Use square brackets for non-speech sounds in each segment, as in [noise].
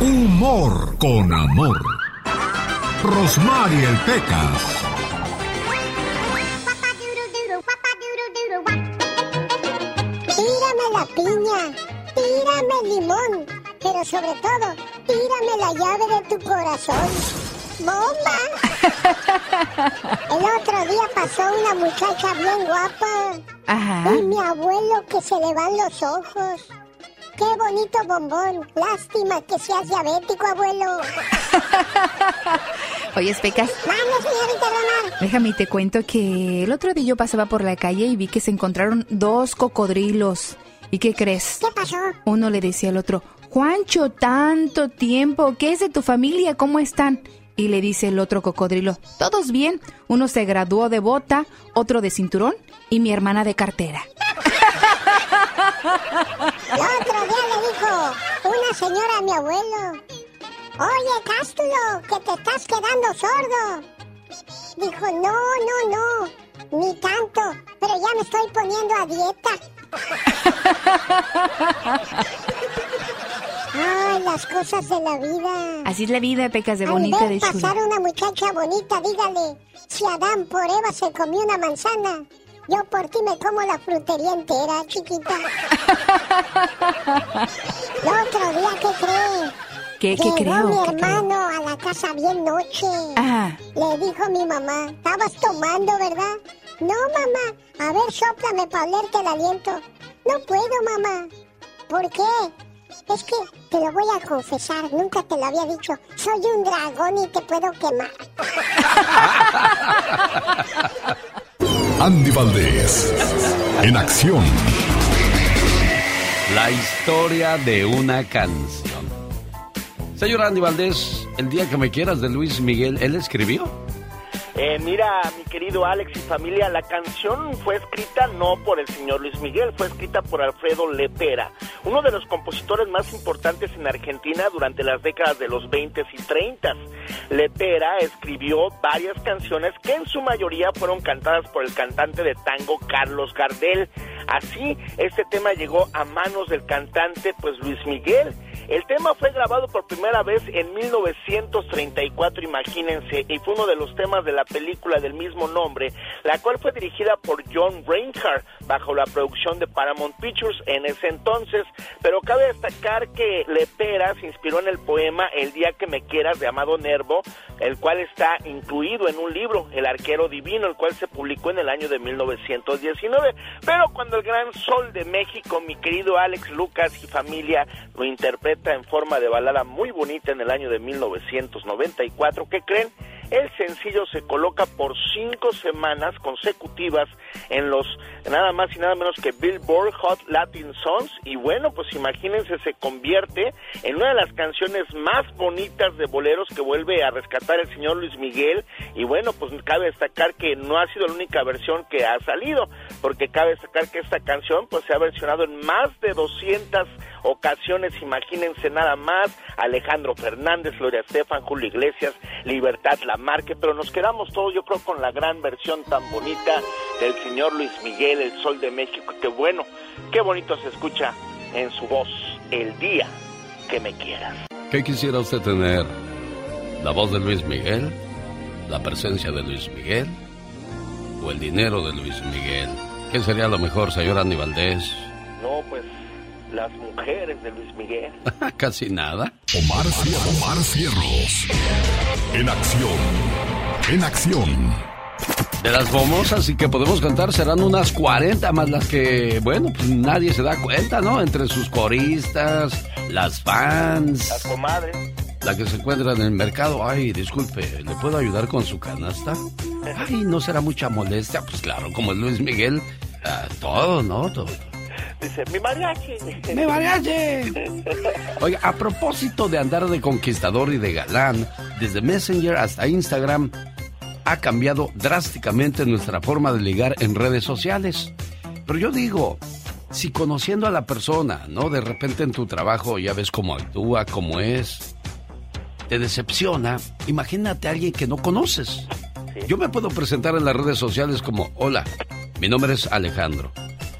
Humor con amor. Rosmarie el Pecas. Tírame la piña, tírame el limón, pero sobre todo, tírame la llave de tu corazón. ¡Bomba! El otro día pasó una muchacha bien guapa. Ajá. Y mi abuelo que se le van los ojos. ¡Qué bonito bombón! Lástima que seas diabético, abuelo. [laughs] Oye, Pecas, déjame y te cuento que el otro día yo pasaba por la calle y vi que se encontraron dos cocodrilos. ¿Y qué crees? ¿Qué pasó? Uno le decía al otro, Juancho, tanto tiempo, ¿qué es de tu familia? ¿Cómo están? Y le dice el otro cocodrilo, todos bien. Uno se graduó de bota, otro de cinturón y mi hermana de cartera. [laughs] El otro día le dijo una señora a mi abuelo. Oye, Cástulo, que te estás quedando sordo. Dijo, no, no, no, ni tanto, pero ya me estoy poniendo a dieta. Ay, las cosas de la vida. Así es la vida, Pecas, de Al bonita, ver de pasar chula. una muchacha bonita, dígale, si Adán por Eva se comió una manzana, yo por ti me como la frutería entera, chiquita. [laughs] El otro día, ¿qué cree? ¿Qué, qué creo? mi ¿Qué creo? hermano a la casa bien noche. Ajá. Le dijo mi mamá, estabas tomando, ¿verdad? No, mamá. A ver, sóplame para olerte el aliento. No puedo, mamá. ¿Por qué? Es que te lo voy a confesar, nunca te lo había dicho. Soy un dragón y te puedo quemar. [laughs] Andy Valdés. En acción. La historia de una canción. Señor Andy Valdés, El día que me quieras de Luis Miguel, ¿él escribió? Eh, mira, mi querido Alex y familia, la canción fue escrita no por el señor Luis Miguel, fue escrita por Alfredo Lepera, uno de los compositores más importantes en Argentina durante las décadas de los 20 y 30. Lepera escribió varias canciones que en su mayoría fueron cantadas por el cantante de tango Carlos Gardel. Así, este tema llegó a manos del cantante pues Luis Miguel. El tema fue grabado por primera vez en 1934, imagínense, y fue uno de los temas de la película del mismo nombre, la cual fue dirigida por John Reinhardt bajo la producción de Paramount Pictures en ese entonces. Pero cabe destacar que Lepera se inspiró en el poema El día que me quieras de Amado Nervo, el cual está incluido en un libro, El arquero divino, el cual se publicó en el año de 1919. Pero cuando el gran sol de México, mi querido Alex Lucas y familia, lo interpreta en forma de balada muy bonita en el año de 1994, ¿qué creen? El sencillo se coloca por cinco semanas consecutivas en los nada más y nada menos que Billboard Hot Latin Songs. Y bueno, pues imagínense se convierte en una de las canciones más bonitas de boleros que vuelve a rescatar el señor Luis Miguel. Y bueno, pues cabe destacar que no ha sido la única versión que ha salido, porque cabe destacar que esta canción pues se ha versionado en más de 200 ocasiones, imagínense nada más, Alejandro Fernández, Gloria Estefan, Julio Iglesias, Libertad Lamarque, pero nos quedamos todos yo creo con la gran versión tan bonita del señor Luis Miguel, el Sol de México, que bueno, qué bonito se escucha en su voz, el día que me quieras. ¿Qué quisiera usted tener? ¿La voz de Luis Miguel? ¿La presencia de Luis Miguel? ¿O el dinero de Luis Miguel? ¿Qué sería lo mejor, señor Andy Valdés? No, pues las mujeres de Luis Miguel. [laughs] Casi nada. Omar, Omar Cierros. En acción. En acción. De las famosas y que podemos cantar serán unas 40 más las que, bueno, pues nadie se da cuenta, ¿no? Entre sus coristas, las fans. Las comadres. La que se encuentra en el mercado. Ay, disculpe, ¿le puedo ayudar con su canasta? [laughs] Ay, ¿no será mucha molestia? Pues claro, como es Luis Miguel, ah, todo, ¿no? Todo. Dice, mi mariachi. [laughs] ¡Me mariachi! Oiga, a propósito de andar de conquistador y de galán, desde Messenger hasta Instagram, ha cambiado drásticamente nuestra forma de ligar en redes sociales. Pero yo digo, si conociendo a la persona, ¿no? De repente en tu trabajo ya ves cómo actúa, cómo es, te decepciona, imagínate a alguien que no conoces. Yo me puedo presentar en las redes sociales como, hola, mi nombre es Alejandro.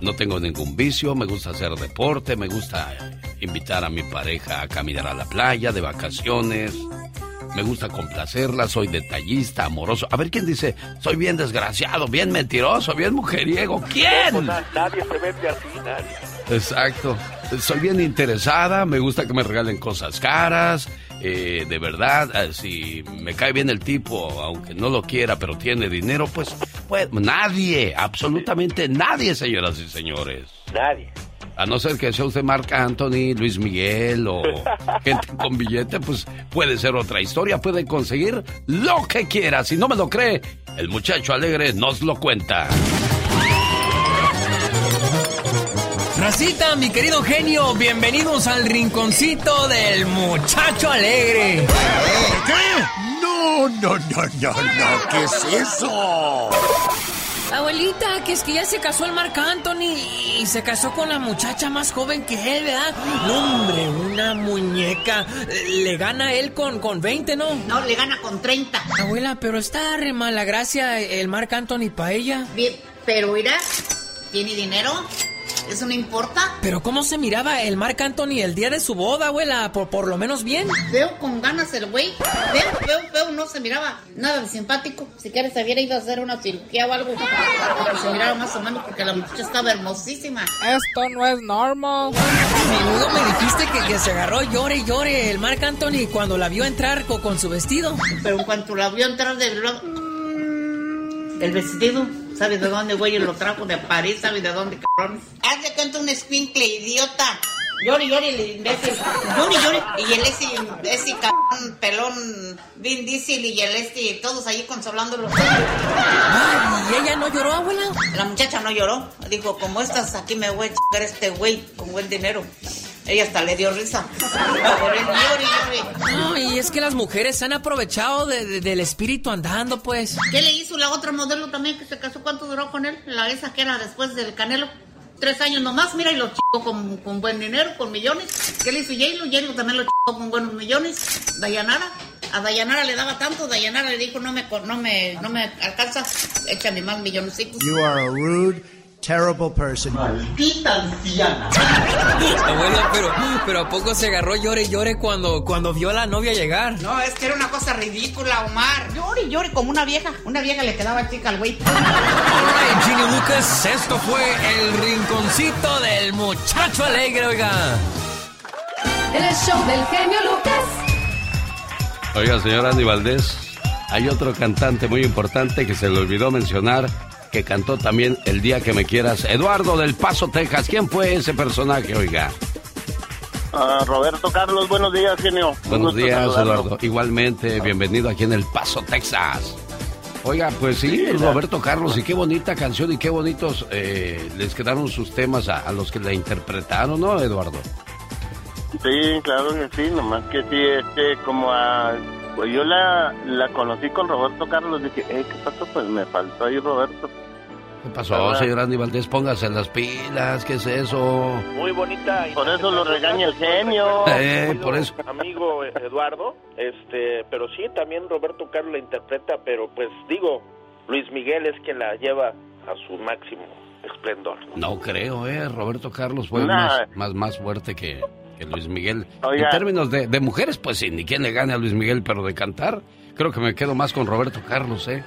No tengo ningún vicio, me gusta hacer deporte, me gusta invitar a mi pareja a caminar a la playa de vacaciones. Me gusta complacerla, soy detallista, amoroso. A ver quién dice, soy bien desgraciado, bien mentiroso, bien mujeriego. ¿Quién? Nadie se vende así, nadie. Exacto. Soy bien interesada, me gusta que me regalen cosas caras. Eh, de verdad, eh, si me cae bien el tipo, aunque no lo quiera, pero tiene dinero, pues, pues nadie, absolutamente nadie, señoras y señores. Nadie. A no ser que sea usted Marc Anthony, Luis Miguel o [laughs] gente con billete, pues puede ser otra historia, puede conseguir lo que quiera. Si no me lo cree, el muchacho alegre nos lo cuenta. Racita, mi querido genio, bienvenidos al rinconcito del muchacho alegre. ¿Qué? No, no, no, no, no, ¿qué es eso? Abuelita, que es que ya se casó el Marc Anthony y se casó con la muchacha más joven que él, ¿verdad? No, hombre, una muñeca. Le gana a él con, con 20, ¿no? No, le gana con 30. Abuela, pero está re mala gracia el Marc Anthony para ella. Bien, pero mira, ¿tiene dinero? ¿Eso no importa? Pero ¿cómo se miraba el Marc Anthony el día de su boda, abuela? Por, por lo menos bien. Veo con ganas el güey. Veo, veo, veo, no se miraba nada de simpático. Si quieres, se hubiera ido a hacer una cirugía o algo. Para que se mirara más o menos porque la muchacha estaba hermosísima. Esto no es normal. Menudo me dijiste que, que se agarró llore y llore el Marc Anthony cuando la vio entrar co- con su vestido. Pero en cuanto la vio entrar de lado, el vestido, ¿sabes de dónde, güey? Lo trajo de París, ¿sabes de dónde, cabrón? Haz de cuenta un escuincle, idiota. Llore, llore, el imbécil. Llore, llore. Y el ese, ese cabrón, pelón, Vin Diesel y el este, todos ahí consolándolo. Ay, ¿y ella no lloró, abuela? La muchacha no lloró. Dijo, como estás aquí me voy a chingar este güey con buen dinero. Ella hasta le dio risa. No, y es que las mujeres se han aprovechado de- de- del espíritu andando, pues. ¿Qué le hizo la otra modelo también que se casó? ¿Cuánto duró con él? La esa que era después del Canelo. Tres años nomás, mira, y lo chico con, con buen dinero, con millones. ¿Qué le hizo J-Lo? J-Lo también lo chico con buenos millones. Dayanara. A Dayanara le daba tanto, Dayanara le dijo, no me, co- no me, no me alcanza, échame más milloncitos. You are a rude, terrible person. Maldita anciana. [laughs] Abuela, pero, pero ¿a poco se agarró llore y llore cuando, cuando vio a la novia llegar? No, es que era una cosa ridícula, Omar. Llore y llore como una vieja. Una vieja le quedaba chica al güey. Alright, Ginny Lucas, esto fue el rinconcito del muchacho alegre, oiga. El show del genio Lucas. Oiga, señora Andy Valdés, hay otro cantante muy importante que se le olvidó mencionar, que cantó también El Día que Me Quieras, Eduardo del Paso, Texas. ¿Quién fue ese personaje, oiga? Ah, Roberto Carlos, buenos días, genio. Buenos días, saludarlo. Eduardo. Igualmente, bienvenido aquí en El Paso, Texas. Oiga, pues sí, Roberto Carlos, y qué bonita canción y qué bonitos eh, les quedaron sus temas a, a los que la interpretaron, ¿no, Eduardo? Sí, claro que sí, nomás que sí, este, como a... Pues yo la, la conocí con Roberto Carlos, dije, eh, ¿qué pasó? Pues me faltó ahí Roberto. ¿Qué pasó, ¿Verdad? señor Andy Valdés? Póngase las pilas, ¿qué es eso? Muy bonita. Por eso lo regaña el genio. [laughs] Eh, por eso. [laughs] Amigo eh, Eduardo, este, pero sí, también Roberto Carlos la interpreta, pero pues digo, Luis Miguel es quien la lleva a su máximo esplendor. No creo, ¿eh? Roberto Carlos fue Nah. más, más, más fuerte que, que Luis Miguel. Oiga. En términos de, de mujeres, pues sí, ni quien le gane a Luis Miguel, pero de cantar, creo que me quedo más con Roberto Carlos, ¿eh?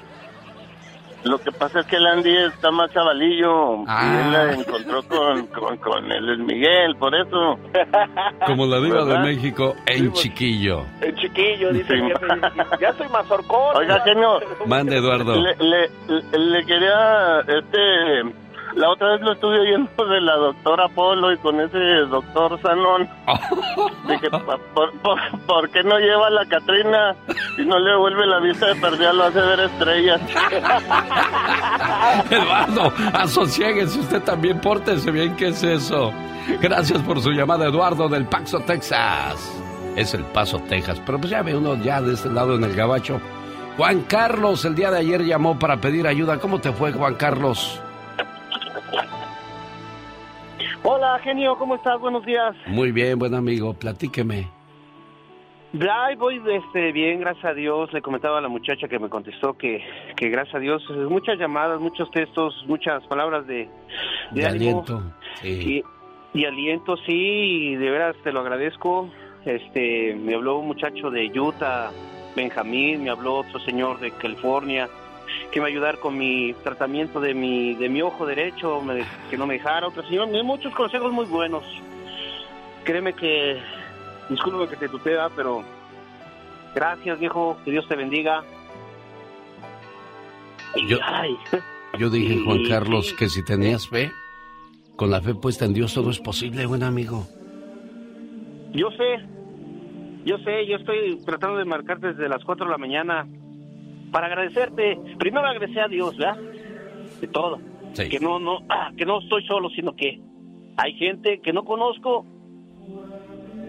Lo que pasa es que el Andy está más chavalillo y Ah. él la encontró con, con, con el Luis Miguel, por eso. [laughs] Como la diva de ¿Verdad? México en chiquillo. El chiquillo dice, Sí. ya, soy, ya soy mazorcón. Oiga, genio. Mande, Eduardo. Le, le, le quería, este, la otra vez lo estuve oyendo de la doctora Polo y con ese doctor Sanón. [laughs] Dije, por, por, ¿por qué no lleva a la Catrina y no le vuelve la vista de perdida, lo hace ver estrellas? [laughs] Eduardo, asociéguese usted también, pórtese bien, ¿qué es eso? Gracias por su llamada, Eduardo, del Paso, Texas. Es el Paso, Texas, pero pues ya ve uno ya de este lado en el gabacho. Juan Carlos, el día de ayer llamó para pedir ayuda. ¿Cómo te fue, Juan Carlos? Hola, genio, ¿cómo estás? Buenos días. Muy bien, buen amigo, platíqueme. Ay, voy este, bien, gracias a Dios. Le comentaba a la muchacha que me contestó que, que gracias a Dios, muchas llamadas, muchos textos, muchas palabras de, de De ánimo aliento. Sí. y, y aliento, sí, y de veras te lo agradezco. Este, me habló un muchacho de Utah, Benjamín, me habló otro señor de California, que me ayudar con mi tratamiento de mi, de mi ojo derecho, me- que no me dejara. Otro señor, me dio muchos consejos muy buenos. Créeme que, disculpe que te tutea, pero gracias, viejo, que Dios te bendiga. Yo, Ay. yo dije, Juan Carlos, que si tenías fe, con la fe puesta en Dios todo es posible, buen amigo. Yo sé, yo sé, yo estoy tratando de marcar desde las 4 de la mañana para agradecerte. Primero agradecer a Dios, ¿verdad? De todo. Sí. Que no, no, ah, que no estoy solo, sino que hay gente que no conozco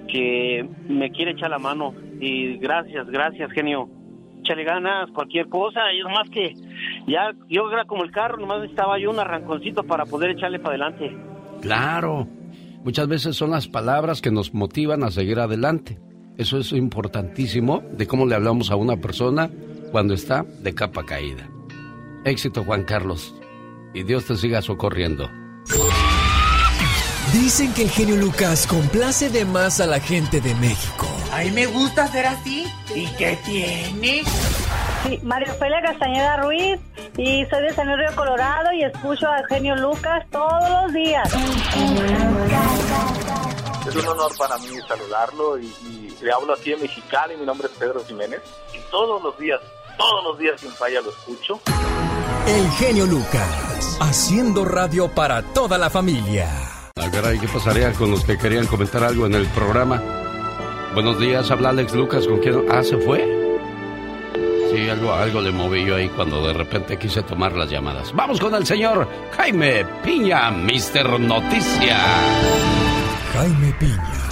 que me quiere echar la mano. Y gracias, gracias, genio. Échale ganas, cualquier cosa. Y es más que ya, yo era como el carro, nomás necesitaba yo un arranconcito para poder echarle para adelante. Claro. Muchas veces son las palabras que nos motivan a seguir adelante. Eso es importantísimo de cómo le hablamos a una persona cuando está de capa caída. Éxito, Juan Carlos. Y Dios te siga socorriendo. Dicen que el genio Lucas complace de más a la gente de México. A mí me gusta ser así. ¿Y qué tiene? Sí, María Ofelia Castañeda Ruiz y soy de San Luis Río Colorado y escucho al genio Lucas todos los días. Es un honor para mí saludarlo y, y le hablo aquí en Mexicali. Mi nombre es Pedro Jiménez y todos los días, todos los días sin falla lo escucho. El genio Lucas, haciendo radio para toda la familia. Ah, caray, ¿qué pasaría con los que querían comentar algo en el programa? Buenos días, habla Alex Lucas, ¿con quién? Ah, ¿se fue? Sí, algo, algo le moví yo ahí cuando de repente quise tomar las llamadas. Vamos con el señor Jaime Piña, Mister Noticia. Jaime Piña,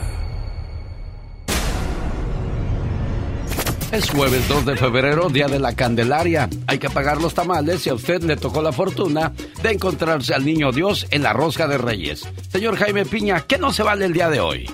Es jueves 2 de febrero, día de la Candelaria. Hay que pagar los tamales y a usted le tocó la fortuna de encontrarse al niño Dios en la rosca de Reyes. Señor Jaime Piña, ¿qué no se vale el día de hoy?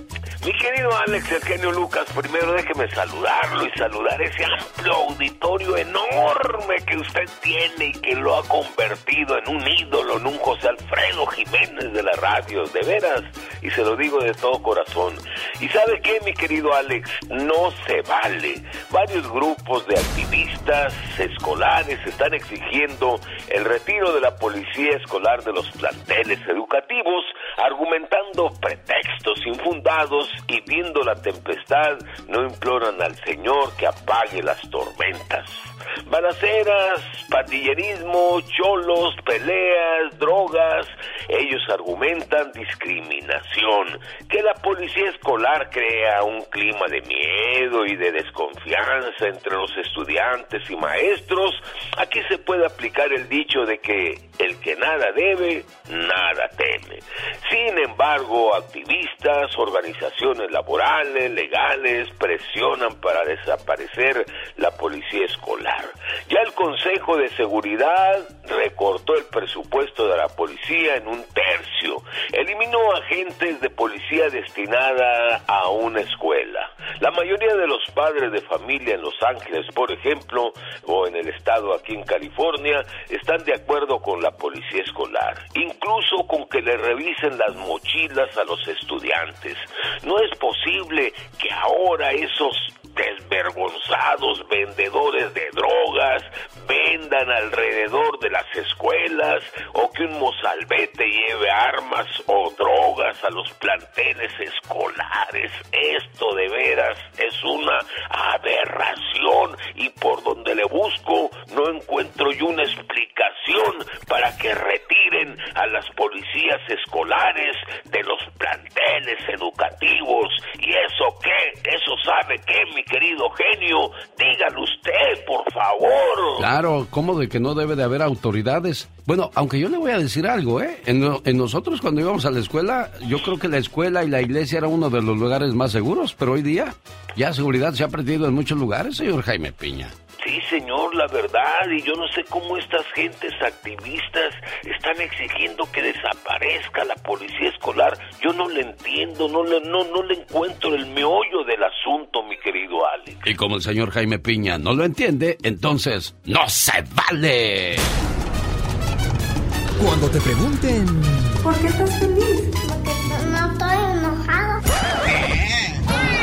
Mi querido Alex, el genio Lucas, primero déjeme saludarlo y saludar ese amplio auditorio enorme que usted tiene y que lo ha convertido en un ídolo, en un José Alfredo Jiménez de la radio, de veras, y se lo digo de todo corazón. ¿Y sabe qué, mi querido Alex? No se vale. Varios grupos de activistas escolares están exigiendo el retiro de la policía escolar de los planteles educativos, argumentando pretextos infundados y viendo la tempestad, no imploran al Señor que apague las tormentas. Balaceras, pandillerismo, cholos, peleas, drogas, ellos argumentan discriminación, que la policía escolar crea un clima de miedo y de desconfianza entre los estudiantes y maestros. Aquí se puede aplicar el dicho de que el que nada debe, nada teme. Sin embargo, activistas, organizaciones laborales, legales, presionan para desaparecer la policía escolar. Ya el Consejo de Seguridad recortó el presupuesto de la policía en un tercio, eliminó agentes de policía destinada a una escuela. La mayoría de los padres de familia en Los Ángeles, por ejemplo, o en el estado aquí en California, están de acuerdo con la policía escolar, incluso con que le revisen las mochilas a los estudiantes. No es posible que ahora esos desvergonzados vendedores de drogas vendan alrededor de las escuelas o que un mozalbete lleve armas o drogas a los planteles escolares. Esto de veras es una aberración y por donde le busco no encuentro yo una explicación para que retiren a las policías escolares de los planteles educativos. ¿Y eso qué? ¿Eso sabe qué, mi querido genio? Dígalo usted, por favor. Claro, ¿cómo de que no debe de haber autoridades? Bueno, aunque yo le voy a decir algo, ¿eh? En, en, nosotros cuando íbamos a la escuela, yo creo que la escuela y la iglesia era uno de los lugares más seguros, pero hoy día ya seguridad se ha perdido en muchos lugares, señor Jaime Piña. Sí, señor, la verdad, y yo no sé cómo estas gentes activistas están exigiendo que desaparezca la policía escolar. Yo no le entiendo, no le, no, no le encuentro el meollo del asunto, mi querido Alex. Y como el señor Jaime Piña no lo entiende, entonces no se vale. Cuando te pregunten... ¿Por qué estás feliz? Porque no estoy enojado.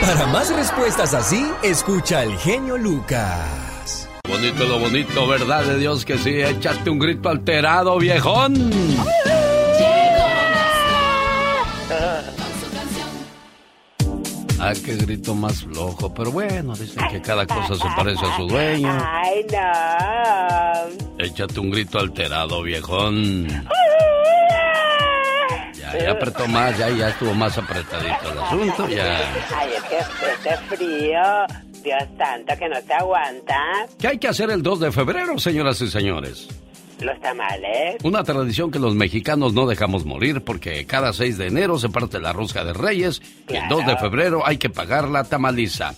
Para más respuestas así, escucha al genio Lucas. Bonito lo bonito, ¿verdad de Dios que sí? Échate un grito alterado, viejón. Ah, qué grito más flojo. Pero bueno, dicen que cada cosa se parece a su dueño. Ay, no. Échate un grito alterado, viejón. Ya, ya apretó más, ya, ya estuvo más apretadito el asunto, ya. Ay, es que frío, Dios santo, que no te aguanta. ¿Qué hay que hacer el 2 de febrero, señoras y señores? Los tamales. Una tradición que los mexicanos no dejamos morir porque cada 6 de enero se parte la rosca de Reyes y el 2 de febrero hay que pagar la tamaliza.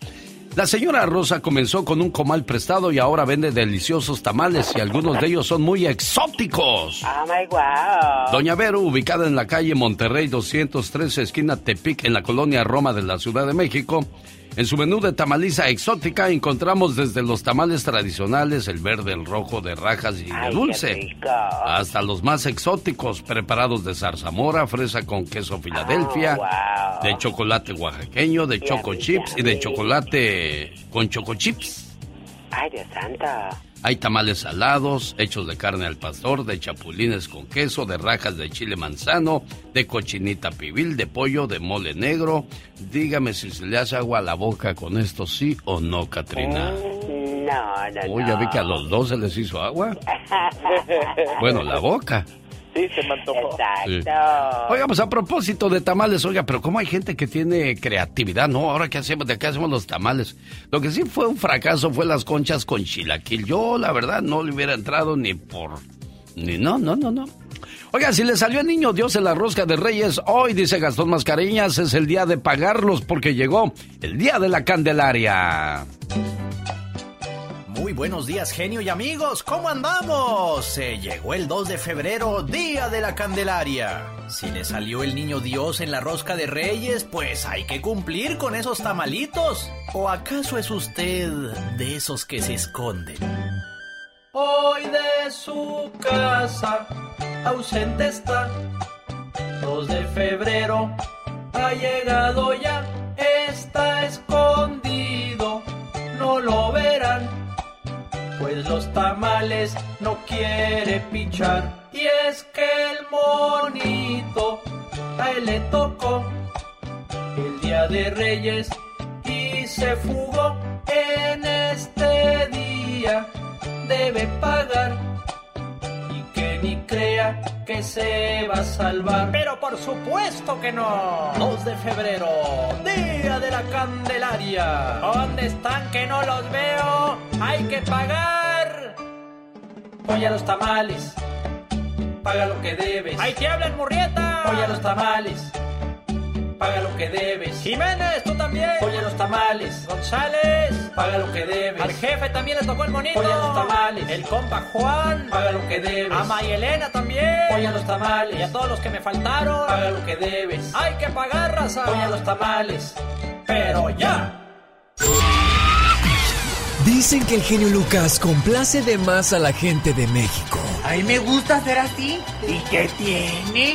La señora Rosa comenzó con un comal prestado y ahora vende deliciosos tamales y algunos de ellos son muy exóticos. Oh my wow. Doña Vero, ubicada en la calle Monterrey 213, esquina Tepic, en la colonia Roma de la Ciudad de México, en su menú de tamaliza exótica encontramos desde los tamales tradicionales, el verde, el rojo, de rajas y de dulce, hasta los más exóticos, preparados de zarzamora, fresa con queso Filadelfia, de chocolate oaxaqueño, de choco chips y de chocolate con choco chips. Ay, Dios santo. Hay tamales salados, hechos de carne al pastor, de chapulines con queso, de rajas de chile manzano, de cochinita pibil, de pollo, de mole negro. Dígame si se le hace agua a la boca con esto, sí o no, Katrina. No, no, Uy, ya vi que a los dos se les hizo agua. [laughs] Bueno, la boca. Sí, se me antojó. Exacto. Oiga, pues a propósito de tamales, oiga, pero ¿cómo hay gente que tiene creatividad? No, ahora qué hacemos, de qué hacemos los tamales. Lo que sí fue un fracaso fue las conchas con chilaquil. Yo, la verdad, no le hubiera entrado ni por... Ni no, no, no, no. Oiga, si le salió el niño Dios en la rosca de Reyes, hoy, dice Gastón Mascareñas, es el día de pagarlos porque llegó el día de la Candelaria. Muy buenos días, genio y amigos, ¿cómo andamos? Se llegó el 2 de febrero, día de la Candelaria. Si le salió el niño Dios en la rosca de Reyes, pues hay que cumplir con esos tamalitos. ¿O acaso es usted de esos que se esconden? Hoy de su casa ausente está. 2 de febrero ha llegado ya, está escondido, pues los tamales no quiere pichar. Y es que el monito a él le tocó el día de Reyes y se fugó en este día. Debe pagar crea que se va a salvar. Pero por supuesto que no. 2 de febrero, día de la Candelaria. ¿Dónde están que no los veo? Hay que pagar. Oye a los tamales. Paga lo que debes. ¡Ahí te hablan, Murrieta! Oye a los tamales. Paga lo que debes. Jiménez, tú también. Oye los tamales. González. Paga lo que debes. Al jefe también le tocó el monito. Oye los tamales. El compa Juan. Paga lo que debes. A Mayelena también. Oye los tamales. Y a todos los que me faltaron. Paga lo que debes. Hay que pagar, raza. Oye los tamales. Pero ya. Dicen que el genio Lucas complace de más a la gente de México. A mí me gusta ser así. ¿Y qué tiene?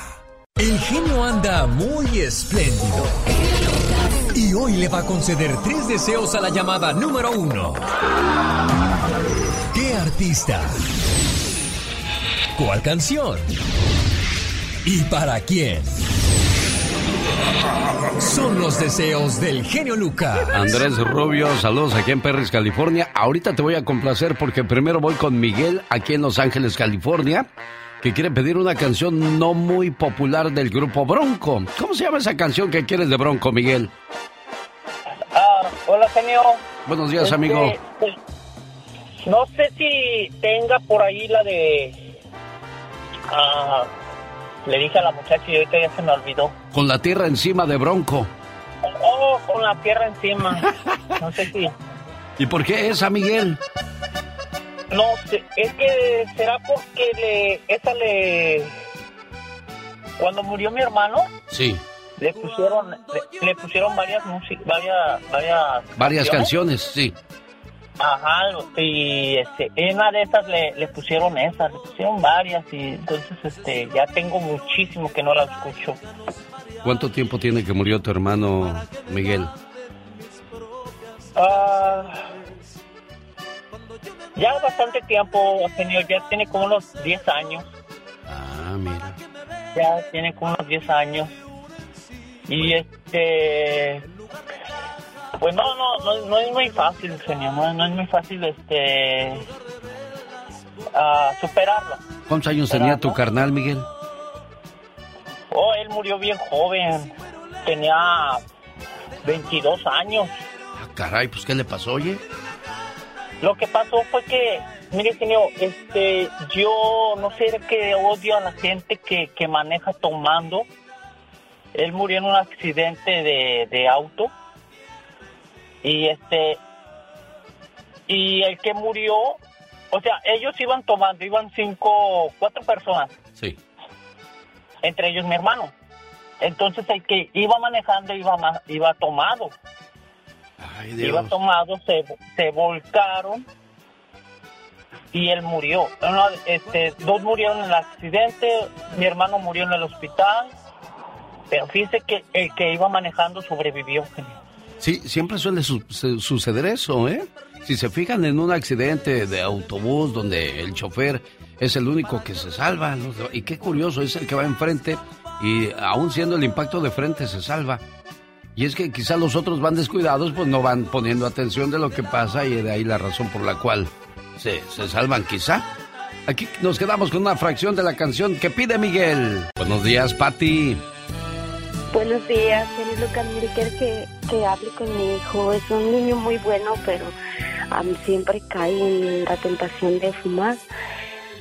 El genio anda muy espléndido. Y hoy le va a conceder tres deseos a la llamada número uno. ¿Qué artista? ¿Cuál canción? ¿Y para quién? Son los deseos del genio Lucas. Andrés Rubio, saludos aquí en Perris, California. Ahorita te voy a complacer porque primero voy con Miguel aquí en Los Ángeles, California que quiere pedir una canción no muy popular del grupo Bronco. ¿Cómo se llama esa canción que quieres de Bronco, Miguel? Ah, hola, genio. Buenos días, amigo. Este, pues, no sé si tenga por ahí la de... Ah, le dije a la muchacha y ahorita ya se me olvidó. Con la tierra encima de Bronco. Oh, con la tierra encima. No sé si... [laughs] ¿Y por qué esa, Miguel? No es que será porque le, esa le, cuando murió mi hermano, sí, le pusieron, le, pusieron varias músicas, varias, varias, varias canciones, sí. Ajá, y este, en una de esas le, le pusieron esas, le pusieron varias y entonces este, ya tengo muchísimo que no la escucho. ¿Cuánto tiempo tiene que murió tu hermano Miguel? Ah ya bastante tiempo, señor, ya tiene como unos 10 años. Ah, mira. Ya tiene como unos 10 años. Y este... Pues no, no, no, es muy fácil, señor, no, es muy fácil este... superarlo. ¿Cuántos años tenía tu carnal, Miguel? Oh, él murió bien joven. Tenía 22 años. Ah, caray, pues ¿qué le pasó, oye? Lo que pasó fue que, mire, señor, este, yo no sé que odio a la gente que, que maneja tomando. Él murió en un accidente de, de auto. Y este, y el que murió, o sea, ellos iban tomando, iban cinco, cuatro personas. Sí. Entre ellos mi hermano. Entonces el que iba manejando iba, iba tomado. Iba tomado, se, se volcaron y él murió. este, dos murieron en el accidente, mi hermano murió en el hospital, pero fíjese que el que iba manejando sobrevivió. Sí, siempre suele suceder eso, ¿eh? Si se fijan en un accidente de autobús donde el chofer es el único que se salva, y qué curioso, es el que va enfrente y aún siendo el impacto de frente se salva. Y es que quizá los otros van descuidados, pues no van poniendo atención de lo que pasa y de ahí la razón por la cual se, se salvan quizá. Aquí nos quedamos con una fracción de la canción que pide Miguel. Buenos días, Patti. Buenos días, señor Lucas. Mire, que, que hable con mi hijo. Es un niño muy bueno, pero siempre cae en la tentación de fumar.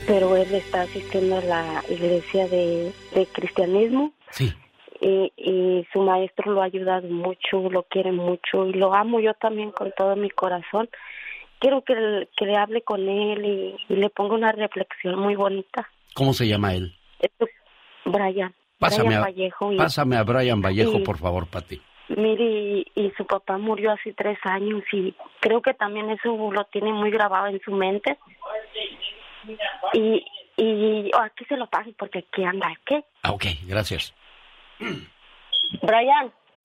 Pero él está asistiendo a la iglesia de, de cristianismo. Sí y, su maestro lo ha ayudado mucho, lo quiere mucho y lo amo yo también con todo mi corazón. Quiero que, que le hable con él y, le ponga una reflexión muy bonita. ¿Cómo se llama él? Brian. Pásame, Brian a, Vallejo pásame a Brian Vallejo, por favor, Pati. Mire, y, su papá murió hace tres años y creo que también eso lo tiene muy grabado en su mente. Y, y oh, aquí se lo pague porque aquí anda, ¿qué? Ah, ok, gracias. Brian.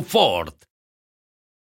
Ford.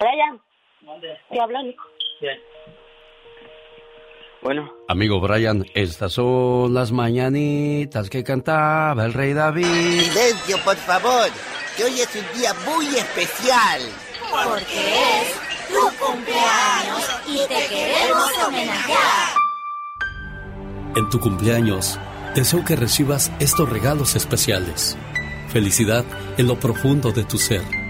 Brian, te hablo Nico. Bueno. Amigo Brian, estas son las mañanitas que cantaba el rey David. Silencio, por favor, que hoy es un día muy especial. Porque es tu cumpleaños y te queremos homenajear. En tu cumpleaños, deseo que recibas estos regalos especiales. Felicidad en lo profundo de tu ser.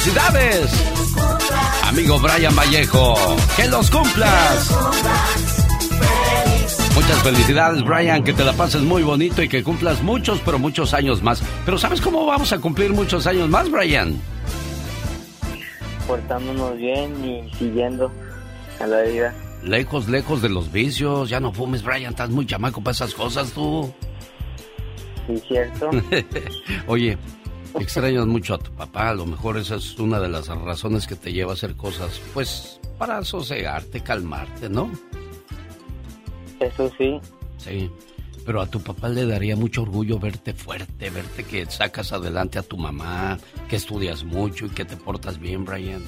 ¡Felicidades! Amigo Brian Vallejo, que los cumplas. Muchas felicidades, Brian, que te la pases muy bonito y que cumplas muchos, pero muchos años más. Pero ¿sabes cómo vamos a cumplir muchos años más, Brian? Portándonos bien y siguiendo a la vida. Lejos, lejos de los vicios. Ya no fumes, Brian. Estás muy chamaco para esas cosas, tú. Sí, cierto. [laughs] Oye, Extrañas mucho a tu papá, a lo mejor esa es una de las razones que te lleva a hacer cosas, pues, para sosegarte, calmarte, ¿no? Eso sí. Sí, pero a tu papá le daría mucho orgullo verte fuerte, verte que sacas adelante a tu mamá, que estudias mucho y que te portas bien, Brian.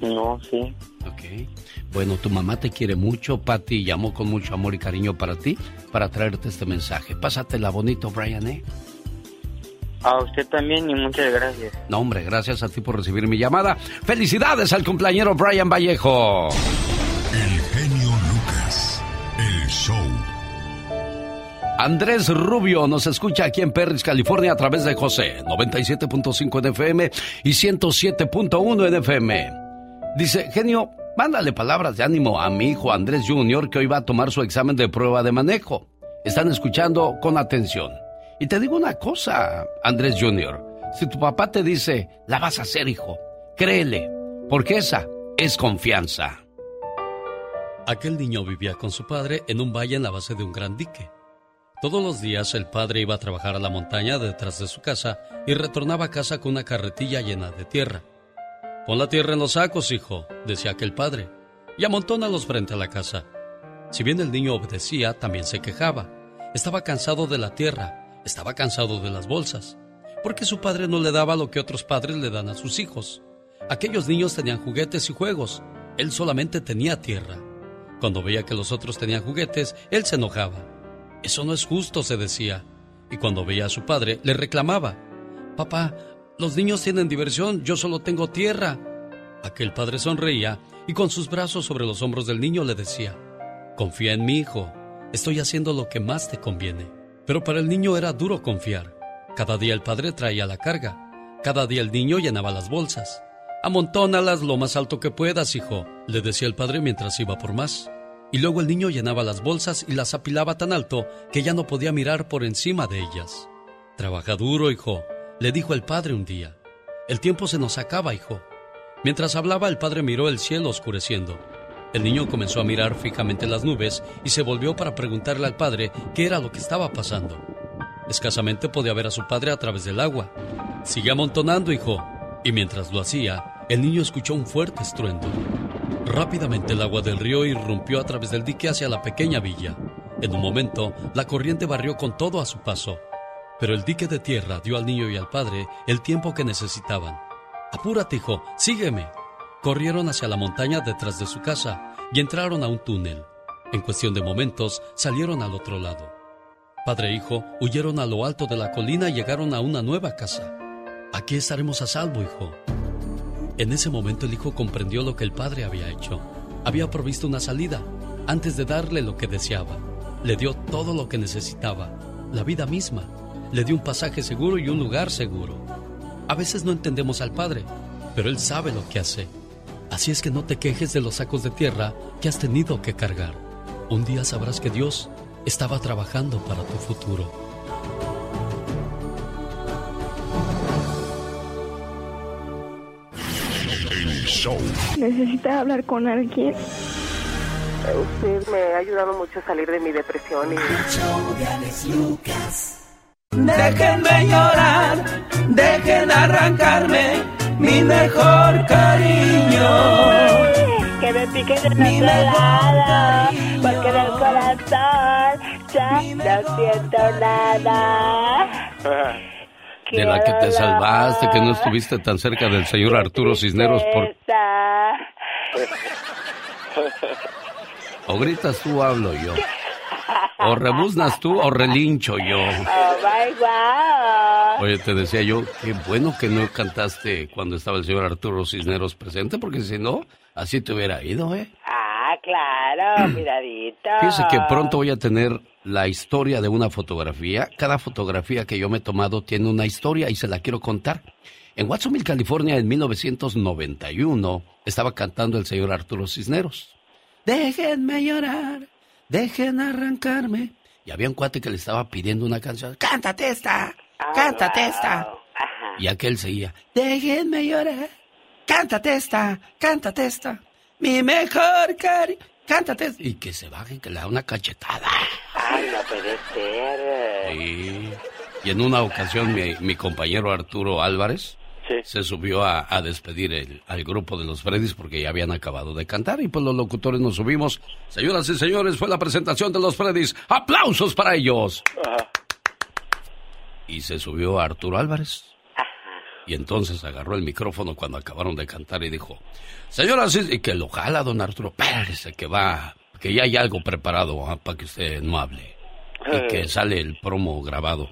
No, sí. Ok. Bueno, tu mamá te quiere mucho, Patty llamó con mucho amor y cariño para ti, para traerte este mensaje. Pásatela bonito, Brian, ¿eh? A usted también y muchas gracias. No, hombre, gracias a ti por recibir mi llamada. Felicidades al cumpleañero Brian Vallejo. El genio Lucas, el show. Andrés Rubio nos escucha aquí en Perris, California a través de José, 97.5 en FM y 107.1 en FM. Dice, genio, mándale palabras de ánimo a mi hijo Andrés Jr. que hoy va a tomar su examen de prueba de manejo. Están escuchando con atención. Y te digo una cosa, Andrés Jr., si tu papá te dice, la vas a hacer, hijo, créele, porque esa es confianza. Aquel niño vivía con su padre en un valle en la base de un gran dique. Todos los días el padre iba a trabajar a la montaña detrás de su casa y retornaba a casa con una carretilla llena de tierra. Pon la tierra en los sacos, hijo, decía aquel padre, y amontónalos frente a la casa. Si bien el niño obedecía, también se quejaba. Estaba cansado de la tierra estaba cansado de las bolsas, porque su padre no le daba lo que otros padres le dan a sus hijos. Aquellos niños tenían juguetes y juegos, él solamente tenía tierra. Cuando veía que los otros tenían juguetes, él se enojaba. Eso no es justo, se decía. Y cuando veía a su padre, le reclamaba. Papá, los niños tienen diversión, yo solo tengo tierra. Aquel padre sonreía y con sus brazos sobre los hombros del niño le decía, Confía en mi hijo, estoy haciendo lo que más te conviene. Pero para el niño era duro confiar. Cada día el padre traía la carga. Cada día el niño llenaba las bolsas. Amontónalas lo más alto que puedas, hijo, le decía el padre mientras iba por más. Y luego el niño llenaba las bolsas y las apilaba tan alto que ya no podía mirar por encima de ellas. Trabaja duro, hijo, le dijo el padre un día. El tiempo se nos acaba, hijo. Mientras hablaba, el padre miró el cielo oscureciendo. El niño comenzó a mirar fijamente las nubes y se volvió para preguntarle al padre qué era lo que estaba pasando. Escasamente podía ver a su padre a través del agua. Sigue amontonando, hijo. Y mientras lo hacía, el niño escuchó un fuerte estruendo. Rápidamente el agua del río irrumpió a través del dique hacia la pequeña villa. En un momento, la corriente barrió con todo a su paso. Pero el dique de tierra dio al niño y al padre el tiempo que necesitaban. Apúrate, hijo, sígueme, Corrieron hacia la montaña detrás de su casa y entraron a un túnel. En cuestión de momentos salieron al otro lado. Padre e hijo huyeron a lo alto de la colina y llegaron a una nueva casa. Aquí estaremos a salvo, hijo. En ese momento el hijo comprendió lo que el padre había hecho. Había provisto una salida antes de darle lo que deseaba. Le dio todo lo que necesitaba, la vida misma. Le dio un pasaje seguro y un lugar seguro. A veces no entendemos al Padre, pero Él sabe lo que hace. Así es que no te quejes de los sacos de tierra que has tenido que cargar. Un día sabrás que Dios estaba trabajando para tu futuro. Necesita hablar con alguien. Usted me ha ayudado mucho a salir de mi depresión y... Déjenme llorar, dejen arrancarme mi mejor cariño. Que me piquen en otro lado, porque en el corazón ya no siento nada. De la que te salvaste, que no estuviste tan cerca del señor Arturo Cisneros por... O gritas tú, hablo yo. O rebuznas tú o relincho yo. Oh my God. Oye, te decía yo, qué bueno que no cantaste cuando estaba el señor Arturo Cisneros presente, porque si no, así te hubiera ido, ¿eh? Ah, claro, [clears throat] miradito. Fíjese que pronto voy a tener la historia de una fotografía. Cada fotografía que yo me he tomado tiene una historia y se la quiero contar. En Watsonville, California, en 1991, estaba cantando el señor Arturo Cisneros. Déjenme llorar, dejen arrancarme. Y había un cuate que le estaba pidiendo una canción. ¡Cántate esta! ¡Cántate esta! Y aquel seguía. Déjenme llorar. Cántate esta, cántate esta. Mi mejor cari. Cántate esta. Y que se baje, que le da una cachetada. Ay, no puede ser. Sí. Y en una ocasión mi, mi compañero Arturo Álvarez se subió a, a despedir el- al grupo de los Freddys porque ya habían acabado de cantar y pues los locutores nos subimos. Señoras y señores, fue la presentación de los Freddys. ¡Aplausos para ellos! Y se subió Arturo Álvarez. Y entonces agarró el micrófono cuando acabaron de cantar y dijo, señoras y y que lo jala don Arturo, espérese que va, que ya hay algo preparado ah, para que usted no hable. Y que sale el promo grabado.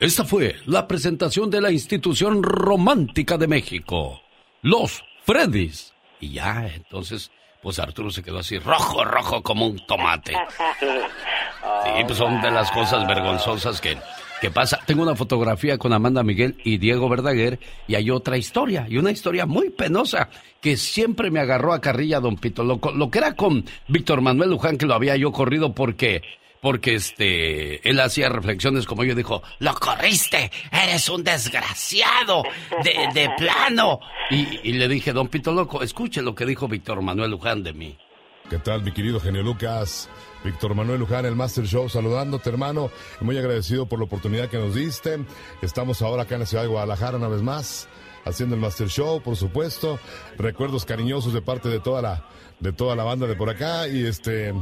Esta fue la presentación de la institución romántica de México, los Freddys. Y ya, entonces, pues Arturo se quedó así rojo, rojo como un tomate. Sí, pues son de las cosas vergonzosas que, que pasa. Tengo una fotografía con Amanda Miguel y Diego Verdaguer y hay otra historia, y una historia muy penosa que siempre me agarró a carrilla Don Pito. Lo, lo que era con Víctor Manuel Luján, que lo había yo corrido porque, porque este, él hacía reflexiones como yo, dijo, lo corriste, eres un desgraciado, de, plano. Y, y le dije, Don Pito Loco, escuche lo que dijo Víctor Manuel Luján de mí. ¿Qué tal, mi querido genio Lucas? Víctor Manuel Luján, el Master Show, saludándote, hermano. Muy agradecido por la oportunidad que nos diste. Estamos ahora acá en la ciudad de Guadalajara una vez más, haciendo el Master Show, por supuesto. Recuerdos cariñosos de parte de toda la, de toda la banda de por acá. Y este,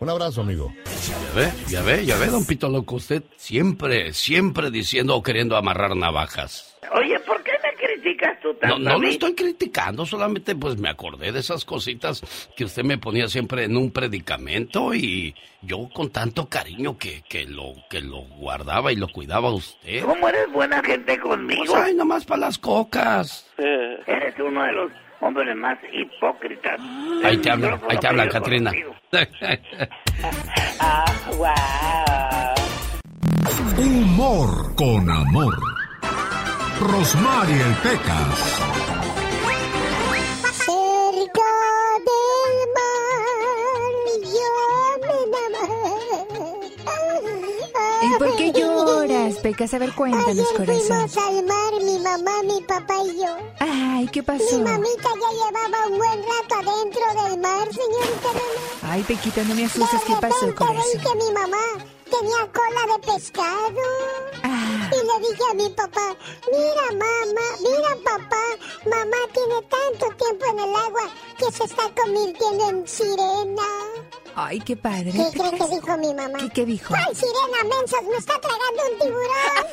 un abrazo, amigo. Ya ve, ya ve, ya ve, Don Pito Loco, usted siempre, siempre diciendo o queriendo amarrar navajas. Oye, ¿por qué me criticas tú No, tanto no a lo estoy criticando, solamente pues me acordé de esas cositas que usted me ponía siempre en un predicamento y yo con tanto cariño que, que lo que lo guardaba y lo cuidaba a usted. ¿Cómo eres buena gente conmigo? Pues ay, nomás para las cocas. Eres uno de los hombres más hipócritas. Ahí te hablan, ahí te hablan, Katrina. Ah, wow. Humor con amor. Rosmarie el Pecas. Cerca del mar ¿Y por qué lloras, Pecas? A ver, cuéntanos, Ayer corazón. fuimos al mar, mi mamá, mi papá y yo. Ay, ¿qué pasó? Mi mamita ya llevaba un buen rato adentro del mar, señorita. Ay, Pequita, no me asustes. ¿Qué pasó, corazón? que mi mamá tenía cola de pescado. Ah. Y le dije a mi papá, mira mamá, mira papá, mamá tiene tanto tiempo en el agua que se está convirtiendo en sirena. Ay, qué padre. ¿Qué cree Pecas. que dijo mi mamá? ¿Qué, qué dijo? ¡Ay, sirena, mensos! ¡Me está tragando un tiburón!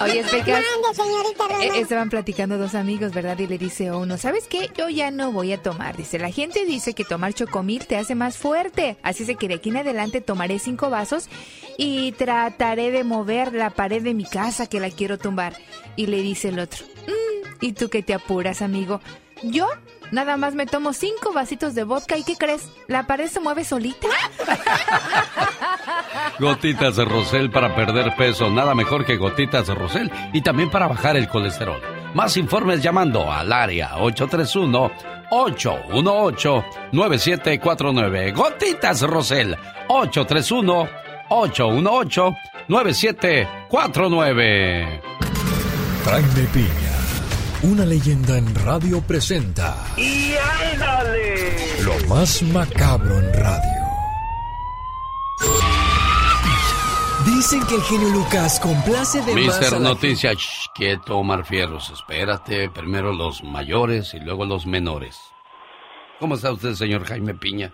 [laughs] Oye, Pecas. Mande. Eh, estaban platicando dos amigos, ¿verdad? Y le dice uno, ¿sabes qué? Yo ya no voy a tomar. Dice, la gente dice que tomar chocomil te hace más fuerte. Así es que de aquí en adelante tomaré cinco vasos y trataré de mover la pared de mi casa que la quiero tumbar. Y le dice el otro, "Mm, ¿y tú qué te apuras, amigo? Yo nada más me tomo cinco vasitos de vodka y ¿qué crees? ¿La pared se mueve solita? Gotitas de Rosel para perder peso, nada mejor que gotitas de Rosel y también para bajar el colesterol. Más informes llamando al área 831-818-9749. Gotitas Rosel 831-818-9749. Jaime Piña, una leyenda en radio presenta ¡Y ándale! lo más macabro en radio. Dicen que el genio Lucas complace de más a Mister la Noticias, Shh, quieto Omar Fierros, espérate, primero los mayores y luego los menores. ¿Cómo está usted, señor Jaime Piña?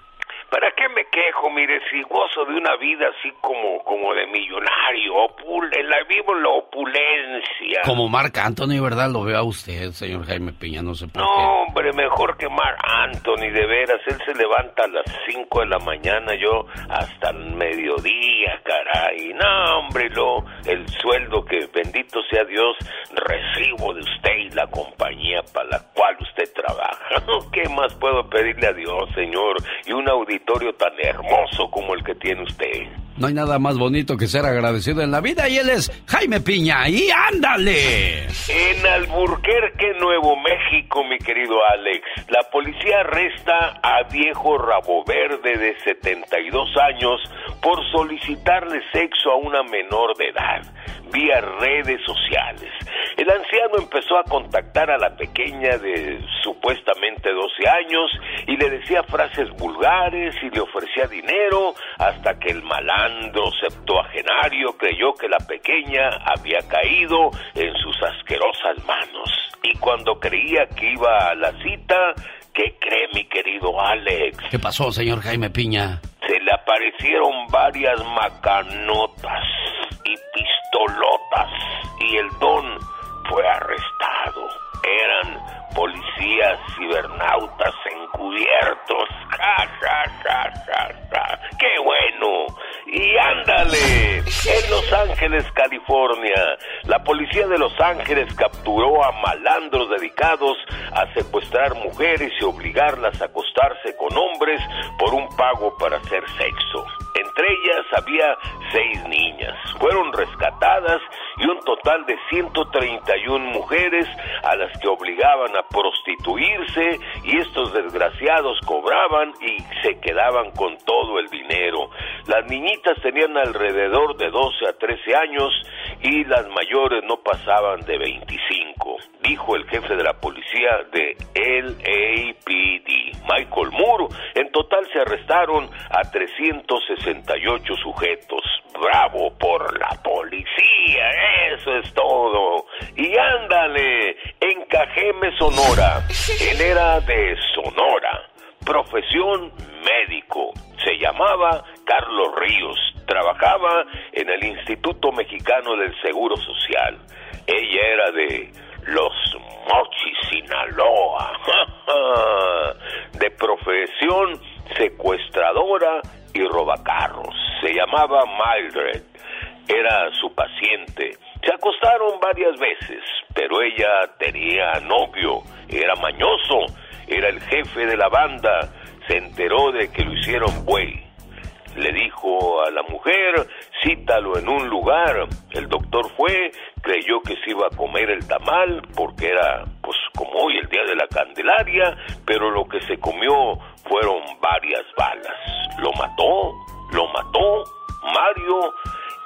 ¿Para qué me quejo? Mire, si gozo de una vida así como, como de millonario, opul en la, vivo la opulencia. Como Marc Anthony, ¿verdad? Lo veo a usted, señor Jaime Piña, no sé por No, hombre, mejor que Mar Anthony, de veras. Él se levanta a las 5 de la mañana, yo hasta el mediodía, caray. No, hombre, el sueldo que, bendito sea Dios, recibo de usted y la compañía para la cual usted trabaja. [laughs] ¿Qué más puedo pedirle a Dios, señor? Y un auditorio tan hermoso como el que tiene usted. No hay nada más bonito que ser agradecido en la vida y él es Jaime Piña. ¡Y ándale! En Alburquerque, Nuevo México, mi querido Alex, la policía arresta a viejo rabo verde de 72 años por solicitarle sexo a una menor de edad vía redes sociales. El anciano empezó a contactar a la pequeña de supuestamente 12 años y le decía frases vulgares y le ofrecía dinero hasta que el malandro septuagenario creyó que la pequeña había caído en sus asquerosas manos. Y cuando creía que iba a la cita, ¿qué cree mi querido Alex? ¿Qué pasó, señor Jaime Piña? Se le aparecieron varias macanotas California, la policía de Los Ángeles capturó a malandros dedicados a secuestrar mujeres y obligarlas a acostarse con hombres por un pago para hacer sexo. Entre ellas había seis niñas. Fueron rescatadas y un total de 131 mujeres a las que obligaban a prostituirse y estos desgraciados cobraban y se quedaban con todo el dinero. Las niñitas tenían alrededor de 12 a 13 años y las mayores no pasaban de 25, dijo el jefe de la policía de LAPD, Michael Moore. En total se arrestaron a 368 sujetos. Bravo por la policía, eso es todo. Y ándale, en Cajeme, Sonora. Él era de Sonora. Profesión médico. Se llamaba Carlos Ríos. Trabajaba en el Instituto Mexicano del Seguro Social. Ella era de Los Mochis, Sinaloa. [laughs] De profesión secuestradora y robacarros. Se llamaba Mildred. Era su paciente. Se acostaron varias veces, pero ella tenía novio. Era mañoso. Era el jefe de la banda. Se enteró de que lo hicieron buey. Le dijo a la mujer, cítalo en un lugar. El doctor fue, creyó que se iba a comer el tamal porque era, pues, como hoy el día de la Candelaria, pero lo que se comió fueron varias balas. Lo mató, lo mató Mario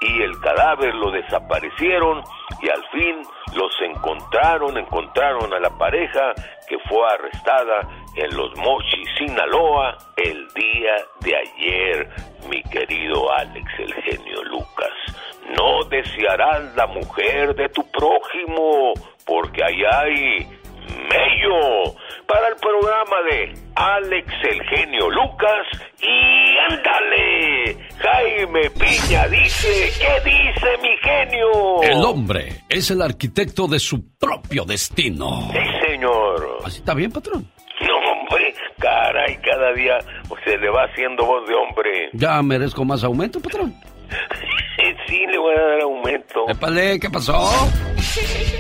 y el cadáver lo desaparecieron y al fin los encontraron, encontraron a la pareja que fue arrestada en Los Mochis, Sinaloa, el día de ayer, mi querido Alex, el genio Lucas. No desearás la mujer de tu prójimo, porque ahí hay mello para el programa de Alex, el genio Lucas y ándale, Jaime Piña dice, ¿qué dice mi genio? El hombre es el arquitecto de su propio destino. Sí, señor. ¿Así está bien, patrón? No, hombre, caray, cada día se le va haciendo voz de hombre. ¿Ya merezco más aumento, patrón? [laughs] sí, le voy a dar aumento. Épale, ¿qué pasó?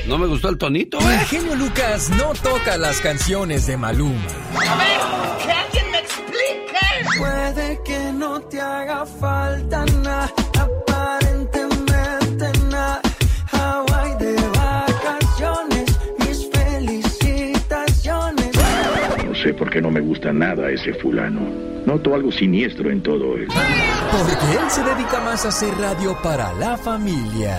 No me gustó el tonito, El ¿eh? genio Lucas no toca las canciones de Maluma. A ver, que alguien me explique. Puede que no te haga falta nada, sé por qué no me gusta nada ese fulano. Noto algo siniestro en todo él. Porque él se dedica más a hacer radio para la familia.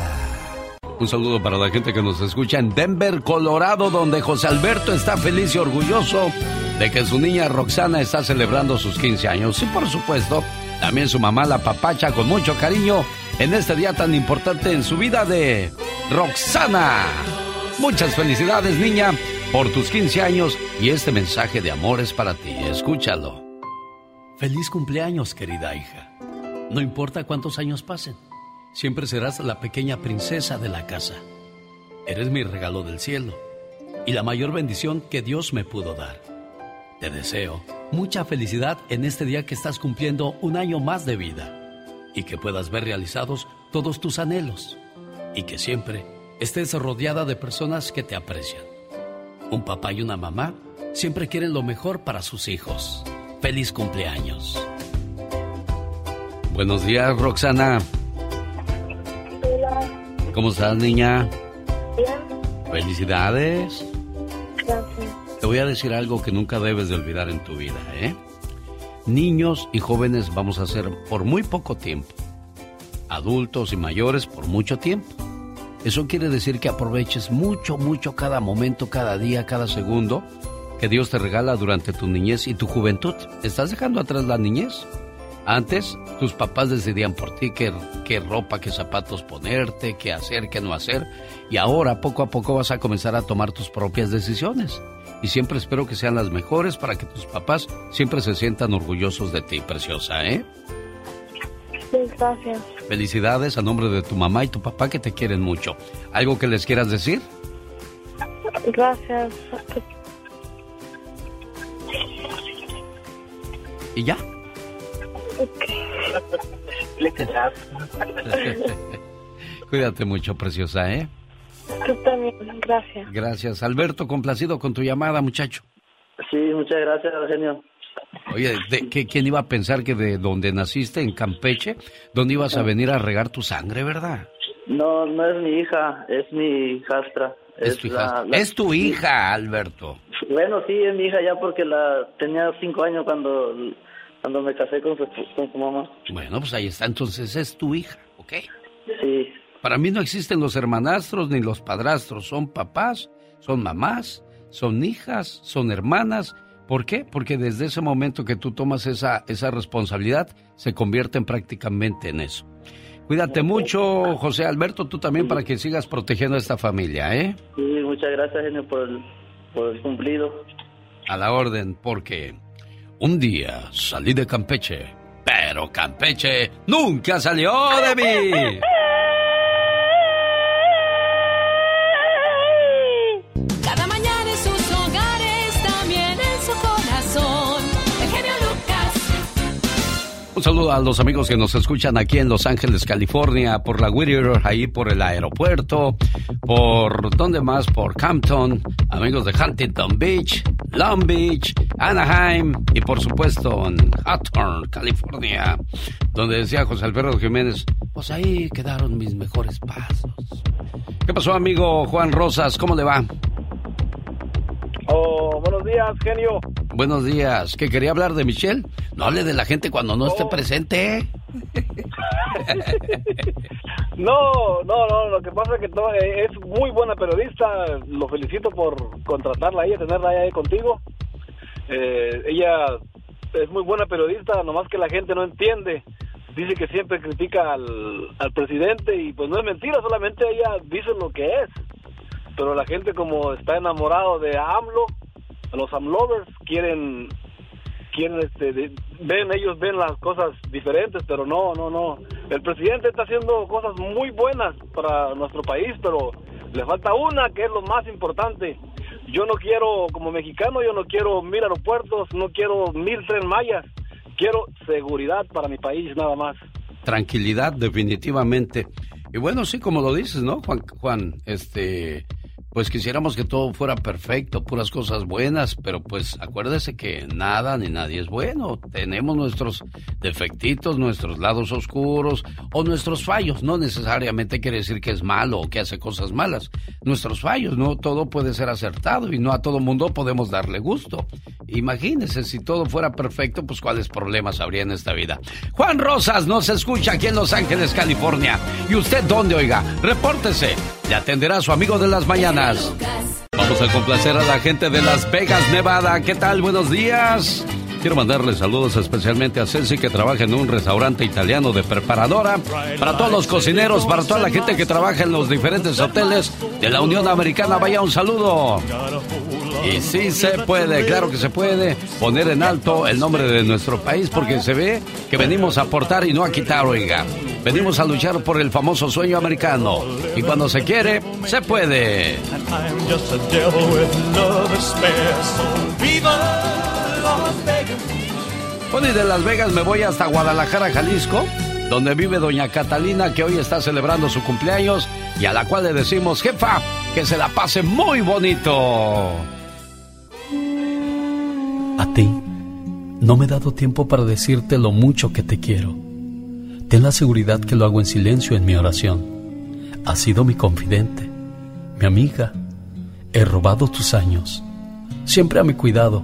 Un saludo para la gente que nos escucha en Denver, Colorado, donde José Alberto está feliz y orgulloso de que su niña Roxana está celebrando sus 15 años. Y por supuesto, también su mamá la papacha con mucho cariño en este día tan importante en su vida de Roxana. Muchas felicidades, niña, por tus 15 años y este mensaje de amor es para ti. Escúchalo. Feliz cumpleaños, querida hija. No importa cuántos años pasen, siempre serás la pequeña princesa de la casa. Eres mi regalo del cielo y la mayor bendición que Dios me pudo dar. Te deseo mucha felicidad en este día que estás cumpliendo un año más de vida y que puedas ver realizados todos tus anhelos y que siempre estés rodeada de personas que te aprecian. Un papá y una mamá siempre quieren lo mejor para sus hijos. Feliz cumpleaños. Buenos días, Roxana. Hola, ¿Cómo estás, niña? bien, Felicidades. gracias. Te voy a decir algo que nunca debes de olvidar en tu vida, ¿eh? Niños y jóvenes vamos a ser por muy poco tiempo. Adultos y mayores por mucho tiempo. Eso quiere decir que aproveches mucho, mucho cada momento, cada día, cada segundo que Dios te regala durante tu niñez y tu juventud. ¿Estás dejando atrás la niñez? Antes, tus papás decidían por ti qué, ropa, qué zapatos ponerte, qué hacer, qué no hacer. Y ahora, poco a poco, vas a comenzar a tomar tus propias decisiones. Y siempre espero que sean las mejores para que tus papás siempre se sientan orgullosos de ti, preciosa, ¿eh? Gracias. Felicidades a nombre de tu mamá y tu papá que te quieren mucho. ¿Algo que les quieras decir? Gracias. ¿Y ya? Cuídate mucho, preciosa, ¿eh? Tú también, gracias. Gracias. Alberto, complacido con tu llamada, muchacho. Sí, muchas gracias, genio. Oye, ¿de, qué- ¿quién iba a pensar que de donde naciste, en Campeche, dónde ibas a venir a regar tu sangre, verdad? No, no es mi hija, es mi hijastra. Es tu hija. la- la- Es tu hija, Alberto. Bueno, sí, es mi hija ya porque la tenía cinco años cuando, cuando me casé con su, con su mamá. Bueno, pues ahí está, entonces es tu hija, ¿ok? Sí. Para mí no existen los hermanastros ni los padrastros, son papás, son mamás, son hijas, son hermanas. ¿Por qué? Porque desde ese momento que tú tomas esa, esa responsabilidad, se convierten prácticamente en eso. Cuídate mucho, José Alberto, tú también para que sigas protegiendo a esta familia, ¿eh? Sí, muchas gracias, genio, por el, por el cumplido. A la orden, porque un día salí de Campeche, pero Campeche nunca salió de mí. [laughs] Un saludo a los amigos que nos escuchan aquí en Los Ángeles, California, por la Whittier, ahí por el aeropuerto, por ¿dónde más? Por Campton, amigos de Huntington Beach, Long Beach, Anaheim y por supuesto en Hawthorne, California, donde decía José Alberto Jiménez, pues ahí quedaron mis mejores pasos. ¿Qué pasó, amigo Juan Rosas? ¿Cómo le va? Oh, buenos días, genio. Buenos días. ¿Qué quería hablar de Michelle? No hable de la gente cuando no esté presente. [laughs] No, no, no, lo que pasa es que to- eh, es muy buena periodista, lo felicito por contratarla a ella, tenerla ahí contigo. Eh, ella es muy buena periodista, nomás que la gente no entiende. Dice que siempre critica al, al presidente y pues no es mentira, solamente ella dice lo que es. Pero la gente como está enamorado de AMLO, los AMLovers quieren quieren, este, de- ven, ellos ven las cosas diferentes, pero no, no, no. El presidente está haciendo cosas muy buenas para nuestro país, pero le falta una que es lo más importante. Yo no quiero, como mexicano, yo no quiero mil aeropuertos, no quiero mil tren mayas, quiero seguridad para mi país nada más. Tranquilidad, definitivamente. Y bueno, sí, como lo dices, ¿no, Juan? Juan, este, pues quisiéramos que todo fuera perfecto, puras cosas buenas, pero pues acuérdese que nada ni nadie es bueno. Tenemos nuestros defectitos, nuestros lados oscuros o nuestros fallos. No necesariamente quiere decir que es malo o que hace cosas malas. Nuestros fallos, no todo puede ser acertado y no a todo mundo podemos darle gusto. Imagínese, si todo fuera perfecto, pues cuáles problemas habría en esta vida. Juan Rosas nos escucha aquí en Los Ángeles, California. ¿Y usted dónde, oiga? Repórtese. Atenderá a su amigo de las mañanas. Vamos a complacer a la gente de Las Vegas, Nevada. ¿Qué tal? Buenos días. Quiero mandarle saludos especialmente a Ceci que trabaja en un restaurante italiano de preparadora, para todos los cocineros, para toda la gente que trabaja en los diferentes hoteles de la Unión Americana. Vaya un saludo. Y sí se puede, claro que se puede poner en alto el nombre de nuestro país porque se ve que venimos a aportar y no a quitar, oiga. Venimos a luchar por el famoso sueño americano. Y cuando se quiere, se puede. Las Vegas. Bueno, y de Las Vegas me voy hasta Guadalajara, Jalisco, donde vive doña Catalina, que hoy está celebrando su cumpleaños y a la cual le decimos, jefa, que se la pase muy bonito. A ti, no me he dado tiempo para decirte lo mucho que te quiero. Ten la seguridad que lo hago en silencio en mi oración. Has sido mi confidente, mi amiga. He robado tus años, siempre a mi cuidado.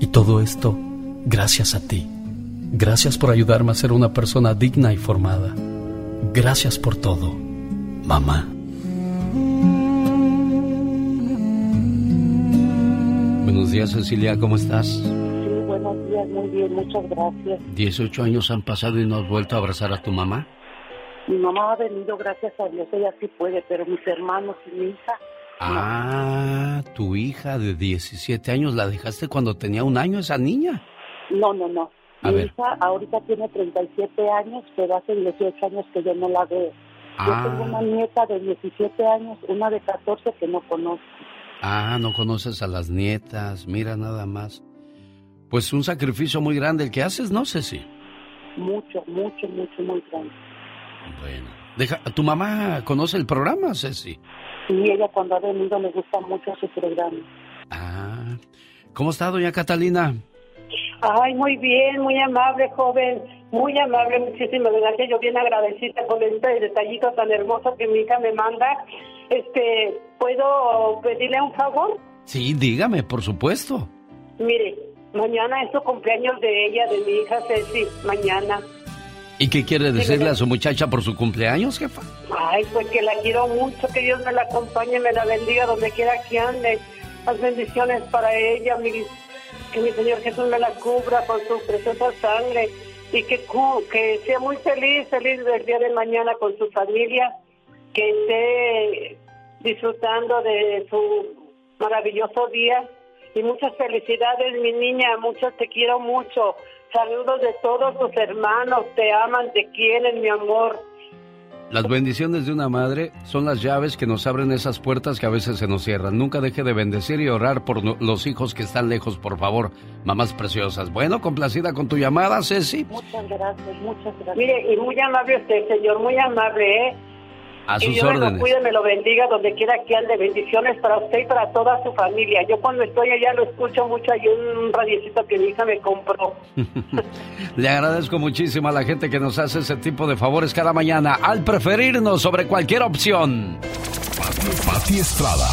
Y todo esto gracias a ti. Gracias por ayudarme a ser una persona digna y formada. Gracias por todo, mamá. Buenos días, Cecilia, ¿cómo estás? Sí, buenos días, muy bien, muchas gracias. 18 años han pasado y no has vuelto a abrazar a tu mamá. Mi mamá ha venido, gracias a Dios, ella sí puede, pero mis hermanos y mi hija, Ah, tu hija de 17 años, ¿la dejaste cuando tenía un año esa niña? no, no, no. A mi ver. hija ahorita tiene 37 años, pero hace 18 años que yo no la veo. Ah. Yo tengo una nieta de 17 años, una de 14 que no conozco. Ah, no conoces a las nietas, mira nada más. Pues un sacrificio muy grande el que haces, ¿no, Ceci? Mucho, mucho, mucho, muy grande. Bueno. Deja, ¿Tu mamá conoce el programa, Ceci? Y ella cuando ha venido le gusta mucho su programa. Ah. ¿Cómo está, doña Catalina? Ay, muy bien, muy amable, joven, muy amable, muchísimas gracias. Yo bien agradecida con este detallito tan hermoso que mi hija me manda. Este, ¿puedo pedirle un favor? Sí, dígame, por supuesto. Mire, mañana es su cumpleaños de ella, de mi hija Ceci, mañana. ¿Y qué quiere decirle a su muchacha por su cumpleaños, jefa? Ay, pues que la quiero mucho, que Dios me la acompañe, me la bendiga donde quiera que ande. Las bendiciones para ella, mi, que mi Señor Jesús me la cubra con su preciosa sangre y que, que sea muy feliz, feliz del día de mañana con su familia, que esté disfrutando de su maravilloso día y muchas felicidades, mi niña, muchas te quiero mucho. Saludos de todos tus hermanos, te aman, te quieren, mi amor. Las bendiciones de una madre son las llaves que nos abren esas puertas que a veces se nos cierran. Nunca deje de bendecir y orar por no- los hijos que están lejos, por favor, mamás preciosas. Bueno, complacida con tu llamada, Ceci. Muchas gracias, muchas gracias. Mire, y muy amable usted, señor, muy amable, ¿eh? A que sus Dios me lo órdenes. cuide, me lo bendiga donde quiera que ande. Bendiciones para usted y para toda su familia. Yo cuando estoy allá lo escucho mucho. Hay un radiecito que mi hija me compró. [laughs] Le agradezco muchísimo a la gente que nos hace ese tipo de favores cada mañana al preferirnos sobre cualquier opción. Pati Estrada.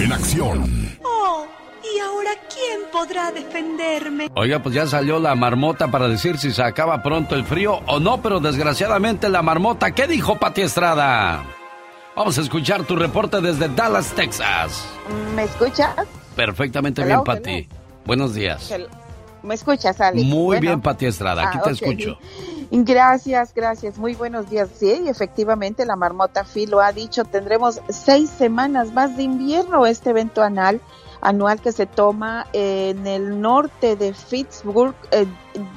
En acción. Oh, ¿y ahora quién podrá defenderme? Oiga, pues ya salió la marmota para decir si se acaba pronto el frío o no, pero desgraciadamente la marmota, ¿qué dijo Pati Estrada? Vamos a escuchar tu reporte desde Dallas, Texas. ¿Me escuchas? Perfectamente bien, Pati. Buenos días. ¿Me escuchas, Alex? Muy bien, Pati Estrada, aquí Ah, te ok. escucho. Gracias, gracias. Muy buenos días. Sí, efectivamente, la marmota Phil lo ha dicho. Tendremos seis semanas más de invierno. Este evento anual, anual que se toma en el norte de Pittsburgh, eh,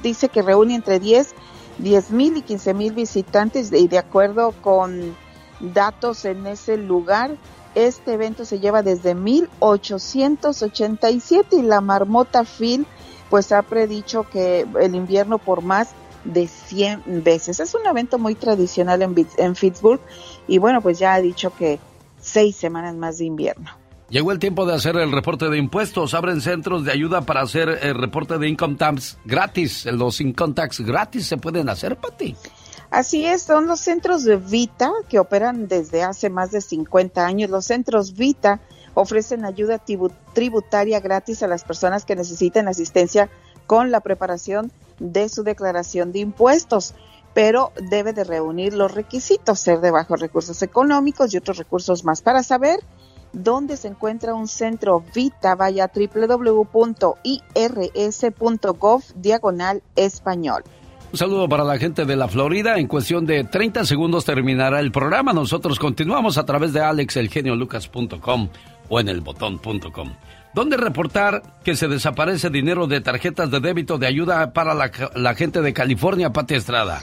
dice que reúne entre 10, 10 mil y 15 mil visitantes y de acuerdo con datos en ese lugar, este evento se lleva desde 1887 y la marmota Phil pues ha predicho que el invierno por más de 100 veces. Es un evento muy tradicional en, en Pittsburgh y bueno, pues ya ha dicho que seis semanas más de invierno. Llegó el tiempo de hacer el reporte de impuestos. Abren centros de ayuda para hacer el reporte de income tax gratis. Los income tax gratis se pueden hacer, Pati. Así es, son los centros de Vita que operan desde hace más de 50 años. Los centros Vita ofrecen ayuda tributaria gratis a las personas que necesiten asistencia con la preparación de su declaración de impuestos, pero debe de reunir los requisitos, ser de bajos recursos económicos y otros recursos más. Para saber dónde se encuentra un centro Vita, vaya www.irs.gov diagonal español. Un saludo para la gente de la Florida. En cuestión de 30 segundos terminará el programa. Nosotros continuamos a través de alexelgeniolucas.com o en elbotón.com. Donde reportar que se desaparece dinero de tarjetas de débito de ayuda para la, la gente de California, Pati Estrada.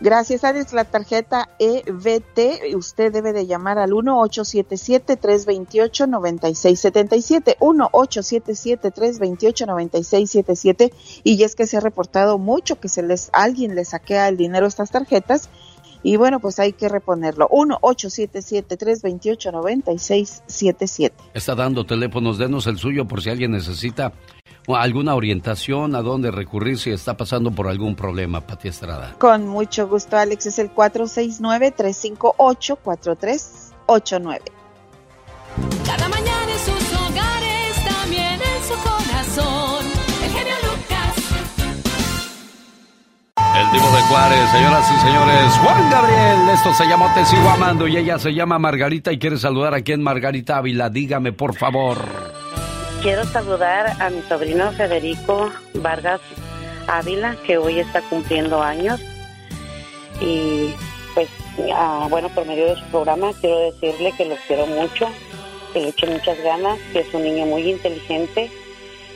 Gracias, Alex. La tarjeta EBT, usted debe de llamar al 1877-328-9677, 1877-328-9677, y es que se ha reportado mucho que se les, alguien le saquea el dinero a estas tarjetas, y bueno, pues hay que reponerlo, 1877-328-9677. Está dando teléfonos, denos el suyo por si alguien necesita alguna orientación a dónde recurrir si está pasando por algún problema, Pati Estrada. Con mucho gusto, Alex, es el 469-358-4389. Cada mañana en sus hogares, también en su corazón. El genio Lucas. El Divo de Juárez, señoras y señores, Juan Gabriel, esto se llamó Te Sigo Amando y ella se llama Margarita y quiere saludar aquí en Margarita Ávila, dígame por favor. Quiero saludar a mi sobrino Federico Vargas Ávila, que hoy está cumpliendo años. Y pues, ah, bueno, por medio de su programa, quiero decirle que lo quiero mucho, que le eche muchas ganas, que es un niño muy inteligente.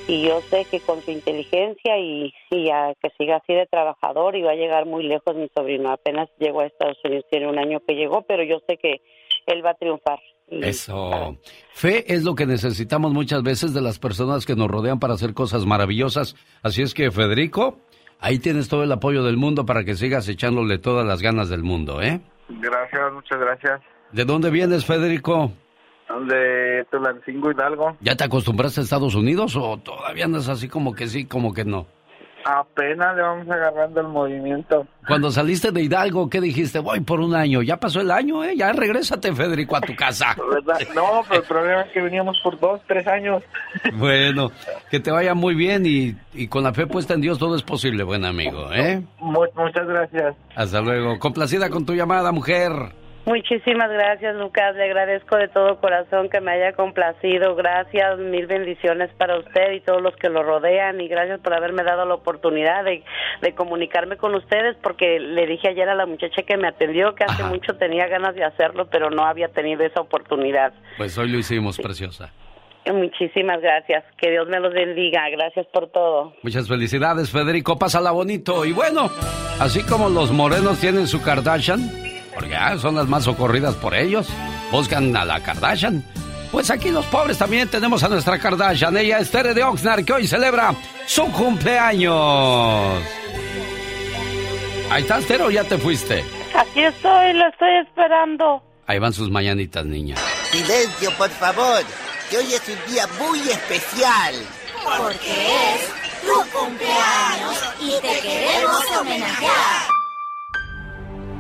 Y yo sé que con su inteligencia y, y a que siga así de trabajador y va a llegar muy lejos mi sobrino. Apenas llegó a Estados Unidos, tiene un año que llegó, pero yo sé que él va a triunfar. Y- Eso. Fe es lo que necesitamos muchas veces de las personas que nos rodean para hacer cosas maravillosas. Así es que, Federico, ahí tienes todo el apoyo del mundo para que sigas echándole todas las ganas del mundo, ¿eh? Gracias, muchas gracias. ¿De dónde vienes, Federico? De Tulancingo Hidalgo. ¿Ya te acostumbraste a Estados Unidos o todavía andas así como que sí, como que no? Apenas le vamos agarrando el movimiento. Cuando saliste de Hidalgo, ¿qué dijiste? Voy por un año. Ya pasó el año, ¿eh? Ya regrésate, Federico, a tu casa. [laughs] ¿Verdad? No, pero el problema es que veníamos por dos, tres años. Bueno, que te vaya muy bien y, y con la fe puesta en Dios todo es posible, buen amigo, ¿eh? Mu- muchas gracias. Hasta luego. Complacida con tu llamada, mujer. Muchísimas gracias, Lucas. Le agradezco de todo corazón que me haya complacido. Gracias, mil bendiciones para usted y todos los que lo rodean. Y gracias por haberme dado la oportunidad de, de comunicarme con ustedes, porque le dije ayer a la muchacha que me atendió que hace mucho tenía ganas de hacerlo, pero no había tenido esa oportunidad. Pues hoy lo hicimos, preciosa. Muchísimas gracias. Que Dios me los bendiga. Gracias por todo. Muchas felicidades, Federico. Pásala bonito. Y bueno, así como los morenos tienen su Kardashian, porque ah, son las más socorridas por ellos, buscan a la Kardashian. Pues aquí los pobres también tenemos a nuestra Kardashian. Ella es Tere de Oxnard, que hoy celebra su cumpleaños. Ahí estás, Tere, o ya te fuiste. Aquí estoy, lo estoy esperando. Ahí van sus mañanitas, niña. Silencio, por favor, que hoy es un día muy especial. Porque es tu cumpleaños y te queremos homenajear.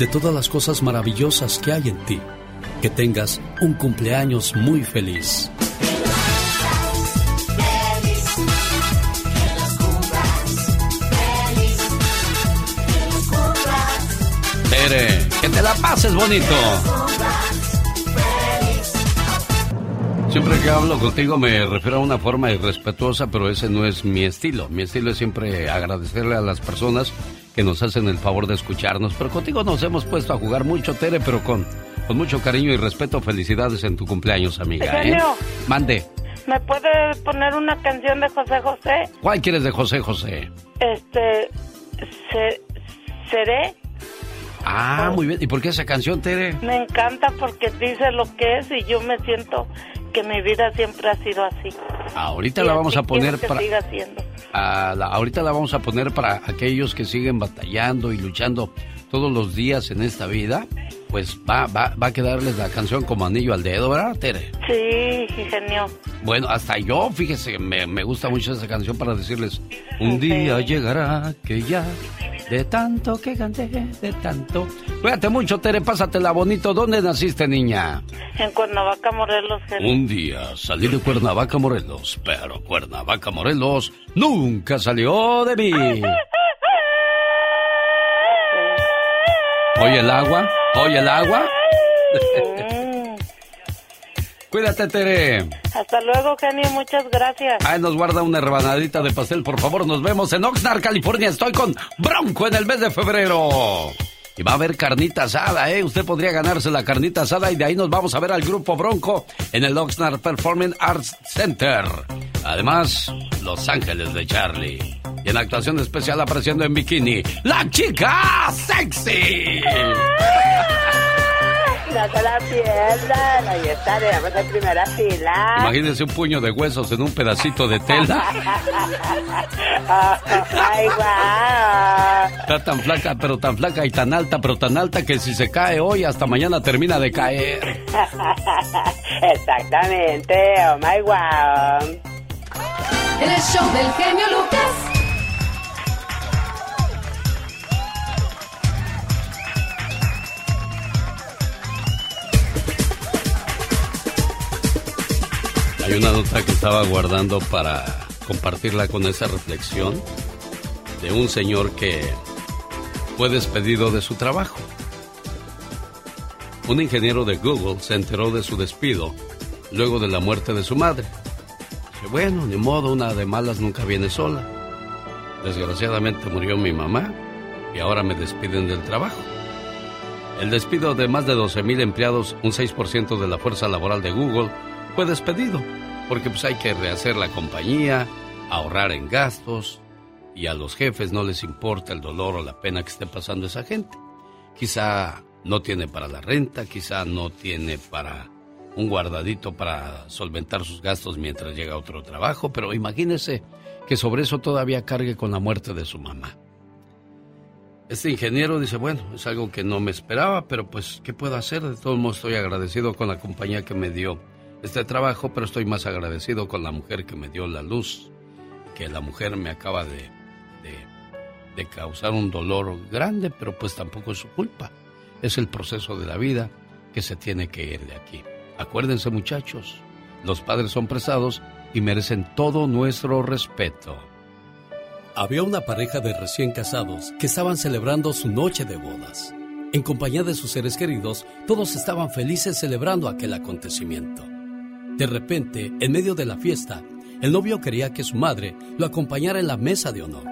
de todas las cosas maravillosas que hay en ti. Que tengas un cumpleaños muy feliz. Tere, que te la pases bonito. Siempre que hablo contigo me refiero a una forma irrespetuosa, pero ese no es mi estilo. Mi estilo es siempre agradecerle a las personas que nos hacen el favor de escucharnos. Pero contigo nos hemos puesto a jugar mucho, Tere, pero con, con mucho cariño y respeto. Felicidades en tu cumpleaños, amiga. ¿eh? Mande. ¿Me puede poner una canción de José José? ¿Cuál quieres de José José? Este. Se, seré. Ah, muy bien. ¿Y por qué esa canción, Tere? Me encanta porque dice lo que es y yo me siento que mi vida siempre ha sido así. Ahorita Y la vamos a poner quiero que para... siga siendo. A la- ahorita la vamos a poner para aquellos que siguen batallando y luchando todos los días en esta vida. Pues va, va, va a quedarles la canción como anillo al dedo, ¿verdad, Tere? Sí, genio. Bueno, hasta yo, fíjese, me, me gusta mucho esa canción para decirles, un día llegará que ya, de tanto que canté, de tanto. Cuídate mucho, Tere, pásatela bonito. ¿Dónde naciste, niña? En Cuernavaca, Morelos, genio. Un día salí de Cuernavaca, Morelos, pero Cuernavaca, Morelos nunca salió de mí. [laughs] ¿Oye el agua? ¿Oye el agua? [laughs] Cuídate, Tere. Hasta luego, genio. Muchas gracias. Ahí nos guarda una rebanadita de pastel, por favor. Nos vemos en Oxnard, California. Estoy con Bronco en el mes de febrero. Y va a haber carnita asada, ¿eh? Usted podría ganarse la carnita asada y de ahí nos vamos a ver al grupo Bronco en el Oxnard Performing Arts Center. Además, Los Ángeles de Charlie. Y en actuación especial apareciendo en bikini, la chica sexy. No se la pierdan, ahí estaremos en primera fila. Imagínense un puño de huesos en un pedacito de tela. [laughs] Ay, guau. Está tan flaca, pero tan flaca y tan alta, pero tan alta que si se cae hoy, hasta mañana termina de caer. Exactamente, oh my wow. El show del genio Lucas. Hay una nota que estaba guardando para compartirla con esa reflexión de un señor que fue despedido de su trabajo. Un ingeniero de Google se enteró de su despido luego de la muerte de su madre. Bueno, ni modo, una de malas nunca viene sola. Desgraciadamente murió mi mamá y ahora me despiden del trabajo. El despido de más de 12.000 empleados, un 6% de la fuerza laboral de Google, fue despedido, porque pues hay que rehacer la compañía, ahorrar en gastos, y a los jefes no les importa el dolor o la pena que esté pasando esa gente. Quizá no tiene para la renta, quizá no tiene para un guardadito para solventar sus gastos mientras llega otro trabajo, pero imagínese que sobre eso todavía cargue con la muerte de su mamá. Este ingeniero dice, bueno, es algo que no me esperaba, pero pues, ¿qué puedo hacer? De todos modos, estoy agradecido con la compañía que me dio este trabajo, pero estoy más agradecido con la mujer que me dio la luz, que la mujer me acaba de, de, causar un dolor grande, pero pues tampoco es su culpa. Es el proceso de la vida que se tiene que ir de aquí. Acuérdense muchachos, los padres son presados y merecen todo nuestro respeto. Había una pareja de recién casados que estaban celebrando su noche de bodas. En compañía de sus seres queridos, todos estaban felices celebrando aquel acontecimiento. De repente, en medio de la fiesta, el novio quería que su madre lo acompañara en la mesa de honor,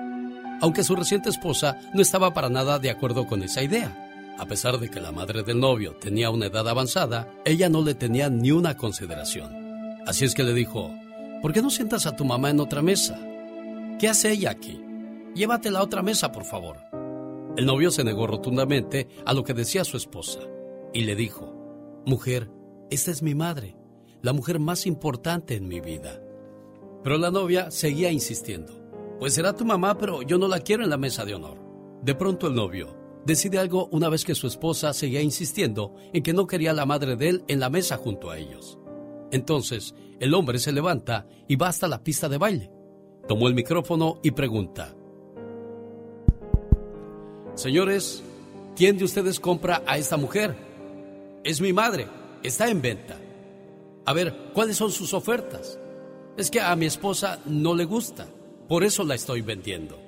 aunque su reciente esposa no estaba para nada de acuerdo con esa idea. A pesar de que la madre del novio tenía una edad avanzada, ella no le tenía ni una consideración. Así es que le dijo, ¿por qué no sientas a tu mamá en otra mesa? ¿Qué hace ella aquí? Llévatela a otra mesa, por favor. El novio se negó rotundamente a lo que decía su esposa y le dijo, Mujer, esta es mi madre, la mujer más importante en mi vida. Pero la novia seguía insistiendo. Pues será tu mamá, pero yo no la quiero en la mesa de honor. De pronto el novio decide algo una vez que su esposa seguía insistiendo en que no quería a la madre de él en la mesa junto a ellos. Entonces, el hombre se levanta y va hasta la pista de baile. Tomó el micrófono y pregunta. Señores, ¿quién de ustedes compra a esta mujer? Es mi madre, está en venta. A ver, ¿cuáles son sus ofertas? Es que a mi esposa no le gusta, por eso la estoy vendiendo.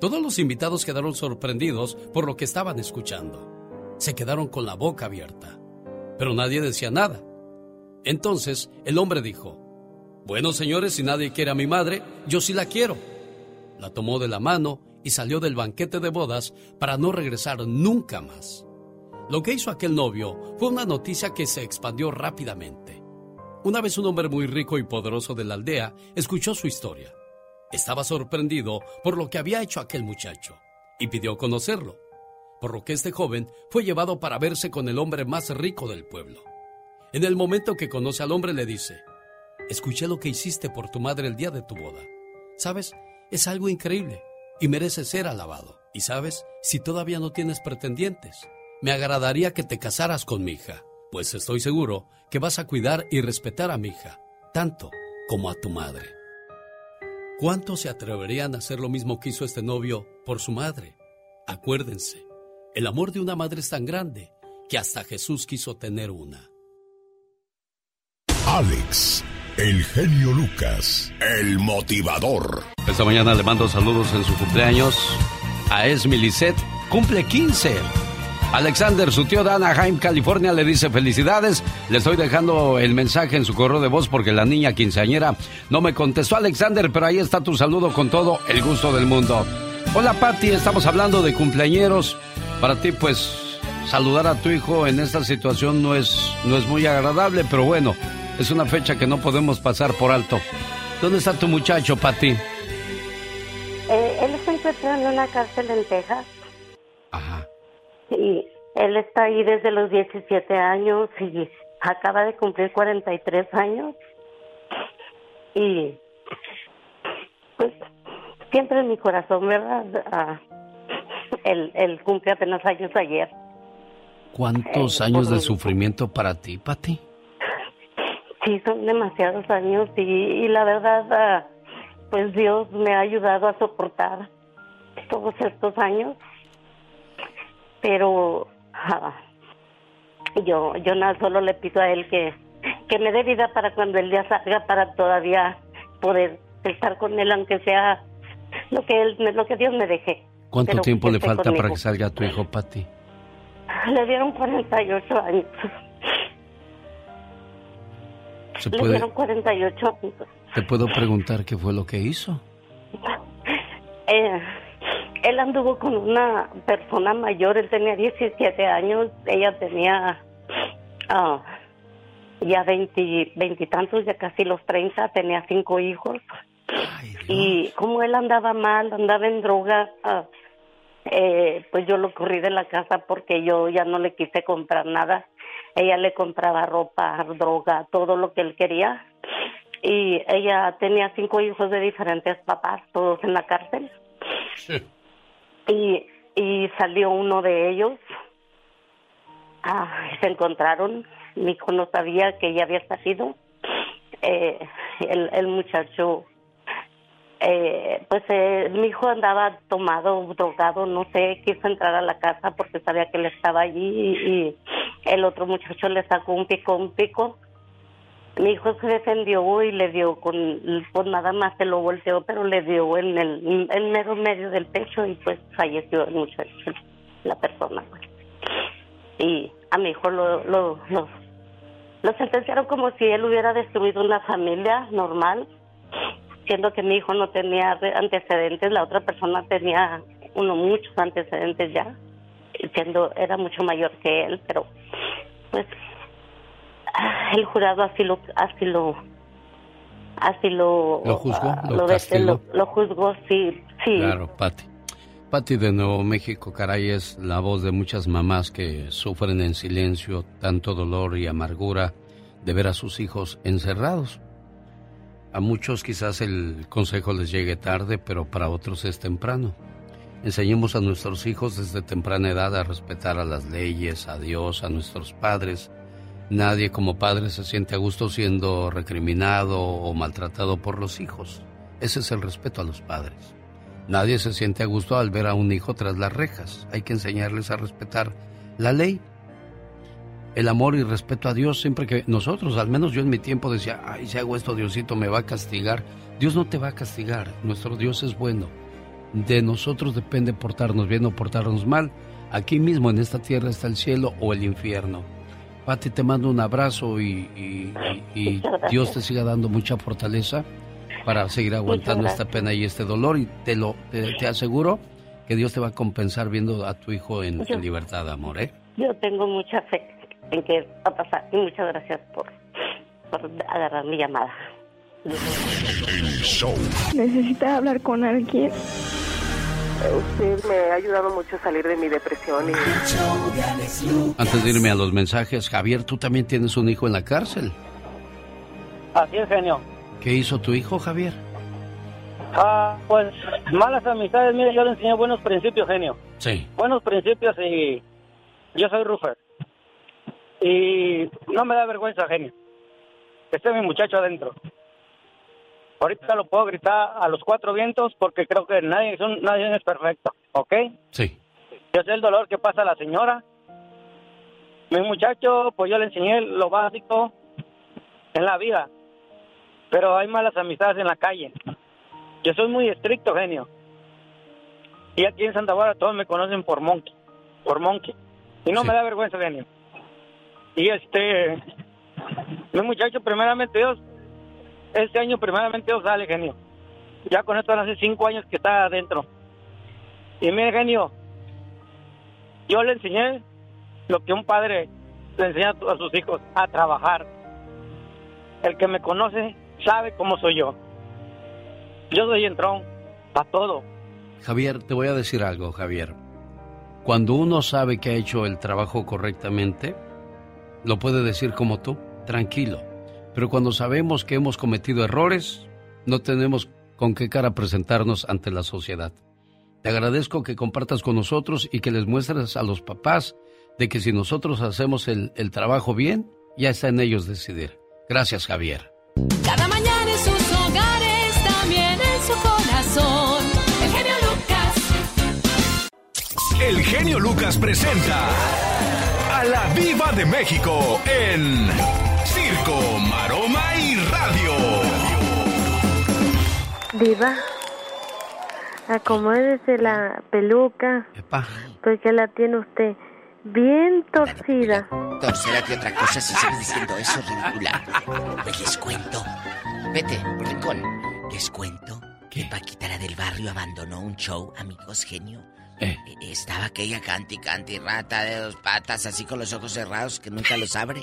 Todos los invitados quedaron sorprendidos por lo que estaban escuchando. Se quedaron con la boca abierta, pero nadie decía nada. Entonces el hombre dijo, bueno señores, si nadie quiere a mi madre, yo sí la quiero. La tomó de la mano y salió del banquete de bodas para no regresar nunca más. Lo que hizo aquel novio fue una noticia que se expandió rápidamente. Una vez un hombre muy rico y poderoso de la aldea escuchó su historia. Estaba sorprendido por lo que había hecho aquel muchacho y pidió conocerlo, por lo que este joven fue llevado para verse con el hombre más rico del pueblo. En el momento que conoce al hombre le dice, escuché lo que hiciste por tu madre el día de tu boda. ¿Sabes? Es algo increíble y merece ser alabado. Y sabes, si todavía no tienes pretendientes, me agradaría que te casaras con mi hija, pues estoy seguro que vas a cuidar y respetar a mi hija, tanto como a tu madre. ¿Cuántos se atreverían a hacer lo mismo que hizo este novio por su madre? Acuérdense, el amor de una madre es tan grande que hasta Jesús quiso tener una. Alex, el genio Lucas, el motivador. Esta mañana le mando saludos en su cumpleaños a Esmi Lisset, cumple 15. Alexander, su tío de Anaheim, California, le dice felicidades. Le estoy dejando el mensaje en su correo de voz porque la niña quinceañera no me contestó, Alexander, pero ahí está tu saludo con todo el gusto del mundo. Hola, Patti, estamos hablando de cumpleañeros. Para ti, pues, saludar a tu hijo en esta situación no es, no es muy agradable, pero bueno, es una fecha que no podemos pasar por alto. ¿Dónde está tu muchacho, Patti? Eh, él está encontrado en una cárcel en Texas. Y él está ahí desde los 17 años y acaba de cumplir 43 años. Y pues siempre en mi corazón, ¿verdad? Ah, él, él cumple apenas años ayer. ¿Cuántos Eh, años de mi- sufrimiento para ti, Patti? Sí, son demasiados años y, y la verdad, ah, pues Dios me ha ayudado a soportar todos estos años. Pero ah, yo, yo nada, solo le pido a Él que, que me dé vida para cuando el día salga, para todavía poder estar con Él, aunque sea lo que él, lo que Dios me deje. ¿Cuánto Pero tiempo le falta para que salga tu hijo, Patti? Le dieron 48 años. ¿Se Le puede, dieron 48 años. ¿Te puedo preguntar qué fue lo que hizo? Eh, él anduvo con una persona mayor, él tenía 17 años, ella tenía ah, ya 20 veintitantos, ya casi los 30, tenía cinco hijos. y como él andaba mal, andaba en droga, ah, eh, pues yo lo corrí de la casa porque yo ya no le quise comprar nada. Ella le compraba ropa, droga, todo lo que él quería. Y ella tenía cinco hijos de diferentes papás, todos en la cárcel. Y, y salió uno de ellos. Ah, se encontraron. Mi hijo no sabía que ella había salido. Eh, el, el muchacho, eh, pues eh, mi hijo andaba tomado, drogado, no sé, quiso entrar a la casa porque sabía que él estaba allí y el otro muchacho le sacó un pico, un pico. Mi hijo se defendió y le dio con, nada más se lo volteó, pero le dio en el en mero medio del pecho y pues falleció el muchacho, la persona. pues. Y a mi hijo lo, lo, lo, lo sentenciaron como si él hubiera destruido una familia normal, siendo que mi hijo no tenía antecedentes, la otra persona tenía uno muchos antecedentes ya, siendo era mucho mayor que él, pero pues [sighs] el jurado así lo así lo así lo ¿Lo juzgó? ah, ¿Lo castigó? lo, lo juzgó sí sí Claro, Patti. Patti de Nuevo México, caray, es la voz de muchas mamás que sufren en silencio tanto dolor y amargura de ver a sus hijos encerrados. A muchos quizás el consejo les llegue tarde, pero para otros es temprano. Enseñemos a nuestros hijos desde temprana edad a respetar a las leyes, a Dios, a nuestros padres. Nadie como padre se siente a gusto siendo recriminado o maltratado por los hijos. Ese es el respeto a los padres. Nadie se siente a gusto al ver a un hijo tras las rejas. Hay que enseñarles a respetar la ley, el amor y respeto a Dios. Siempre que nosotros, al menos yo en mi tiempo decía, ay, si hago esto, Diosito me va a castigar. Dios no te va a castigar. Nuestro Dios es bueno. De nosotros depende portarnos bien o portarnos mal. Aquí mismo en esta tierra está el cielo o el infierno. Pati, te mando un abrazo y, y Dios te siga dando mucha fortaleza para seguir aguantando esta pena y este dolor y te lo te, aseguro que Dios te va a compensar viendo a tu hijo en, libertad, amor, ¿eh? Yo tengo mucha fe en que va a pasar y muchas gracias por, por agarrar mi llamada. Necesita hablar con alguien. Usted me ha ayudado mucho a salir de mi depresión y... Antes de irme a los mensajes, Javier, tú también tienes un hijo en la cárcel. Así es, genio. ¿Qué hizo tu hijo, Javier? Ah, pues malas amistades. Mire, yo le enseñé buenos principios, genio. Sí. Buenos principios y yo soy Rufer. Y no me da vergüenza, genio. Este mi muchacho adentro. Ahorita lo puedo gritar a los cuatro vientos porque creo que nadie, son, nadie es perfecto, ¿ok? Sí. Yo sé el dolor que pasa a la señora. Mi muchacho, pues yo le enseñé lo básico en la vida pero hay malas amistades en la calle. Yo soy muy estricto, genio. Y aquí en Santa Bárbara todos me conocen por Monkey, por Monkey. Y no me da vergüenza, genio. Y este, mi muchacho, primeramente Dios, este año primeramente Dios sale, genio. Ya con esto hace cinco años que está adentro. Y mire, genio, yo le enseñé lo que un padre le enseña a sus hijos, a trabajar. El que me conoce sabe cómo soy yo. Yo soy entrón a todo. Javier, te voy a decir algo, Javier. Cuando uno sabe que ha hecho el trabajo correctamente, lo puede decir como tú, tranquilo. Pero cuando sabemos que hemos cometido errores, no tenemos con qué cara presentarnos ante la sociedad. Te agradezco que compartas con nosotros y que les muestres a los papás de que si nosotros hacemos el, el trabajo bien, ya está en ellos decidir. Gracias, Javier. Cada mañana en sus hogares, también en su corazón. El genio Lucas. El genio Lucas presenta a la Viva de México en Circo, Maroma y Radio. Viva. Acomódese la peluca. Porque la tiene usted bien torcida. Torcida que otra cosa si sigues diciendo eso, ridícula. Pues les cuento. Vete, rincón. Les cuento que Paquita la del barrio abandonó un show, amigos genio. Eh. E-, estaba aquella canti canti rata de dos patas, así con los ojos cerrados que nunca los abre.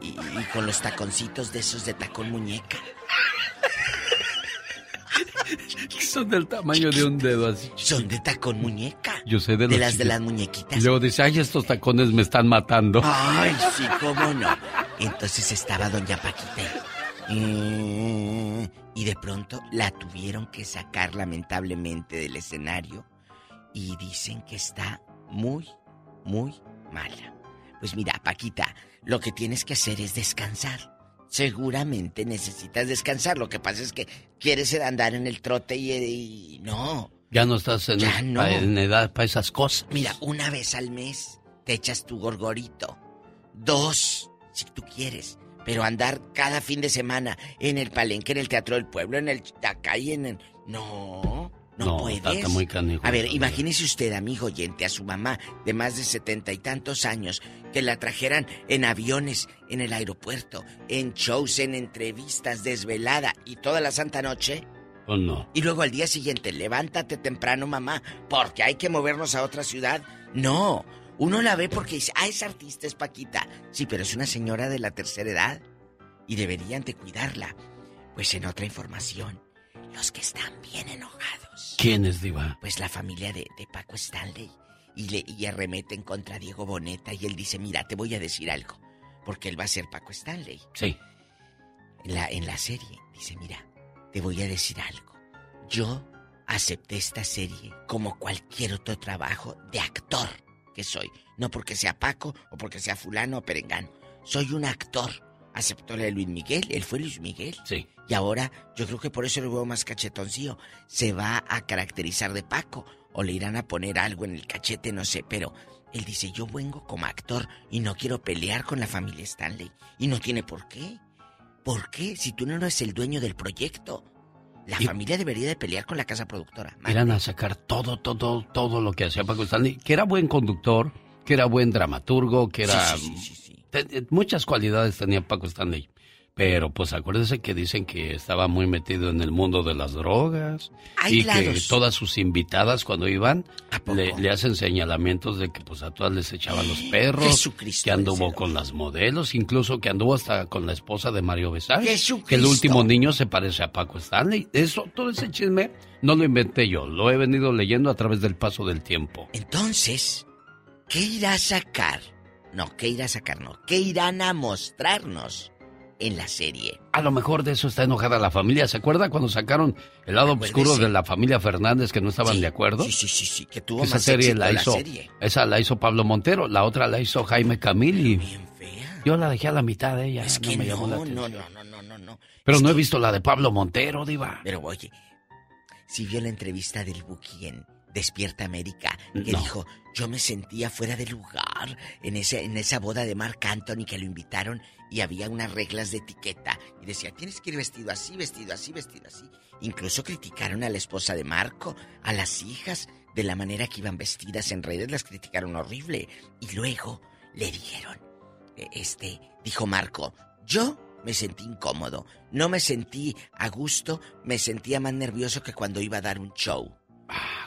Y, y con los taconcitos de esos de tacón muñeca. [laughs] Son del tamaño de un dedo así. Son de tacón muñeca. Yo sé de, de las de las muñequitas. Y luego dice, ay, estos tacones me están matando. Ay, sí, cómo no. Entonces estaba doña Paquita. y- Y de pronto la tuvieron que sacar lamentablemente del escenario. Y dicen que está muy, muy mala. Pues mira, Paquita, lo que tienes que hacer es descansar. Seguramente necesitas descansar. Lo que pasa es que quieres andar en el trote y, y no. Ya no estás en, Ya no. en edad para esas cosas. Mira, una vez al mes te echas tu gorgorito. Dos, si tú quieres. Pero andar cada fin de semana en el palenque, en el Teatro del Pueblo, en el acá y en el... No, no, No, puedes. está- está muy canijo A ver, imagínese usted, amigo oyente, a su mamá de más de setenta y tantos años, que la trajeran en aviones, en el aeropuerto, en shows, en entrevistas, desvelada y toda la santa noche. ¿O no? Y luego al día siguiente, levántate temprano, mamá, porque hay que movernos a otra ciudad. No, uno la ve porque dice, ah, es artista, es Paquita. Sí, pero es una señora de la tercera edad y deberían de cuidarla. Pues en otra información, los que están bien enojados. ¿Quién es, Diva? Pues la familia de, de Paco Stanley. Y, le, y arremeten contra Diego Boneta y él dice, mira, te voy a decir algo. Porque él va a ser Paco Stanley Sí. en la, en la serie. Dice, mira, te voy a decir algo. Yo acepté esta serie como cualquier otro trabajo de actor que soy. No porque sea Paco o porque sea fulano o perengano. Soy un actor. Aceptó la de Luis Miguel, él fue Luis Miguel. Sí. Y ahora yo creo que por eso lo veo más cachetoncillo. Se va a caracterizar de Paco o le irán a poner algo en el cachete, no sé, pero él dice, yo vengo como actor y no quiero pelear con la familia Stanley. Y no tiene por qué. ¿Por qué? Si tú no eres el dueño del proyecto. La familia debería de pelear con la casa productora. Irán a sacar todo, todo, todo lo que hacía Paco Stanley, que era buen conductor, que era buen dramaturgo, que era... te- muchas cualidades tenía Paco Stanley. Pero pues acuérdese que dicen que estaba muy metido en el mundo de las drogas y que todas sus invitadas cuando iban le, le hacen señalamientos de que pues a todas les echaban los perros, Jesucristo que anduvo con las modelos, incluso que anduvo hasta con la esposa de Mario Besares, que el último niño se parece a Paco Stanley. Eso, todo ese chisme no lo inventé yo, lo he venido leyendo a través del paso del tiempo. Entonces, ¿qué irá a sacar? No, ¿qué irá a sacar? No, ¿qué irán a mostrarnos en la serie? A lo mejor de eso está enojada la familia. ¿Se acuerda cuando sacaron el lado oscuro de la familia Fernández que no estaban de acuerdo? Sí, sí, sí, sí, que tuvo esa más serie éxito la la hizo, serie. esa la hizo Pablo Montero, la otra la hizo Jaime Camil y yo la dejé a la mitad de ella. Es no que me llamó la no, atención. no, no, no, no, no, no. Pero no he visto la de Pablo Montero, diva. Pero oye, si vio la entrevista del Buki en Despierta América, que No. dijo, yo me sentía fuera de lugar en, ese, en esa boda de Marc Anthony que lo invitaron y había unas reglas de etiqueta. Y decía, tienes que ir vestido así, vestido así, vestido así. Incluso criticaron a la esposa de Marco, a las hijas, de la manera que iban vestidas en redes, las criticaron horrible. Y luego le dijeron, eh, este, dijo Marco, yo me sentí incómodo, no me sentí a gusto, me sentía más nervioso que cuando iba a dar un show.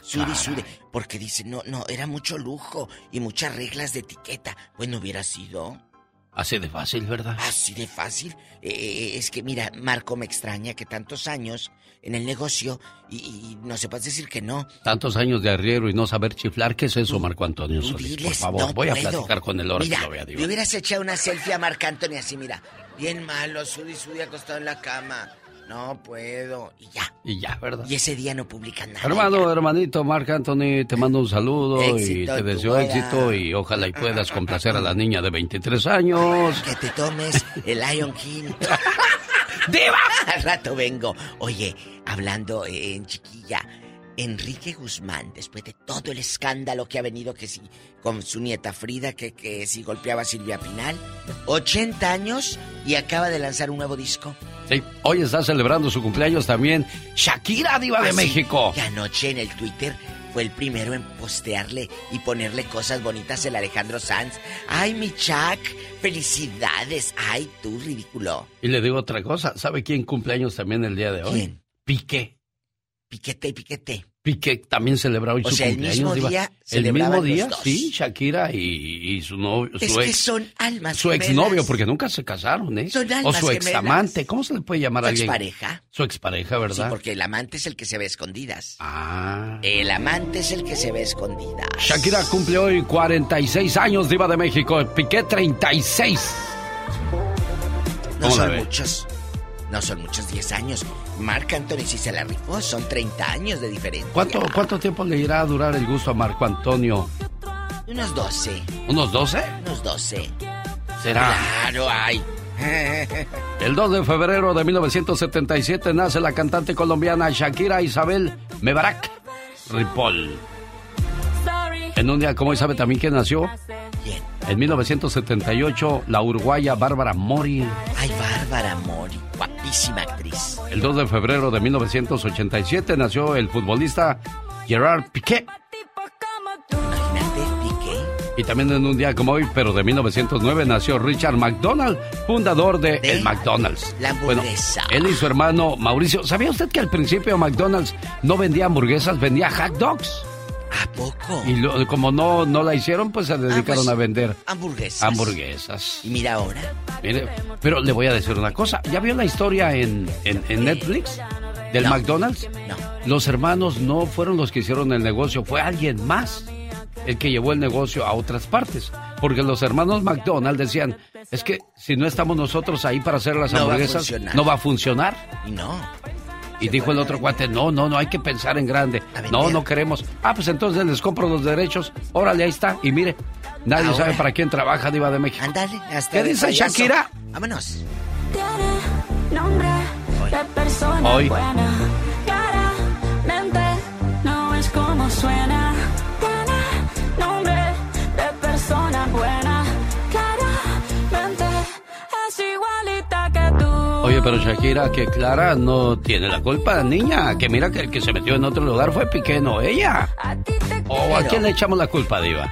Suri, suri, porque dice, no, no, era mucho lujo y muchas reglas de etiqueta. Pues no hubiera sido Así de fácil, ¿verdad? así de fácil. Eh, es que mira, Marco me extraña que tantos años en el negocio y, y no sepas decir que no. Tantos años de arriero y no saber chiflar, ¿qué es eso, Marco Antonio Solís? Por favor, no voy a platicar con él ahora Mira, que lo vea, le hubieras echado una selfie a Marc Anthony así, mira. Bien malo, sudi, sudi, acostado en la cama. No puedo. Y ya. Y ya, ¿verdad? Y ese día no publican nada. Hermano, hermanito Marc Anthony, te mando un saludo y te deseo éxito y ojalá y puedas complacer a la niña de 23 años. Que te tomes el Lion King. [laughs] ¡Diva! Al rato vengo. Oye, hablando en chiquilla, Enrique Guzmán, después de todo el escándalo que ha venido, que si con su nieta Frida, que, que si golpeaba a Silvia Pinal, 80 años y acaba de lanzar un nuevo disco. Sí, hoy está celebrando su cumpleaños también Shakira, diva de Así México. Que anoche en el Twitter fue el primero en postearle y ponerle cosas bonitas el Alejandro Sanz. Ay, mi Chuck, felicidades. Ay, tú, ridículo. Y le digo otra cosa, ¿sabe quién cumpleaños también el día de hoy? ¿Quién? Piqué. Piquete y piquete. Piqué también celebra hoy O su sea, el cumpleaños. mismo día El mismo día, sí, Shakira y, y su novio, Es su que son almas Su exnovio, porque nunca se casaron, ¿eh? Son o almas su gemelas. examante, ¿cómo se le puede llamar a Su alguien? expareja. Su expareja, Sí, ¿verdad? porque el amante es el que se ve a escondidas. Ah. El amante es el que se ve a escondidas. Shakira cumple hoy 46 años, diva de México. Piqué 36. No ¿Cómo la son muchos. No son muchos 10 años. Marc Anthony sí se la rifó. Son 30 años de diferencia. ¿Cuánto, ¿Cuánto tiempo le irá a durar el gusto a Marco Antonio? Unos 12. ¿Unos 12? Unos 12. ¿Será? Claro, ay. [laughs] El 2 de febrero de 1977 nace la cantante colombiana Shakira Isabel Mebarak Ripoll. En un día como hoy, ¿sabe también quién nació? ¿Quién? En 1978, la uruguaya Bárbara Mori. Ay, Bárbara Mori. Guapísima actriz. El 2 de febrero de 1987 nació el futbolista Gerard Piqué. Imagínate, Piqué. Y también en un día como hoy, pero de 1909, nació Richard McDonald, fundador de, el McDonald's. la bueno, él y su hermano Mauricio. ¿Sabía usted que al principio McDonald's no vendía hamburguesas, vendía hot dogs? ¿A poco? Y lo- como no, no la hicieron, pues se dedicaron pues, a vender Hamburguesas. hamburguesas. Y mira ahora. Mire, pero le voy a decir una cosa. ¿Ya vio la historia en, en- en Netflix del No. McDonald's? No. Los hermanos no fueron los que hicieron el negocio, fue alguien más el que llevó el negocio a otras partes. Porque los hermanos McDonald decían, es que si no estamos nosotros ahí para hacer las No hamburguesas, no va a funcionar. Y no. Y dijo el otro cuate, no, no, no hay que pensar en grande. No, no queremos. Ah, pues entonces les compro los derechos. Órale, ahí está. Y mire, nadie sabe para quién trabaja Diva de México. Ándale, hasta ¿Qué dice payaso. Shakira? Vámonos. Nombre de persona Hoy. buena. Claramente no es como suena. Oye, pero Shakira, que Clara no tiene la culpa, niña. Que mira que el que se metió en otro lugar fue Piqué, no ella. ¿O a quién le echamos la culpa, Diva?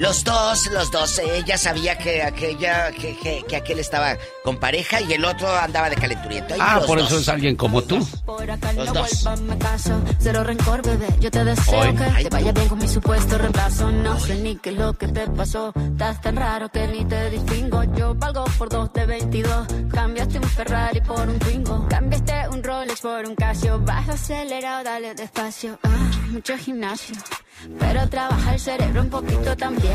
Los dos, los dos. Ella sabía que aquella, que, que, que aquel estaba con pareja y el otro andaba de calenturiento. Ah, los por dos. eso es alguien como tú. Por acá Los no dos. vuelvas, me caso. Cero rencor, bebé. Yo te deseo Hoy. que Ay, te vaya tú. bien con mi supuesto reemplazo. No sé ni qué es lo que te pasó. Estás tan raro que ni te distingo. Yo valgo por dos de 22. Cambiaste un Ferrari por un Twingo. Cambiaste un Rolex por un Casio. Vas acelerado, dale despacio. Ah, mucho gimnasio. Pero trabaja el cerebro un poquito también.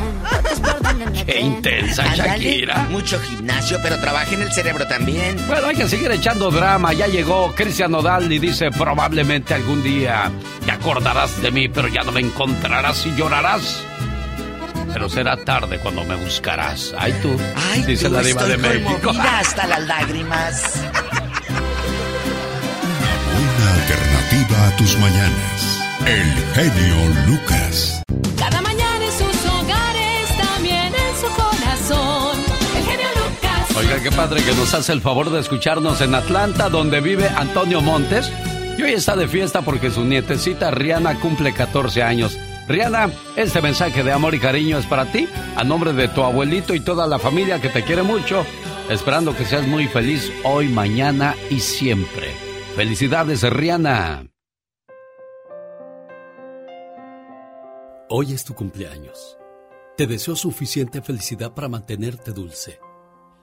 Qué intensa, Shakira. Mucho gimnasio, pero trabaja en el cerebro también. Bueno, hay que seguir echando drama. Ya llegó Cristian Nodal y dice, probablemente algún día te acordarás de mí, pero ya no me encontrarás y llorarás. Pero será tarde cuando me buscarás. Ay, tú, Ay, dice tú, la diva estoy de México. hasta las lágrimas. Una alternativa a tus mañanas. El genio Lucas. Oiga, qué padre que nos hace el favor de escucharnos en Atlanta, donde vive Antonio Montes. Y hoy está de fiesta porque su nietecita Rihanna cumple 14 años. Rihanna, este mensaje de amor y cariño es para ti, a nombre de tu abuelito y toda la familia que te quiere mucho, esperando que seas muy feliz hoy, mañana y siempre. Felicidades, Rihanna. Hoy es tu cumpleaños. Te deseo suficiente felicidad para mantenerte dulce,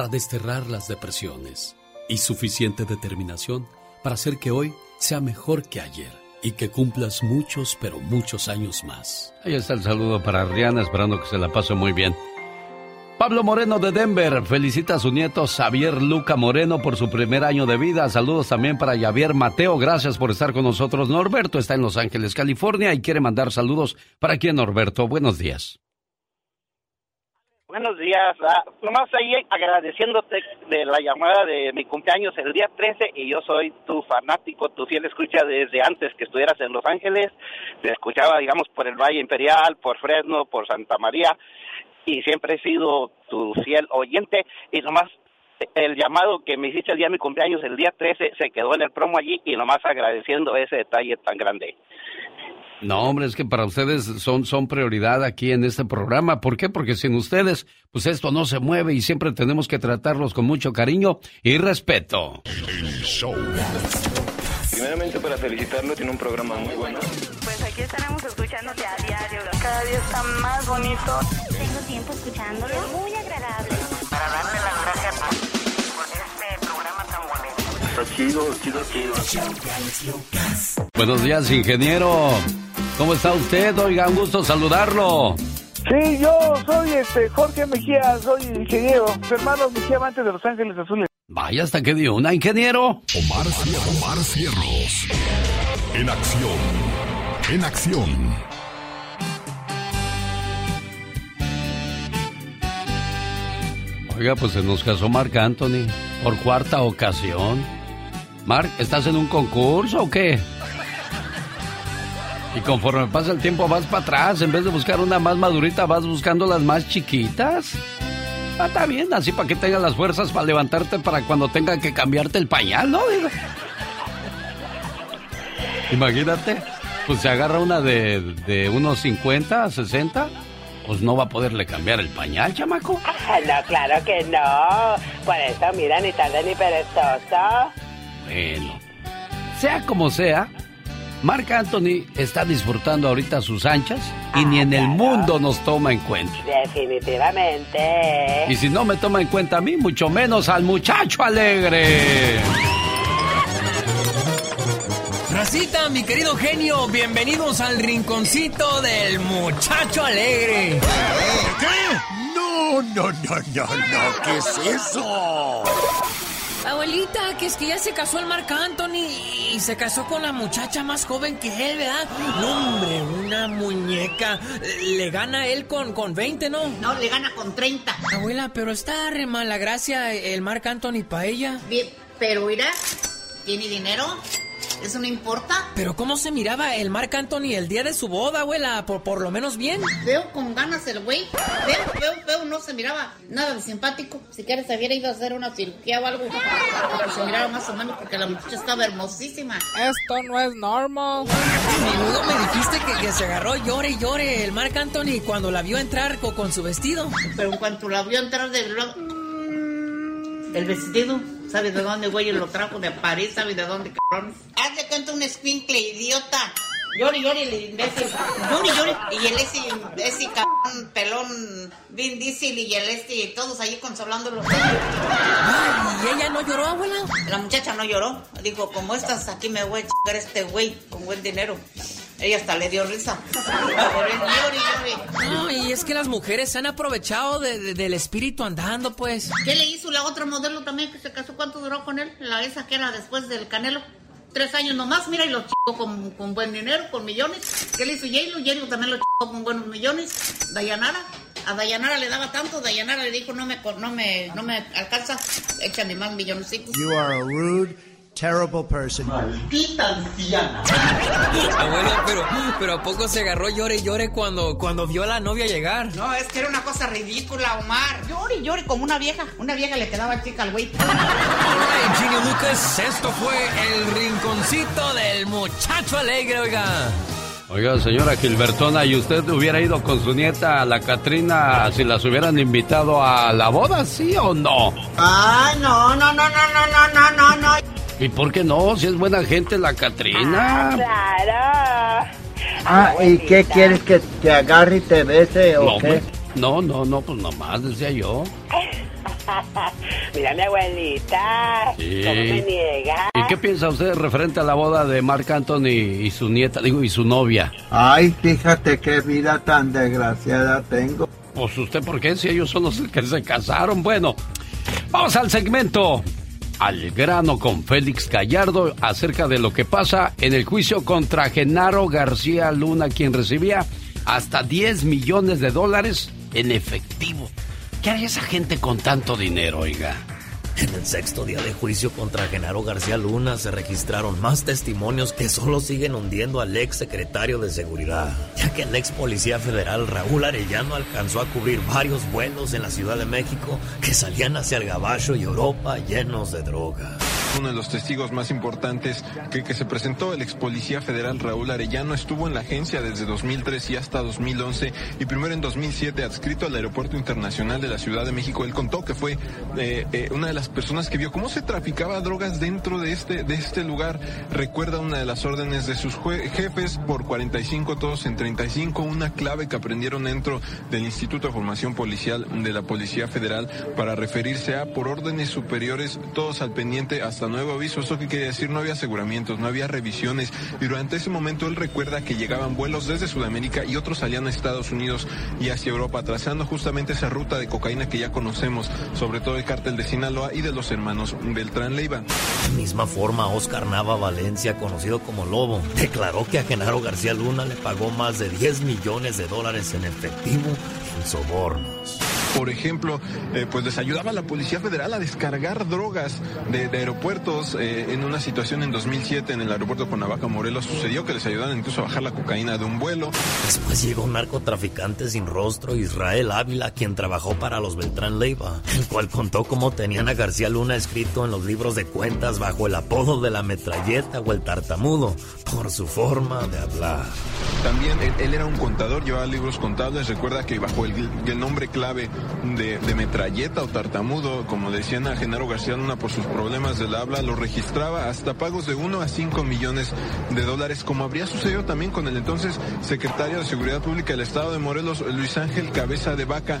desterrar las depresiones y suficiente determinación para hacer que hoy sea mejor que ayer y que cumplas muchos, pero muchos años más. Ahí está el saludo para Rihanna, esperando que se la pase muy bien. Pablo Moreno de Denver felicita a su nieto Xavier Luca Moreno por su primer año de vida. Saludos también para Javier Mateo. Gracias por estar con nosotros. Norberto está en Los Ángeles, California y quiere mandar saludos para quién, Norberto. Buenos días. Buenos días. Ah, nomás ahí agradeciéndote de la llamada de mi cumpleaños el día 13 y yo soy tu fanático, tu fiel escucha desde antes que estuvieras en Los Ángeles. Te escuchaba, digamos, por el Valle Imperial, por Fresno, por Santa María y siempre he sido tu fiel oyente y nomás el llamado que me hiciste el día de mi cumpleaños, el día 13, se quedó en el promo allí y nomás agradeciendo ese detalle tan grande. No, hombre, es que para ustedes son, son prioridad aquí en este programa. ¿Por qué? Porque sin ustedes, pues esto no se mueve y siempre tenemos que tratarlos con mucho cariño y respeto. El show. Primeramente para felicitarlo, tiene un programa muy bueno. Pues aquí estaremos escuchándote a diario. Cada día está más bonito. Tengo tiempo escuchándolo. Muy agradable. Bonito. Está chido, chido, chido. Buenos días, ingeniero. ¿Cómo está usted? Oiga, un gusto saludarlo. Sí, yo soy este Jorge Mejía, soy ingeniero. Su hermano Mejía Amante de Los Ángeles Azules. Vaya, hasta que dio una, ingeniero. Omar. Omar Cierros. En acción. En acción. Oiga, pues se nos casó Marc Anthony por cuarta ocasión. Marc, ¿estás en un concurso o qué? Y conforme pasa el tiempo vas para atrás, en vez de buscar una más madurita, vas buscando las más chiquitas. Ah, está bien, así para que tengas las fuerzas para levantarte para cuando tenga que cambiarte el pañal, ¿no? Imagínate, pues se agarra una de, de unos 50, 60, pues no va a poderle cambiar el pañal, chamaco. No, claro que no. Por eso, mira, ni tarde ni perezoso. Bueno, Sea como sea, Marc Anthony está disfrutando ahorita sus anchas y ni en el mundo nos toma en cuenta. Definitivamente. Y si no me toma en cuenta a mí, mucho menos al muchacho alegre. Racita, mi querido genio, bienvenidos al rinconcito del muchacho alegre. ¿Qué? No, no, no, no, no, ¿qué es eso? Abuelita, que es que ya se casó el Marc Anthony y se casó con la muchacha más joven que él, ¿verdad? No, hombre, una muñeca. Le gana él con, con 20, ¿no? No, le gana con 30. Abuela, pero está re mala gracia el Marc Anthony para ella. Bien, pero mira, ¿tiene dinero? ¿Eso no importa? Pero ¿cómo se miraba el Marc Anthony el día de su boda, abuela? Por, por lo menos bien. Veo con ganas el güey. Veo, veo, veo, no se miraba nada de simpático. Si quieres, se hubiera ido a hacer una cirugía o algo. Pero se miraba más o menos porque la muchacha estaba hermosísima. Esto no es normal. Menudo me dijiste que, que, se agarró llore y llore el Marc Anthony cuando la vio entrar con, con su vestido. Pero en cuanto la vio entrar de lado... El vestido, ¿sabes de dónde, güey? Lo trajo de París, ¿sabes de dónde, cabrón? Haz de cuenta un escuincle, idiota. Llori, llori, el imbécil. Llori, llori. Y el ese, ese cabrón, pelón, Vin Diesel y el este, y todos allí consolándolo. Ay, ¿y ella no lloró, abuela? La muchacha no lloró. Dijo, como estás aquí me voy a chingar este güey con buen dinero. Ella hasta le dio risa. No, y es que las mujeres se han aprovechado de, de, del espíritu andando, pues. ¿Qué le hizo la otra modelo también que se casó? ¿Cuánto duró con él? La esa que era después del Canelo. Tres años nomás, mira, y lo chico con, con buen dinero, con millones. ¿Qué le hizo J-Lo? J-Lo también lo chico con buenos millones. Dayanara. A Dayanara le daba tanto, Dayanara le dijo, no me, no me, no me alcanza, échame más milloncitos. You are a rude, terrible person. Maldita anciana. Abuela, pero, pero ¿a poco se agarró llore y llore cuando, cuando vio a la novia llegar? No, es que era una cosa ridícula, Omar. Llore y llore como una vieja. Una vieja le quedaba chica al güey. Alright, Lucas, esto fue el rinconcito del muchacho alegre, oiga. Oiga, señora Gilbertona, ¿y usted hubiera ido con su nieta, la Catrina, si las hubieran invitado a la boda, sí o no? Ah, no, no, no, no, no, no, no, no. ¿Y por qué no? Si es buena gente la Catrina. Ah, claro. Ah, ¿y qué quieres que te agarre y te bese o no, qué? No, no, no, pues nomás decía yo. [laughs] Mira mi abuelita. Sí. ¿Cómo me niega? ¿Y qué piensa usted referente a la boda de Marc Anthony y su nieta, digo, y su novia? Ay, fíjate qué vida tan desgraciada tengo. Pues usted, ¿por qué? Si ellos son los que se casaron. Bueno, vamos al segmento. Al grano con Félix Gallardo acerca de lo que pasa en el juicio contra Genaro García Luna, quien recibía hasta 10 millones de dólares en efectivo. ¿Qué haría esa gente con tanto dinero, oiga? En el sexto día de juicio contra Genaro García Luna se registraron más testimonios que solo siguen hundiendo al ex secretario de Seguridad, ya que el ex policía federal Raúl Arellano alcanzó a cubrir varios vuelos en la Ciudad de México que salían hacia el Gabacho y Europa llenos de droga. Uno de los testigos más importantes que, que se presentó, el ex policía federal Raúl Arellano, estuvo en la agencia desde 2003 y hasta 2011 y primero en 2007 adscrito al Aeropuerto Internacional de la Ciudad de México. Él contó que fue eh, eh, una de las personas que vio cómo se traficaba drogas dentro de este, de este lugar. Recuerda una de las órdenes de sus jefes por 45, todos en 35, una clave que aprendieron dentro del Instituto de Formación Policial de la Policía Federal para referirse a por órdenes superiores, todos al pendiente hasta nuevo aviso. ¿Esto qué quiere decir? No había aseguramientos, no había revisiones. Y durante ese momento él recuerda que llegaban vuelos desde Sudamérica y otros salían a Estados Unidos y hacia Europa, trazando justamente esa ruta de cocaína que ya conocemos, sobre todo el cártel de Sinaloa y de los hermanos Beltrán Leiva. De misma forma, Oscar Nava Valencia, conocido como Lobo, declaró que a Genaro García Luna le pagó más de 10 millones de dólares en efectivo en sobornos. Por ejemplo, eh, pues les ayudaba a la Policía Federal a descargar drogas de, de aeropuertos. Eh, en una situación en 2007 en el aeropuerto Cuernavaca, Morelos, sucedió que les ayudaban incluso a bajar la cocaína de un vuelo. Después llegó un narcotraficante sin rostro, Israel Ávila, quien trabajó para los Beltrán Leiva, el cual contó cómo tenían a García Luna escrito en los libros de cuentas bajo el apodo de la metralleta o el tartamudo, por su forma de hablar. También él, era un contador, llevaba libros contables. Recuerda que bajo el, nombre clave de, metralleta o tartamudo, como decían a Genaro García Luna por sus problemas del habla, lo registraba hasta pagos de 1 a 5 millones de dólares, como habría sucedido también con el entonces secretario de Seguridad Pública del Estado de Morelos, Luis Ángel Cabeza de Vaca.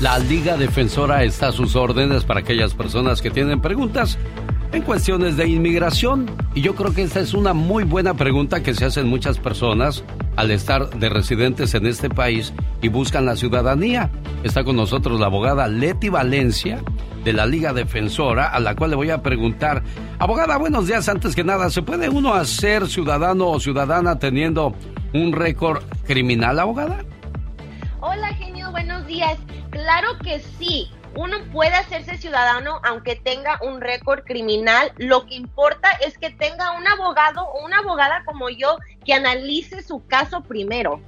La Liga Defensora está a sus órdenes para aquellas personas que tienen preguntas en cuestiones de inmigración. Y yo creo que esta es una muy buena pregunta que se hacen muchas personas al estar de residentes en este país y buscan la ciudadanía. Está con nosotros la abogada Leti Valencia de la Liga Defensora, a la cual le voy a preguntar, abogada, buenos días, antes que nada, ¿se puede uno hacer ciudadano o ciudadana teniendo un récord criminal, abogada? Hola, genio, buenos días. Claro que sí. Uno puede hacerse ciudadano aunque tenga un récord criminal. Lo que importa es que tenga un abogado o una abogada como yo que analice su caso primero.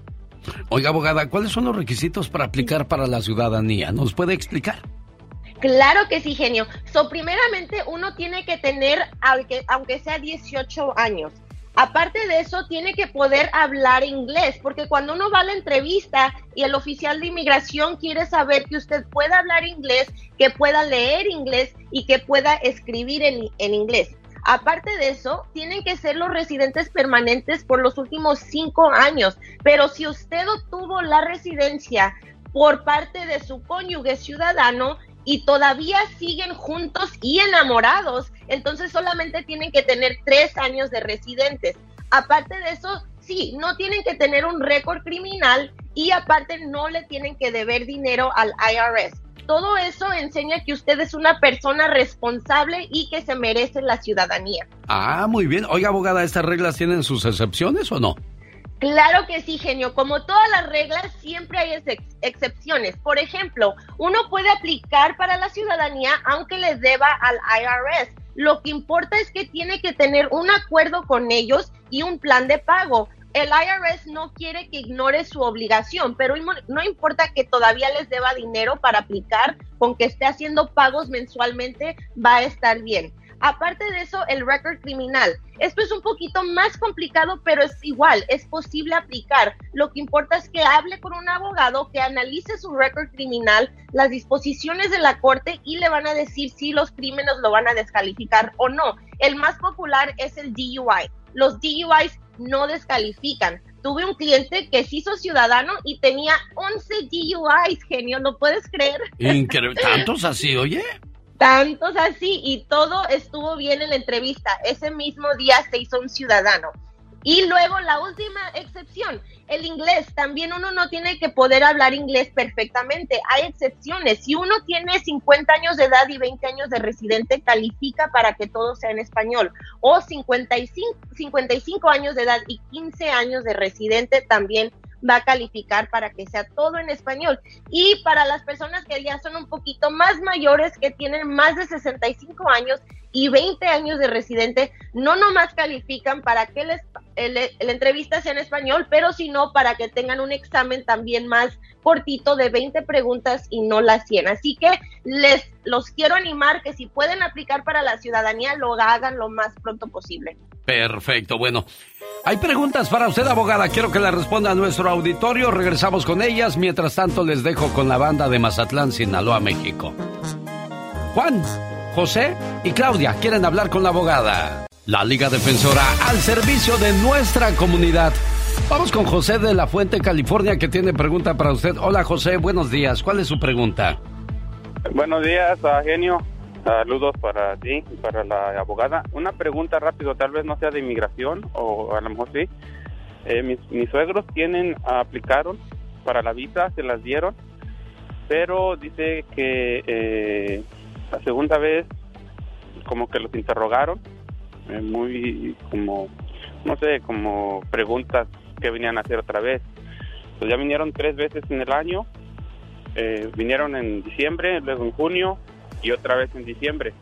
Oiga, abogada, ¿cuáles son los requisitos para aplicar para la ciudadanía? ¿Nos puede explicar? Claro que sí, genio. So, primeramente, uno tiene que tener, aunque, aunque sea 18 años. Aparte de eso, tiene que poder hablar inglés, porque cuando uno va a la entrevista y el oficial de inmigración quiere saber que usted pueda hablar inglés, que pueda leer inglés y que pueda escribir en, inglés. Aparte de eso, tienen que ser los residentes permanentes por los últimos cinco años. Pero si usted obtuvo la residencia por parte de su cónyuge ciudadano, y todavía siguen juntos y enamorados, entonces solamente tienen que tener tres años de residentes. Aparte de eso, sí, no tienen que tener un récord criminal y aparte no le tienen que deber dinero al IRS. Todo eso enseña que usted es una persona responsable y que se merece la ciudadanía. Ah, muy bien. Oiga, abogada, ¿estas reglas tienen sus excepciones o no? Claro que sí, genio. Como todas las reglas, siempre hay excepciones. Por ejemplo, uno puede aplicar para la ciudadanía aunque les deba al IRS. Lo que importa es que tiene que tener un acuerdo con ellos y un plan de pago. El IRS no quiere que ignore su obligación, pero no importa que todavía les deba dinero para aplicar, con que esté haciendo pagos mensualmente, va a estar bien. Aparte de eso, el récord criminal. Esto es un poquito más complicado, pero es igual, es posible aplicar. Lo que importa es que hable con un abogado que analice su récord criminal, las disposiciones de la corte y le van a decir si los crímenes lo van a descalificar o no. El más popular es el DUI. Los DUIs no descalifican. Tuve un cliente que se hizo ciudadano y tenía 11 DUIs, genio, ¿no puedes creer? Increíble. ¿Tantos así, oye? Tantos así y todo estuvo bien en la entrevista. Ese mismo día se hizo un ciudadano. Y luego la última excepción, el inglés. También uno no tiene que poder hablar inglés perfectamente. Hay excepciones. Si uno tiene 50 años de edad y 20 años de residente, califica para que todo sea en español. O 55, 55 años de edad y 15 años de residente también va a calificar para que sea todo en español. Y para las personas que ya son un poquito más mayores, que tienen más de 65 años y 20 años de residente, no nomás califican para que la entrevista sea en español, pero sino para que tengan un examen también más cortito de 20 preguntas y no las 100. Así que les los quiero animar que si pueden aplicar para la ciudadanía, lo hagan lo más pronto posible. Perfecto, bueno. Hay preguntas para usted, abogada. Quiero que la responda nuestro auditorio. Regresamos con ellas. Mientras tanto, les dejo con la banda de Mazatlán, Sinaloa, México. Juan, José y Claudia quieren hablar con la abogada. La Liga Defensora al servicio de nuestra comunidad. Vamos con José de la Fuente, California, que tiene pregunta para usted. Hola José, buenos días. ¿Cuál es su pregunta? Buenos días, genio. Saludos para ti y para la abogada. Una pregunta rápido, tal vez no sea de inmigración o a lo mejor sí. Eh, mis, mis, suegros tienen, aplicaron para la visa, se las dieron, pero dice que eh, la segunda vez como que los interrogaron, eh, muy como, no sé, como preguntas que venían a hacer otra vez. Pues ya vinieron tres veces en el año, vinieron en diciembre, luego en junio y otra vez en diciembre.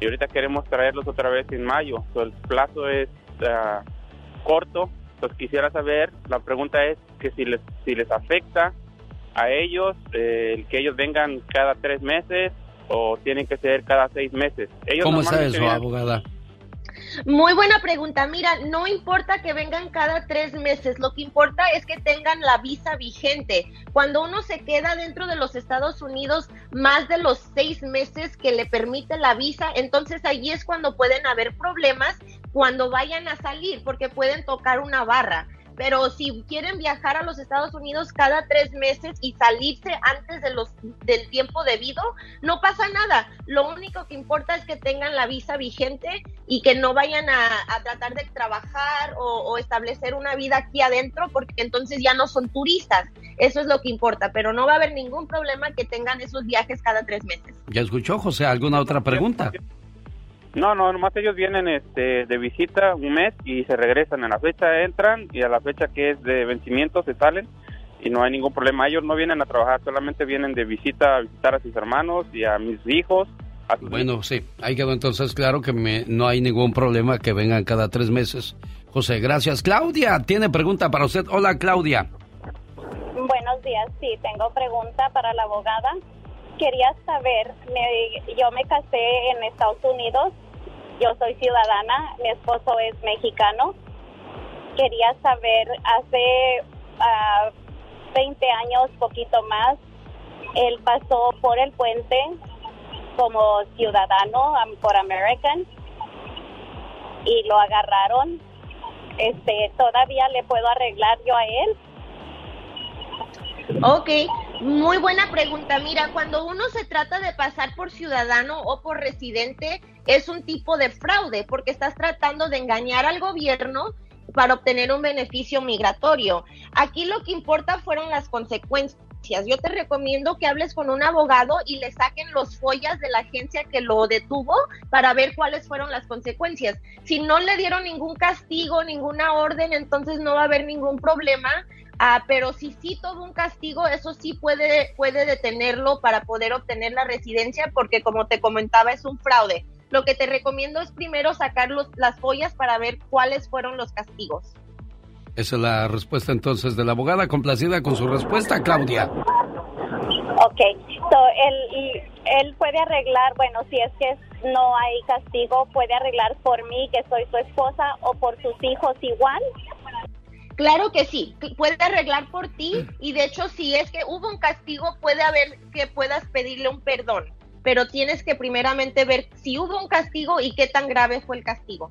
Y ahorita queremos traerlos otra vez en mayo. el plazo es ah, corto. Pues quisiera saber, la pregunta es que si les, si les afecta a ellos eh, el que ellos vengan cada tres meses o tienen que ser cada seis meses. Ellos ¿Cómo está eso, abogada? Muy buena pregunta. Mira, no importa que vengan cada tres meses, lo que importa es que tengan la visa vigente. Cuando uno se queda dentro de los Estados Unidos más de los seis meses que le permite la visa, entonces ahí es cuando pueden haber problemas cuando vayan a salir, porque pueden tocar una barra pero si quieren viajar a los Estados Unidos cada tres meses y salirse antes de los del tiempo debido, no pasa nada. Lo único que importa es que tengan la visa vigente y que no vayan a, tratar de trabajar o, establecer una vida aquí adentro, porque entonces ya no son turistas. Eso es lo que importa, pero no va a haber ningún problema que tengan esos viajes cada tres meses. ¿Ya escuchó, José? ¿Alguna otra pregunta? No, no, nomás ellos vienen este, de visita un mes y se regresan. En la fecha entran y a la fecha que es de vencimiento se salen y no hay ningún problema. Ellos no vienen a trabajar, solamente vienen de visita a visitar a sus hermanos y a mis hijos. bueno, sí, ahí quedó entonces claro que me, no hay ningún problema que vengan cada tres meses. José, gracias. Claudia, tiene pregunta para usted. Hola, Claudia. Buenos días, sí, tengo pregunta para la abogada. Quería saber, yo me casé en Estados Unidos yo soy ciudadana, mi esposo es mexicano. Quería saber, hace 20 ah, años, poquito más, él pasó por el puente como ciudadano por American y lo agarraron. Este, todavía le puedo arreglar yo a él. Ok, muy buena pregunta. Mira, cuando uno se trata de pasar por ciudadano o por residente, es un tipo de fraude porque estás tratando de engañar al gobierno para obtener un beneficio migratorio. Aquí lo que importa fueron las consecuencias. Yo te recomiendo que hables con un abogado y le saquen los follas de la agencia que lo detuvo para ver cuáles fueron las consecuencias. Si no le dieron ningún castigo, ninguna orden, entonces no va a haber ningún problema. Ah, pero si sí tuvo un castigo, eso sí puede, puede detenerlo para poder obtener la residencia, porque como te comentaba, es un fraude. Lo que te recomiendo es primero sacar las follas para ver cuáles fueron los castigos. Esa es la respuesta entonces de la abogada, complacida con su respuesta, Claudia. Ok, so, él, él puede arreglar, bueno, si es que no hay castigo, puede arreglar por mí, que soy su esposa, o por sus hijos igual. Claro que sí, puede arreglar por ti y de hecho si es que hubo un castigo puede haber que puedas pedirle un perdón pero tienes que primeramente ver si hubo un castigo y qué tan grave fue el castigo.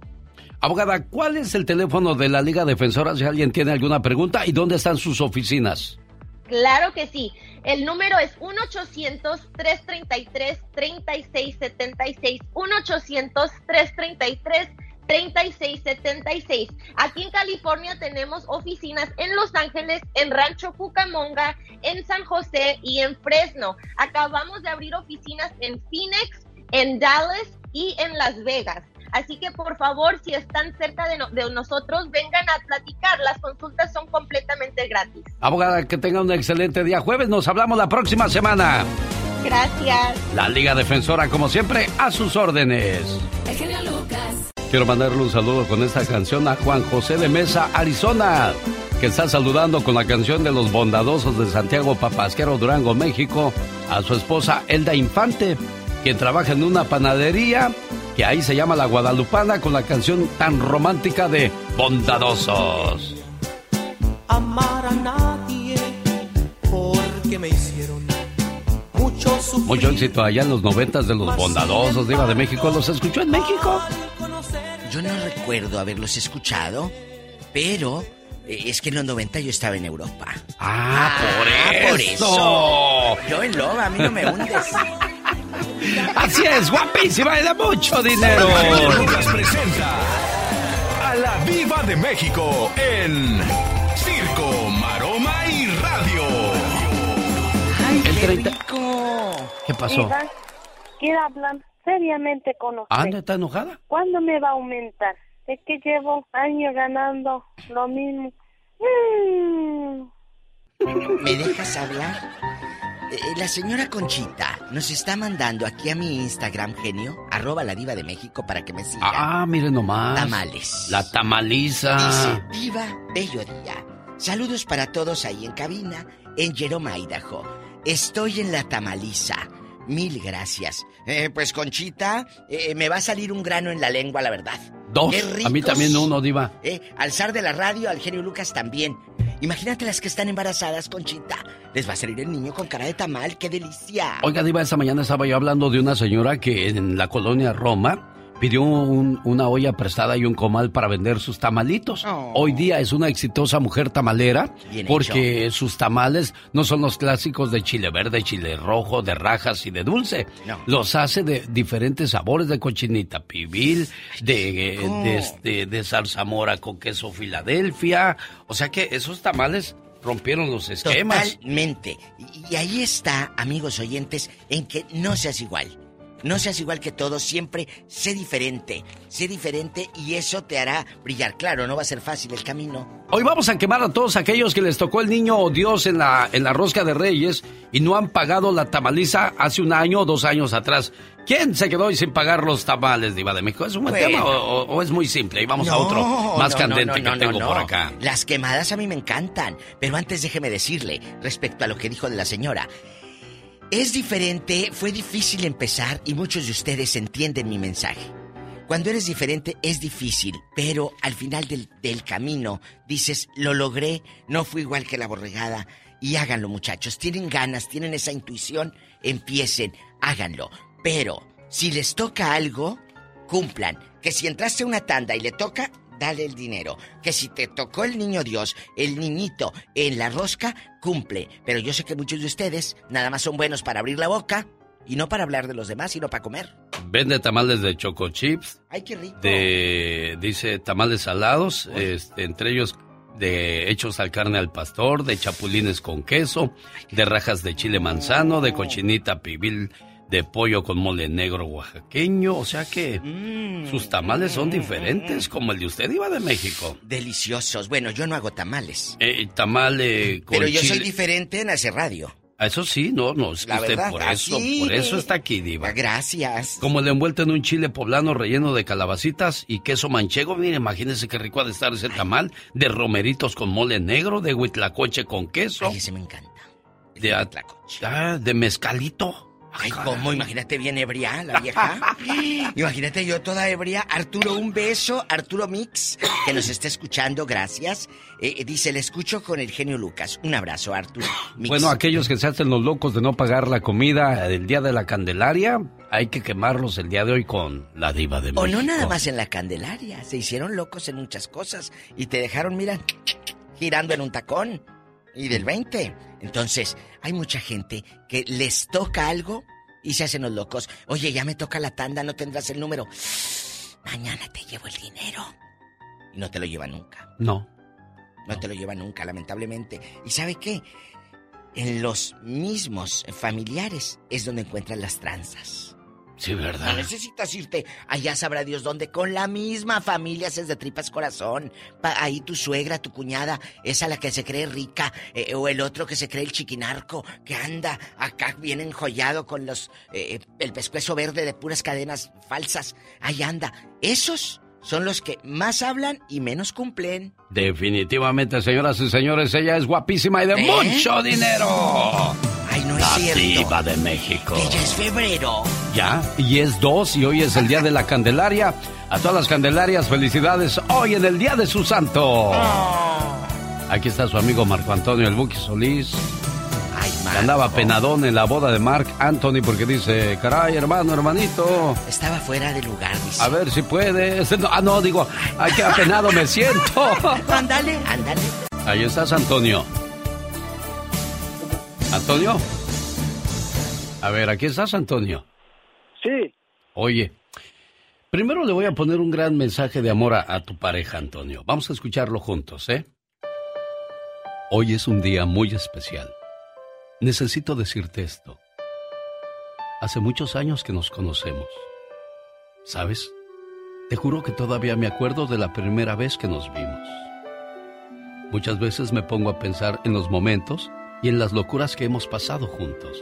Abogada, ¿cuál es el teléfono de la Liga Defensora si alguien tiene alguna pregunta y dónde están sus oficinas? Claro que sí. El número es 1-800-333-3676. 1-800-333-3676. 3676. Aquí en California tenemos oficinas en Los Ángeles, en Rancho Cucamonga, en San José y en Fresno. Acabamos de abrir oficinas en Phoenix, en Dallas y en Las Vegas. Así que por favor, si están cerca de, de, nosotros, vengan a platicar. Las consultas son completamente gratis. Abogada, que tenga un excelente día jueves. Nos hablamos la próxima semana. Gracias. La Liga Defensora, como siempre, a sus órdenes. Quiero mandarle un saludo con esta canción a Juan José de Mesa, Arizona, que está saludando con la canción de los bondadosos de Santiago Papasquero, Durango, México, a su esposa Elda Infante, quien trabaja en una panadería que ahí se llama La Guadalupana con la canción tan romántica de Bondadosos. Amar a nadie porque me hicieron mucho sufrir. Mucho éxito allá en los noventas de los bondadosos de Iba de México. ¿Los escuchó en México? Yo no recuerdo haberlos escuchado, pero eh, es que en los 90 yo estaba en Europa. Ah, por eso. por eso. Yo en Loba, a mí no me hundes. Así es, guapísima y de mucho dinero. Lucas presenta a la Viva de México en Circo, Maroma y Radio. El 30... ¿Qué pasó? Quiero hablar seriamente con usted. ¿Anda, está enojada? ¿Cuándo me va a aumentar? Es que llevo años ganando lo mismo. Mm. ¿Me dejas hablar? Eh, la señora Conchita nos está mandando aquí a mi Instagram, genio, arroba la diva de México para que me siga. Ah, miren nomás. Tamales. La tamaliza. Dice, viva, bello día. Saludos para todos ahí en cabina, en Jerome, Idaho. Estoy en la tamaliza. Mil gracias. Eh, pues Conchita, eh, me va a salir un grano en la lengua, la verdad. Dos. Qué A mí también uno, Diva. Eh, al zar de la radio, al genio Lucas también. Imagínate las que están embarazadas, Conchita. Les va a salir el niño con cara de tamal, qué delicia. Oiga, Diva, esta mañana estaba yo hablando de una señora que en la colonia Roma pidió un- una olla prestada y un comal para vender sus tamalitos. Oh. Hoy día es una exitosa mujer tamalera Bien porque sus tamales no son los clásicos de chile verde, chile rojo, de rajas y de dulce. No. Los hace de diferentes sabores de cochinita pibil, de, rico. de, este, de zarzamora con queso Filadelfia. O sea que esos tamales rompieron los esquemas. Totalmente. Y ahí está, amigos oyentes, en que no seas igual. No seas igual que todos, siempre sé diferente. Sé diferente y eso te hará brillar. Claro, no va a ser fácil el camino. Hoy vamos a quemar a todos aquellos que les tocó el niño Dios en la, en la rosca de Reyes y no han pagado la tamaliza hace un año o dos años atrás. ¿Quién se quedó hoy sin pagar los tamales, Diva de México? ¿Es un buen Bueno. tema o, o- o es muy simple? Y vamos a otro más no, candente no, que tengo por acá. Las quemadas a mí me encantan. Pero antes déjeme decirle, respecto a lo que dijo de la señora. Es diferente, fue difícil empezar y muchos de ustedes entienden mi mensaje. Cuando eres diferente es difícil, pero al final del, del camino dices, lo logré, no fui igual que la borregada. Y háganlo muchachos, tienen ganas, tienen esa intuición, empiecen, háganlo. Pero si les toca algo, cumplan. Que si entraste a una tanda y le toca, dale el dinero. Que si te tocó el niño Dios, el niñito en la rosca, cumple. Pero yo sé que muchos de ustedes nada más son buenos para abrir la boca y no para hablar de los demás, sino para comer. Vende tamales de choco chips, Ay, qué rico. de, dice tamales salados, este, entre ellos de hechos al carne al pastor, de chapulines con queso, de rajas de chile manzano, de cochinita pibil, de pollo con mole negro oaxaqueño, o sea que Mm. sus tamales son diferentes, como el de usted iba de México. Deliciosos. Bueno, yo no hago tamales. Eh, tamal eh, con Pero yo chile. soy diferente en hacer radio. Ah, Eso sí, no, no, es que La usted verdad, por eso, por eso está aquí, Diva. Gracias. Como el envuelto en un chile poblano relleno de calabacitas y queso manchego. Mire, imagínese qué rico ha de estar ese tamal. De romeritos con mole negro, de huitlacoche con queso. Ay, ese me encanta. De, a- ah, de mezcalito. Ay, ¿cómo? Imagínate bien ebria, la vieja. [laughs] Imagínate yo toda ebria. Arturo, un beso. Arturo Mix, que nos está escuchando, gracias. Eh, dice, le escucho con el genio Lucas. Un abrazo, Arturo Mix. Bueno, aquellos que se hacen los locos de no pagar la comida el día de la Candelaria, hay que quemarlos el día de hoy con la diva de O México. no nada más en la Candelaria. Se hicieron locos en muchas cosas. Y te dejaron, mira, girando en un tacón. Y del 20. Entonces, hay mucha gente que les toca algo y se hacen los locos. Oye, ya me toca la tanda, no tendrás el número. Mañana te llevo el dinero. Y no te lo lleva nunca. No. No te lo lleva nunca, lamentablemente. ¿Y sabe qué? En los mismos familiares es donde encuentran las tranzas. Sí, No ¿verdad? necesitas irte allá sabrá Dios dónde. Con la misma familia haces de tripas corazón. Pa- ahí tu suegra, tu cuñada, esa la que se cree rica, eh, o el otro que se cree el chiquinarco, que anda acá bien enjollado con los eh, el pescuezo verde de puras cadenas falsas. Ahí anda. Esos son los que más hablan y menos cumplen. Definitivamente, señoras y señores, ella es guapísima y de ¿Eh? mucho dinero. Ay, no es La cierto. diva de México. Ya es febrero. Ya, y es dos y hoy es el día de la Candelaria. A todas las Candelarias, felicidades hoy en el día de su santo. Aquí está su amigo Marco Antonio El Buki Solís. Ay, Andaba penadón en la boda de Mark Anthony porque dice, caray, hermano, hermanito. Estaba fuera de lugar, dice. A ver si puede. ah, no, digo, ay, qué apenado me siento. [laughs] ándale, ándale. Ahí estás, Antonio. ¿Antonio? A ver, aquí estás, Antonio. Sí. Oye, primero le voy a poner un gran mensaje de amor a, a tu pareja, Antonio. Vamos a escucharlo juntos, ¿eh? Hoy es un día muy especial. Necesito decirte esto. Hace muchos años que nos conocemos. ¿Sabes? Te juro que todavía me acuerdo de la primera vez que nos vimos. Muchas veces me pongo a pensar en los momentos y en las locuras que hemos pasado juntos.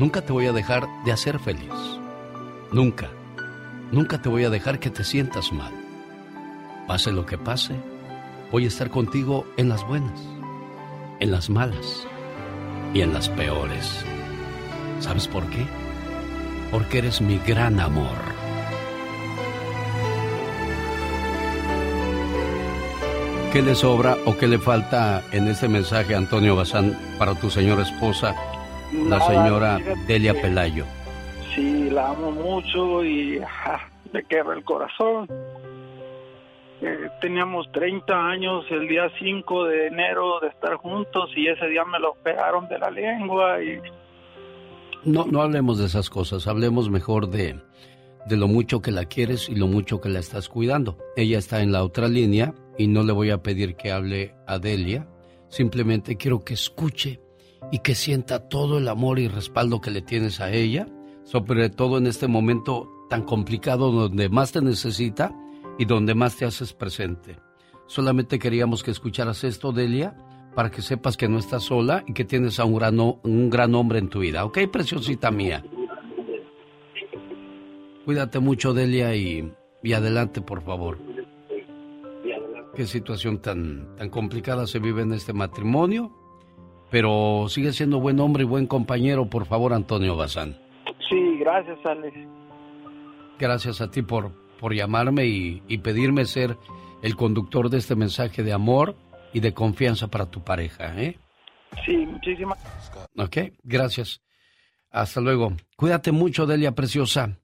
Nunca te voy a dejar de hacer feliz. Nunca, nunca te voy a dejar que te sientas mal. Pase lo que pase, voy a estar contigo en las buenas, en las malas y en las peores. ¿Sabes por qué? Porque eres mi gran amor. ¿Qué le sobra o qué le falta en este mensaje, Antonio Bazán, para tu señora esposa, la señora Delia Pelayo? Sí, la amo mucho y me quebra el corazón. Eh, teníamos 30 años el día 5 de enero de estar juntos y ese día me lo pegaron de la lengua y... No, no hablemos de esas cosas, hablemos mejor de, de lo mucho que la quieres y lo mucho que la estás cuidando. Ella está en la otra línea y no le voy a pedir que hable a Delia, simplemente quiero que escuche y que sienta todo el amor y respaldo que le tienes a ella, sobre todo en este momento tan complicado donde más te necesita y donde más te haces presente. Solamente queríamos que escucharas esto, Delia, para que sepas que no estás sola y que tienes a un gran, un gran hombre en tu vida. ¿Ok, preciosita mía? Cuídate mucho, Delia, y, y adelante, por favor. Qué situación tan, tan complicada se vive en este matrimonio, pero sigue siendo buen hombre y buen compañero, por favor, Antonio Bazán. Sí, gracias, Alex. Gracias a ti por, por llamarme y, y, pedirme ser el conductor de este mensaje de amor y de confianza para tu pareja, ¿eh? Sí, muchísimas Ok, gracias. Hasta luego. Cuídate mucho, Delia Preciosa.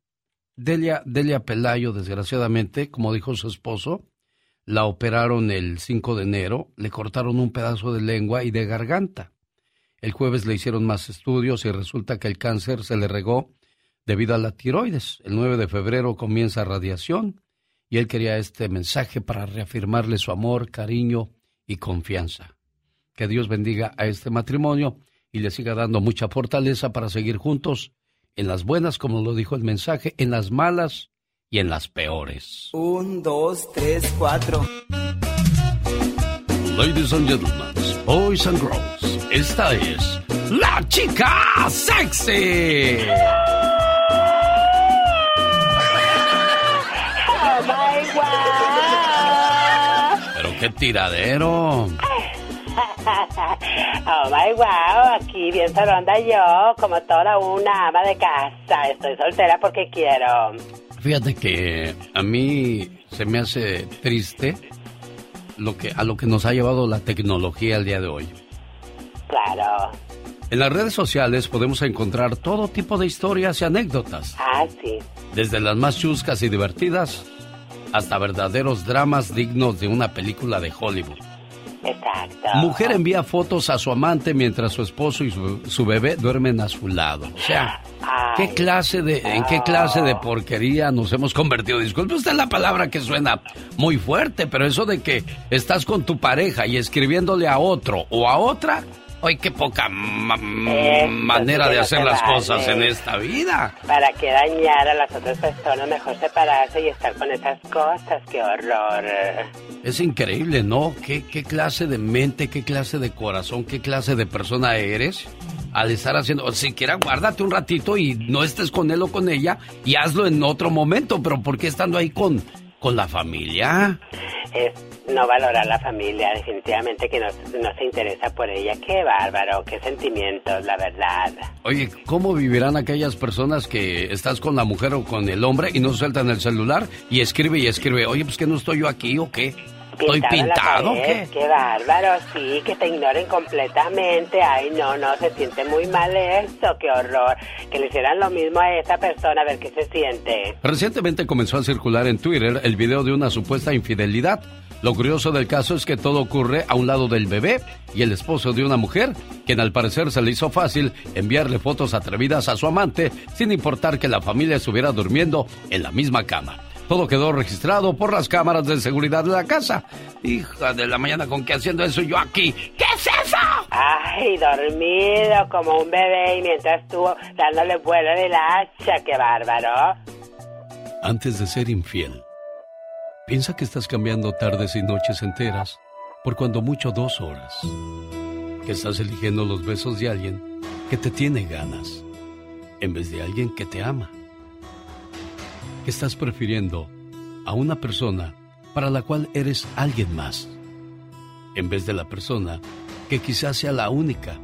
Delia, Delia Pelayo, desgraciadamente, como dijo su esposo, la operaron el 5 de enero, le cortaron un pedazo de lengua y de garganta. El jueves le hicieron más estudios y resulta que el cáncer se le regó debido a la tiroides. El 9 de febrero comienza radiación y él quería este mensaje para reafirmarle su amor, cariño y confianza. Que Dios bendiga a este matrimonio y le siga dando mucha fortaleza para seguir juntos en las buenas, como lo dijo el mensaje, en las malas y en las peores. Un, dos, tres, cuatro. Ladies and gentlemen, boys and girls, esta es la chica sexy. Oh my wow. Pero qué tiradero. Oh my wow, aquí bien anda yo, como toda una ama de casa. Estoy soltera porque quiero. Fíjate que a mí se me hace triste lo que a lo que nos ha llevado la tecnología el día de hoy. Claro. En las redes sociales podemos encontrar todo tipo de historias y anécdotas. Ah, sí. Desde las más chuscas y divertidas hasta verdaderos dramas dignos de una película de Hollywood. Exacto. Mujer envía fotos a su amante mientras su esposo y su, su bebé duermen a su lado. O sea, ¿qué clase de, ¿en qué clase de porquería nos hemos convertido? Disculpe usted la palabra que suena muy fuerte, pero eso de que estás con tu pareja y escribiéndole a otro o a otra, Hoy qué poca ma- manera de hacer las vale. cosas en esta vida. ¿Para qué dañar a las otras personas? Mejor separarse y estar con esas cosas. ¡Qué horror! Es increíble, ¿no? ¿Qué, qué clase de mente, qué clase de corazón, qué clase de persona eres al estar haciendo... O siquiera guárdate un ratito y no estés con él o con ella y hazlo en otro momento, pero ¿por qué estando ahí con, con la familia? Es no valorar la familia, definitivamente que no, no se interesa por ella. ¡Qué bárbaro! ¡Qué sentimientos, la verdad! Oye, ¿cómo vivirán aquellas personas que estás con la mujer o con el hombre y no sueltan el celular y escribe y escribe? Oye, pues que no estoy yo aquí o qué? ¿Estoy pintado pared, qué? ¡Qué bárbaro! Sí, que te ignoren completamente. Ay, no, no, se siente muy mal esto. ¡Qué horror! Que le hicieran lo mismo a esa persona, a ver qué se siente. Recientemente comenzó a circular en Twitter el video de una supuesta infidelidad. Lo curioso del caso es que todo ocurre a un lado del bebé y el esposo de una mujer, quien al parecer se le hizo fácil enviarle fotos atrevidas a su amante sin importar que la familia estuviera durmiendo en la misma cama. Todo quedó registrado por las cámaras de seguridad de la casa. Hija de la mañana, ¿con qué haciendo eso yo aquí? ¿Qué es eso? Ay, dormido como un bebé y mientras estuvo dándole vuelo del hacha. ¡Qué bárbaro! Antes de ser infiel, piensa que estás cambiando tardes y noches enteras por cuando mucho dos horas. Que estás eligiendo los besos de alguien que te tiene ganas en vez de alguien que te ama. Estás prefiriendo a una persona para la cual eres alguien más en vez de la persona que quizás sea la única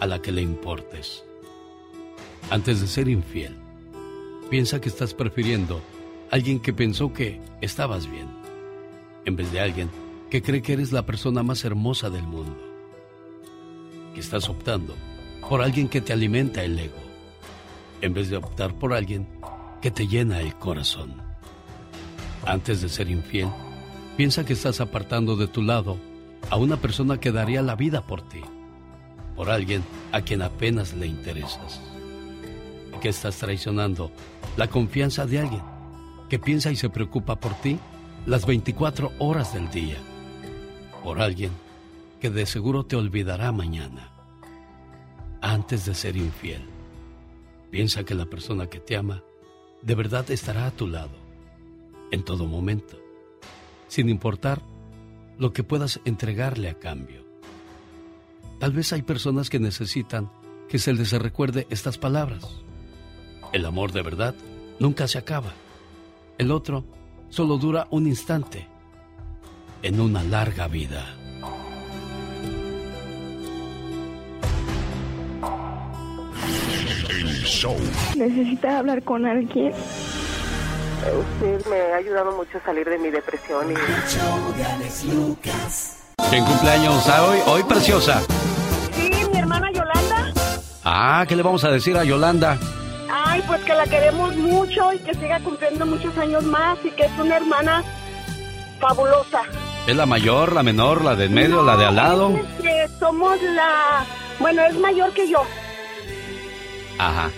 a la que le importes. Antes de ser infiel, piensa que estás prefiriendo a alguien que pensó que estabas bien, en vez de alguien que cree que eres la persona más hermosa del mundo. Que estás optando por alguien que te alimenta el ego, en vez de optar por alguien que te llena el corazón. Antes de ser infiel, piensa que estás apartando de tu lado a una persona que daría la vida por ti, por alguien a quien apenas le interesas. Que estás traicionando la confianza de alguien que piensa y se preocupa por ti las 24 horas del día, por alguien que de seguro te olvidará mañana. Antes de ser infiel, piensa que la persona que te ama de verdad estará a tu lado, en todo momento, sin importar lo que puedas entregarle a cambio. Tal vez hay personas que necesitan que se les recuerde estas palabras. El amor de verdad nunca se acaba. El otro solo dura un instante en una larga vida. ¿Necesita hablar con alguien? Usted me ha ayudado mucho a salir de mi depresión y... ¿Quién cumpleaños a hoy? Hoy, preciosa. Sí, mi hermana Yolanda. Ah, ¿qué le vamos a decir a Yolanda? Ay, pues que la queremos mucho y que siga cumpliendo muchos años más y que es una hermana fabulosa. ¿Es la mayor, la menor, la de en medio, la de al lado? Es que somos la... Bueno, es mayor que yo. Ajá.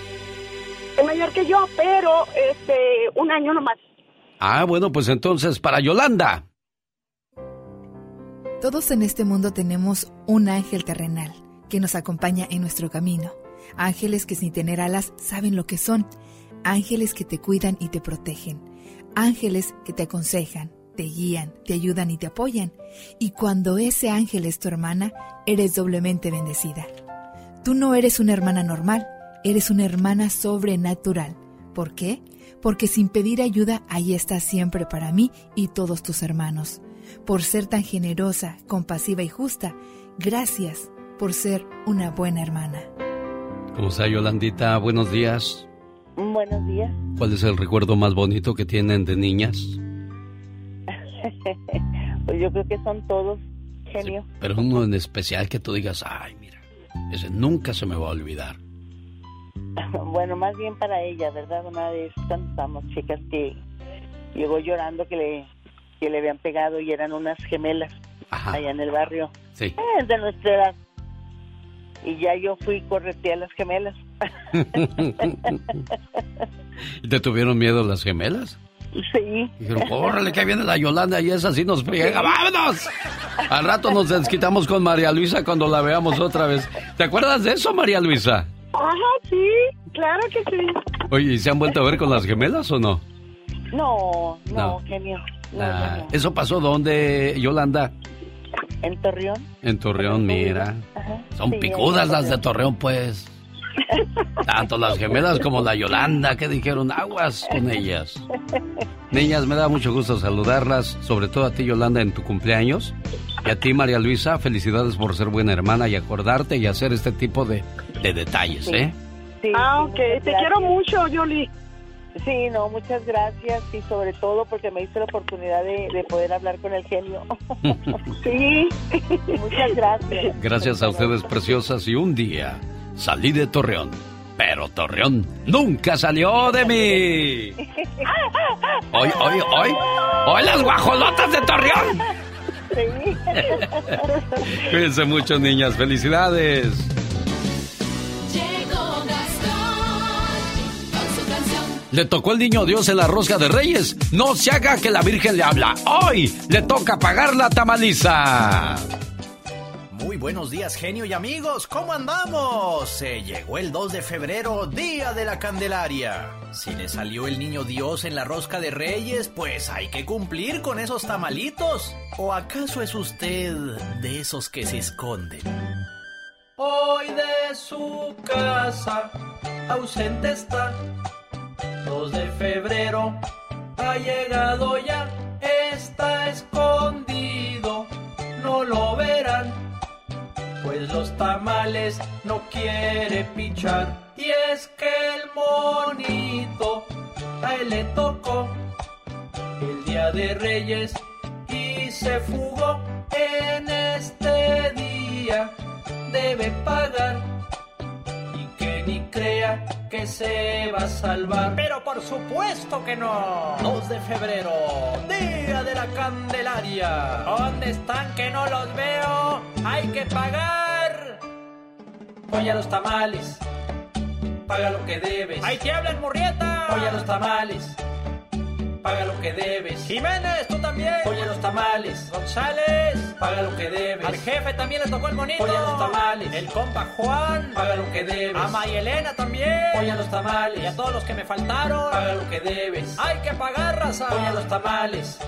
Es mayor que yo, pero este, un año nomás. Ah, bueno, pues entonces para Yolanda. Todos en este mundo tenemos un ángel terrenal que nos acompaña en nuestro camino. Ángeles que sin tener alas saben lo que son. Ángeles que te cuidan y te protegen. Ángeles que te aconsejan, te guían, te ayudan y te apoyan. Y cuando ese ángel es tu hermana, eres doblemente bendecida. Tú no eres una hermana normal, eres una hermana sobrenatural. ¿Por qué? Porque sin pedir ayuda, ahí estás siempre para mí y todos tus hermanos. Por ser tan generosa, compasiva y justa, gracias por ser una buena hermana. ¿Cómo está Yolandita? Buenos días. Buenos días. ¿Cuál es el recuerdo más bonito que tienen de niñas? [laughs] pues yo creo que son todos, genio. Pero uno en especial que tú digas, ay, mira, ese nunca se me va a olvidar. [laughs] Bueno, más bien para ella, ¿verdad? Una vez cuando estábamos chicas que llegó llorando que le, que le habían pegado y eran unas gemelas allá en el barrio. Sí. Eh, de nuestra edad. Y ya yo fui y correteé a las gemelas. ¿Y [laughs] ¿Te tuvieron miedo las gemelas? Sí. Dijeron, córrele, que viene la Yolanda y esa sí nos friega, ¡vámonos! Al rato nos desquitamos con María Luisa cuando la veamos otra vez. ¿Te acuerdas de eso, María Luisa? Ajá, sí, claro que sí. Oye, ¿y se han vuelto a ver con las gemelas o no? No, no, No. Ah, no. ¿Eso pasó dónde, Yolanda? En Torreón. En Torreón, mira. Ajá. Son Sí, picudas las de Torreón, pues. Tanto las gemelas como la Yolanda, que dijeron aguas con ellas. Niñas, me da mucho gusto saludarlas, sobre todo a ti, Yolanda, en tu cumpleaños. Y a ti, María Luisa, felicidades por ser buena hermana y acordarte y hacer este tipo de, de detalles, Sí. ¿eh? Sí, Ah, ok. Te quiero mucho, Yoli. Sí, no, muchas gracias y sobre todo porque me diste la oportunidad de, de poder hablar con el genio. [laughs] sí, [laughs] muchas gracias. Gracias a ustedes, preciosas, y un día salí de Torreón. Pero Torreón nunca salió de mí. [laughs] Hoy, hoy, hoy, hoy las guajolotas de Torreón. Sí. [laughs] Cuídense mucho, niñas. Felicidades. Llegó Gastón con su canción. Le tocó el niño Dios en la rosca de Reyes. No se haga que la Virgen le habla. Hoy le toca pagar la tamaliza. Muy buenos días, genio y amigos. ¿Cómo andamos? Se llegó el 2 de febrero, día de la Candelaria. Si le salió el niño Dios en la rosca de Reyes, pues hay que cumplir con esos tamalitos. ¿O acaso es usted de esos que se esconden? Hoy de su casa ausente está. 2 de febrero ha llegado ya. Está escondido, no lo verán. Pues los tamales no quiere pichar. Y es que el monito a él le tocó el día de Reyes y se fugó en este día. Debe pagar que se va a salvar. Pero por supuesto que no. 2 de febrero, día de la Candelaria. ¿Dónde están que no los veo? Hay que pagar. Oye a los tamales. Paga lo que debes. ¡Ahí te hablan, Murrieta! Oye a los tamales. Paga lo que debes. Jiménez, tú también. Oye los tamales. González. Paga lo que debes. Al jefe también le tocó el bonito. Oye los tamales. El compa Juan. Paga lo que debes. A Mayelena también. Oye los tamales. Y a todos los que me faltaron. Paga lo que debes. Hay que pagar, raza. Oye los tamales.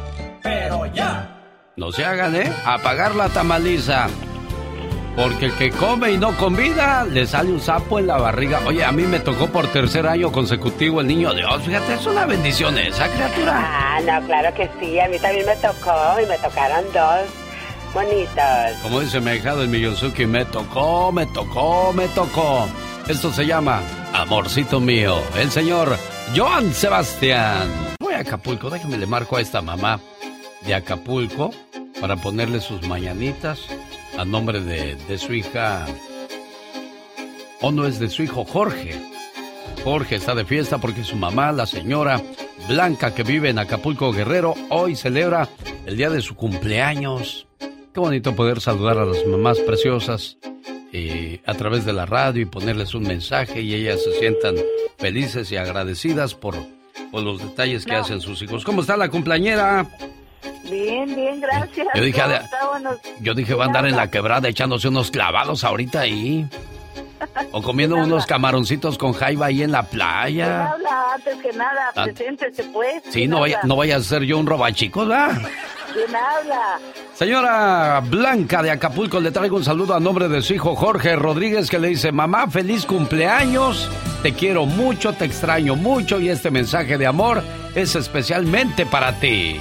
Pero ya. No se hagan, ¿eh? A pagar la tamaliza. Porque el que come y no convida, le sale un sapo en la barriga. Oye, a mí me tocó por tercer año consecutivo el niño Dios. Fíjate, es una bendición esa criatura. Ah, no, claro que sí. A mí también me tocó y me tocaron dos bonitos. Como dice mi hijado el Miyonzuki, me tocó, me tocó, me tocó. Esto se llama Amorcito Mío, el señor Joan Sebastián. Voy a Acapulco, déjame le marco a esta mamá de Acapulco para ponerle sus mañanitas a nombre de, de su hija. O no es de su hijo Jorge. Jorge está de fiesta porque su mamá, la señora Blanca, que vive en Acapulco Guerrero, hoy celebra el día de su cumpleaños. Qué bonito poder saludar a las mamás preciosas eh, a través de la radio y ponerles un mensaje y ellas se sientan felices y agradecidas por, por los detalles que No. hacen sus hijos. ¿Cómo está la cumpleañera? Bien, bien, gracias. Yo dije, ¿Cómo "Ah, está? Buenos- Yo dije, va a andar en la quebrada echándose unos clavados ahorita ahí. O comiendo unos camaroncitos con jaiba ahí en la ¿Quién playa. habla antes que nada? Ah. Preséntese, pues. Sí, ¿Quién no vaya, no vaya a ser yo un robachicos, ¿verdad? ¿Quién habla? Señora Blanca de Acapulco, le traigo un saludo a nombre de su hijo Jorge Rodríguez que le dice, mamá, feliz cumpleaños, te quiero mucho, te extraño mucho y este mensaje de amor es especialmente para ti.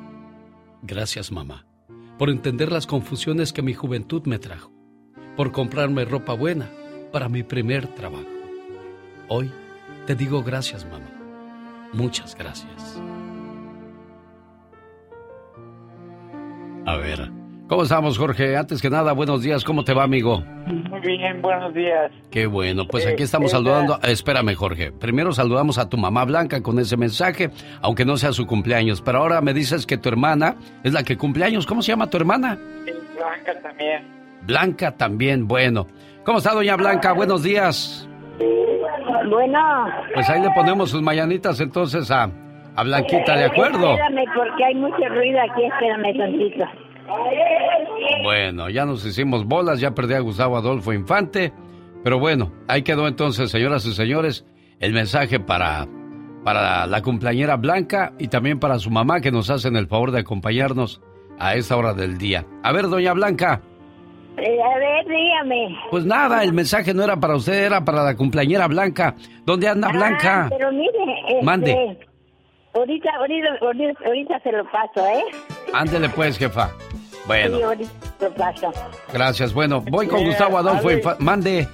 Gracias, mamá, por entender las confusiones que mi juventud me trajo, por comprarme ropa buena para mi primer trabajo. Hoy te digo gracias, mamá, Muchas gracias. A ver, ¿cómo estamos, Jorge? Antes que nada, buenos días. ¿Cómo te va, amigo? Muy bien, buenos días. Qué bueno, pues aquí Eh, estamos eh, saludando. Espérame, Jorge. Primero saludamos a tu mamá Blanca con ese mensaje, aunque no sea su cumpleaños. Pero ahora me dices que tu hermana es la que cumpleaños. ¿Cómo se llama tu hermana? Blanca también. Blanca también, bueno. ¿Cómo está, doña Blanca? Buenos días. Bueno. Pues ahí le ponemos sus mañanitas entonces a, a Blanquita, ¿de acuerdo? Espérame, porque hay mucho ruido aquí, espérame tantito. Bueno, ya nos hicimos bolas, ya perdí a Gustavo Adolfo Infante. Pero bueno, ahí quedó entonces, señoras y señores, el mensaje para, para la cumpleañera Blanca y también para su mamá que nos hacen el favor de acompañarnos a esta hora del día. A ver, doña Blanca. Eh, a ver, dígame. Pues nada, el mensaje no era para usted, era para la cumpleañera Blanca. ¿Dónde anda Blanca? Ah, pero mire, este, Mande. Ahorita, ahorita, ahorita, ahorita se lo paso, ¿eh? Ándele pues, jefa. Bueno, gracias. Bueno, voy con Mira, Gustavo Adolfo. Infante. Mande.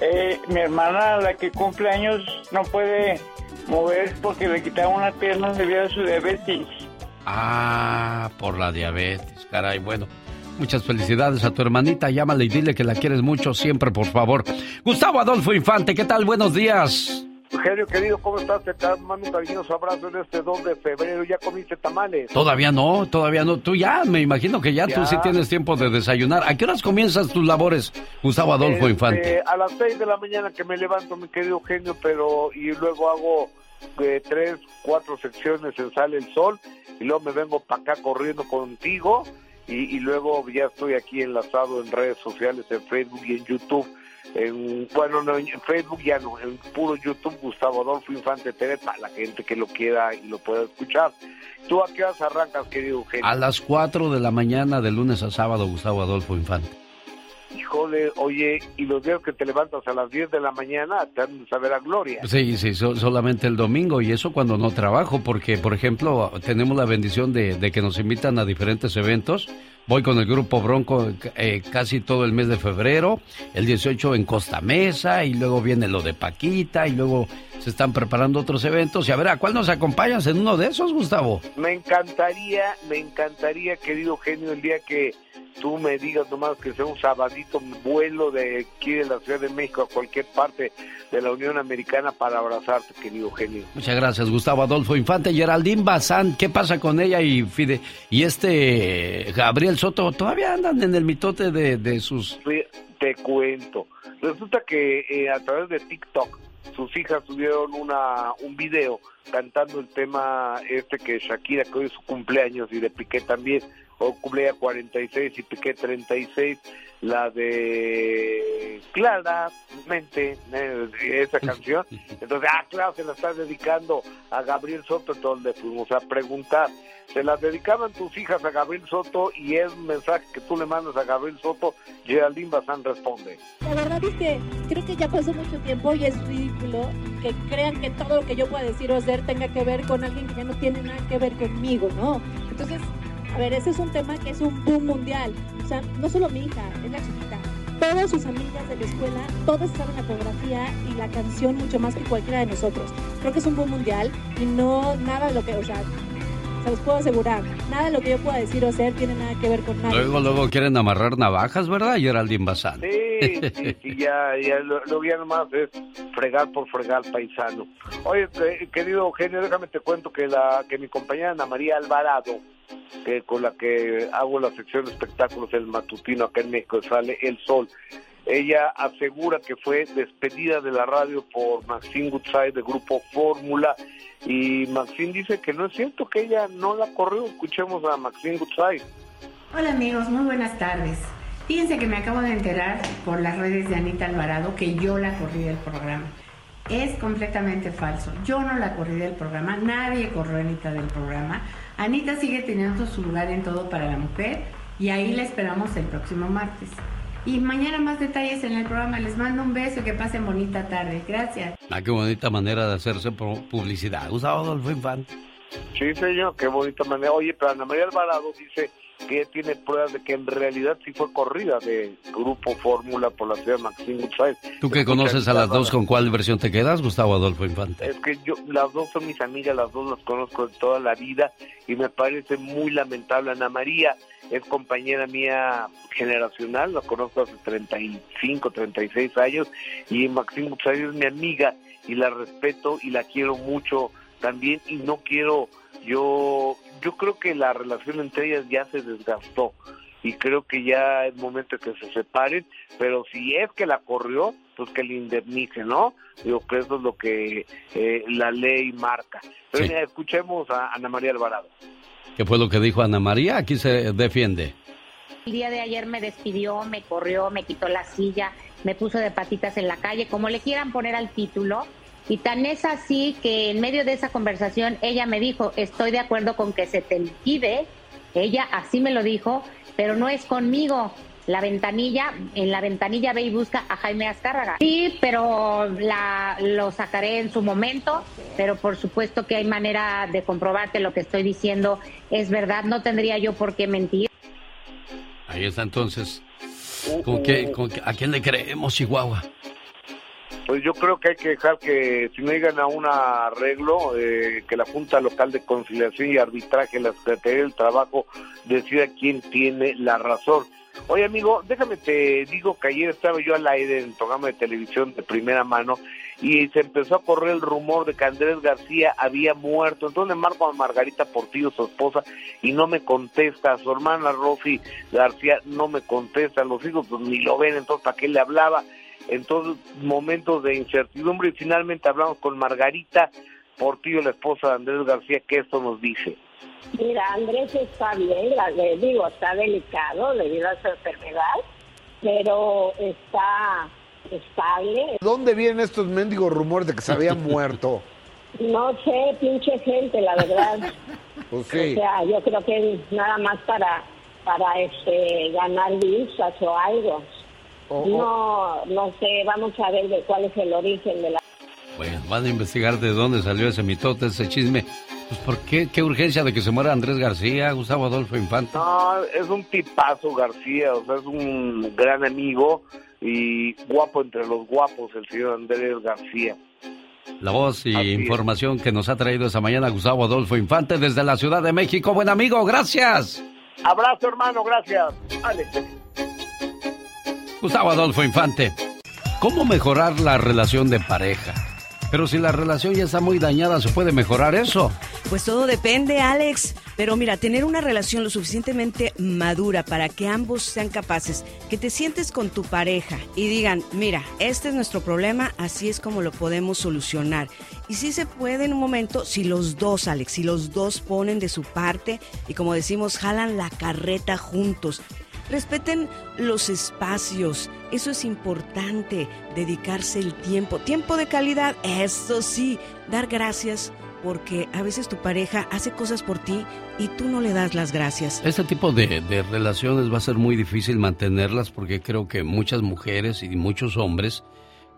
Eh, mi hermana, la que cumple años, no puede mover porque le quitaron una pierna debido a su diabetes. Ah, por la diabetes, caray. Bueno, muchas felicidades a tu hermanita. Llámale y dile que la quieres mucho siempre, por favor. Gustavo Adolfo Infante, ¿qué tal? Buenos días. Eugenio, querido, ¿cómo estás? Te mando un cariñoso abrazo en este 2 de febrero. ¿Ya comiste tamales? Todavía no, todavía no. Tú ya, me imagino que ya, tú Ya. sí tienes tiempo de desayunar. ¿A qué horas comienzas tus labores, Gustavo Adolfo Este, Infante? A las 6 de la mañana que me levanto, mi querido Eugenio, pero y luego hago eh, tres, cuatro secciones en Sale el Sol y luego me vengo para acá corriendo contigo y, y luego ya estoy aquí enlazado en redes sociales, en Facebook y en YouTube. En, bueno, no, en Facebook ya no, en puro YouTube Gustavo Adolfo Infante TV para la gente que lo quiera y lo pueda escuchar. ¿Tú a qué horas arrancas, querido Eugenio? A las 4 de la mañana de lunes a sábado, Gustavo Adolfo Infante. Híjole, oye, y los días que te levantas a las 10 de la mañana te han de saber a gloria. Sí, sí, so- solamente el domingo y eso cuando no trabajo, porque por ejemplo tenemos la bendición de, de que nos invitan a diferentes eventos. Voy con el grupo Bronco eh, casi todo el mes de febrero, el 18 en Costa Mesa y luego viene lo de Paquita y luego se están preparando otros eventos. Y a ver, ¿a cuál nos acompañas en uno de esos, Gustavo? Me encantaría, me encantaría, querido genio, el día que tú me digas nomás que sea un sabadito vuelo de aquí de la Ciudad de México a cualquier parte de la Unión Americana para abrazarte, querido genio. Muchas gracias, Gustavo Adolfo Infante. Geraldine Bazán, ¿qué pasa con ella y Fide? Y este Gabriel Soto, ¿todavía andan en el mitote de, de sus... Te cuento. Resulta que eh, a través de TikTok sus hijas subieron una, un video cantando el tema este que Shakira, que hoy es su cumpleaños, y de Piqué también, o cumplea 46 y Piqué 36, la de Claramente, eh, esa [laughs] canción. Entonces, ah, claro, se la está dedicando a Gabriel Soto, entonces le fuimos a preguntar. Se las dedicaban tus hijas a Gabriel Soto y es un mensaje que tú le mandas a Gabriel Soto, Geraldine Bazán responde. La verdad es que creo que ya pasó mucho tiempo y es ridículo que crean que todo lo que yo pueda decir o hacer tenga que ver con alguien que ya no tiene nada que ver conmigo, ¿no? Entonces, a ver, ese es un tema que es un boom mundial. O sea, no solo mi hija, es la chiquita. Todas sus amigas de la escuela, todas saben la coreografía y la canción mucho más que cualquiera de nosotros. Creo que es un boom mundial y no nada de lo que, o sea, se los puedo asegurar, nada de lo que yo pueda decir o hacer tiene nada que ver con nada. Luego, luego quieren amarrar navajas, ¿verdad, Geraldine Bazán? Sí, sí, sí, ya, ya lo, lo ya nomás es fregar por fregar paisano. Oye, que- querido Eugenio, déjame te cuento que la que mi compañera Ana María Alvarado, que con la que hago la sección de espectáculos el matutino acá en México, sale El Sol, ella asegura que fue despedida de la radio por Maxine Goodside de Grupo Fórmula y Maxine dice que no es cierto que ella no la corrió. Escuchemos a Maxine Goodside. Hola amigos, muy buenas tardes. Fíjense que me acabo de enterar por las redes de Anita Alvarado que yo la corrí del programa. Es completamente falso. Yo no la corrí del programa, nadie corrió a Anita del programa. Anita sigue teniendo su lugar en todo para la mujer y ahí la esperamos el próximo martes. Y mañana más detalles en el programa. Les mando un beso y que pasen bonita tarde. Gracias. Ah, qué bonita manera de hacerse pu- publicidad. Gustavo Adolfo Infante. Sí, señor, qué bonita manera. Oye, pero Ana María Alvarado dice que tiene pruebas de que en realidad sí fue corrida de Grupo Fórmula por la ciudad de Maxine González. ¿Tú que conoces a las dos, con cuál versión te quedas, Gustavo Adolfo Infante? Es que yo, las dos son mis amigas, las dos las conozco de toda la vida y me parece muy lamentable. Ana María es compañera mía generacional, la conozco hace 35, 36 años y Maxine González es mi amiga y la respeto y la quiero mucho también y no quiero yo yo creo que la relación entre ellas ya se desgastó y creo que ya es momento de que se separen, pero si es que la corrió, pues que le indemnice, ¿no? Digo que eso es lo que eh, la ley marca. Pero Sí. mira, escuchemos a Ana María Alvarado. ¿Qué fue lo que dijo Ana María? Aquí se defiende. El día de ayer me despidió, me corrió, me quitó la silla, me puso de patitas en la calle, como le quieran poner al título. Y tan es así que en medio de esa conversación ella me dijo, estoy de acuerdo con que se te liquide. Ella así me lo dijo, pero no es conmigo. La ventanilla, en la ventanilla ve y busca a Jaime Azcárraga. Sí, pero la, lo sacaré en su momento, pero por supuesto que hay manera de comprobar que lo que estoy diciendo es verdad. No tendría yo por qué mentir. Ahí está entonces. ¿Con qué, con qué- ¿A quién le creemos, Chihuahua? Pues yo creo que hay que dejar que si no llegan a un arreglo, eh, que la Junta Local de Conciliación y Arbitraje, la Secretaría del Trabajo, decida quién tiene la razón. Oye amigo, déjame te digo que ayer estaba yo al aire en el programa de televisión de primera mano y se empezó a correr el rumor de que Andrés García había muerto. Entonces le marco a Margarita Portillo, su esposa, y no me contesta. Su hermana Rosy García no me contesta. Los hijos pues, ni lo ven, entonces ¿para qué le hablaba? Entonces, momentos de incertidumbre y finalmente hablamos con Margarita Portillo, la esposa de Andrés García, que esto nos dice. Mira, Andrés está bien, la- le digo, está delicado debido a su enfermedad, pero está estable. ¿Dónde vienen estos mendigos rumores de que se había muerto? [laughs] No sé, pinche gente, la verdad. [laughs] Pues sí. O sea, yo creo que nada más para para este ganar vistas o algo. No, no sé, vamos a ver de cuál es el origen de la... Bueno, van a investigar de dónde salió ese mitote, ese chisme. Pues, ¿por qué? ¿Qué urgencia de que se muera Andrés García, Gustavo Adolfo Infante? No, es un tipazo García, o sea, es un gran amigo y guapo entre los guapos, el señor Andrés García. La voz y información que nos ha traído esta mañana Gustavo Adolfo Infante desde la Ciudad de México. Buen amigo, gracias. Abrazo, hermano, gracias. Alex. Gustavo Adolfo Infante. ¿Cómo mejorar la relación de pareja? Pero si la relación ya está muy dañada, ¿se puede mejorar eso? Pues todo depende, Alex. Pero mira, tener una relación lo suficientemente madura para que ambos sean capaces, que te sientes con tu pareja y digan, mira, este es nuestro problema, así es como lo podemos solucionar. Y sí se puede en un momento si los dos, Alex, si los dos ponen de su parte y como decimos, jalan la carreta juntos. Respeten los espacios, eso es importante, dedicarse el tiempo, tiempo de calidad, eso sí, dar gracias porque a veces tu pareja hace cosas por ti y tú no le das las gracias. Este tipo de, relaciones va a ser muy difícil mantenerlas porque creo que muchas mujeres y muchos hombres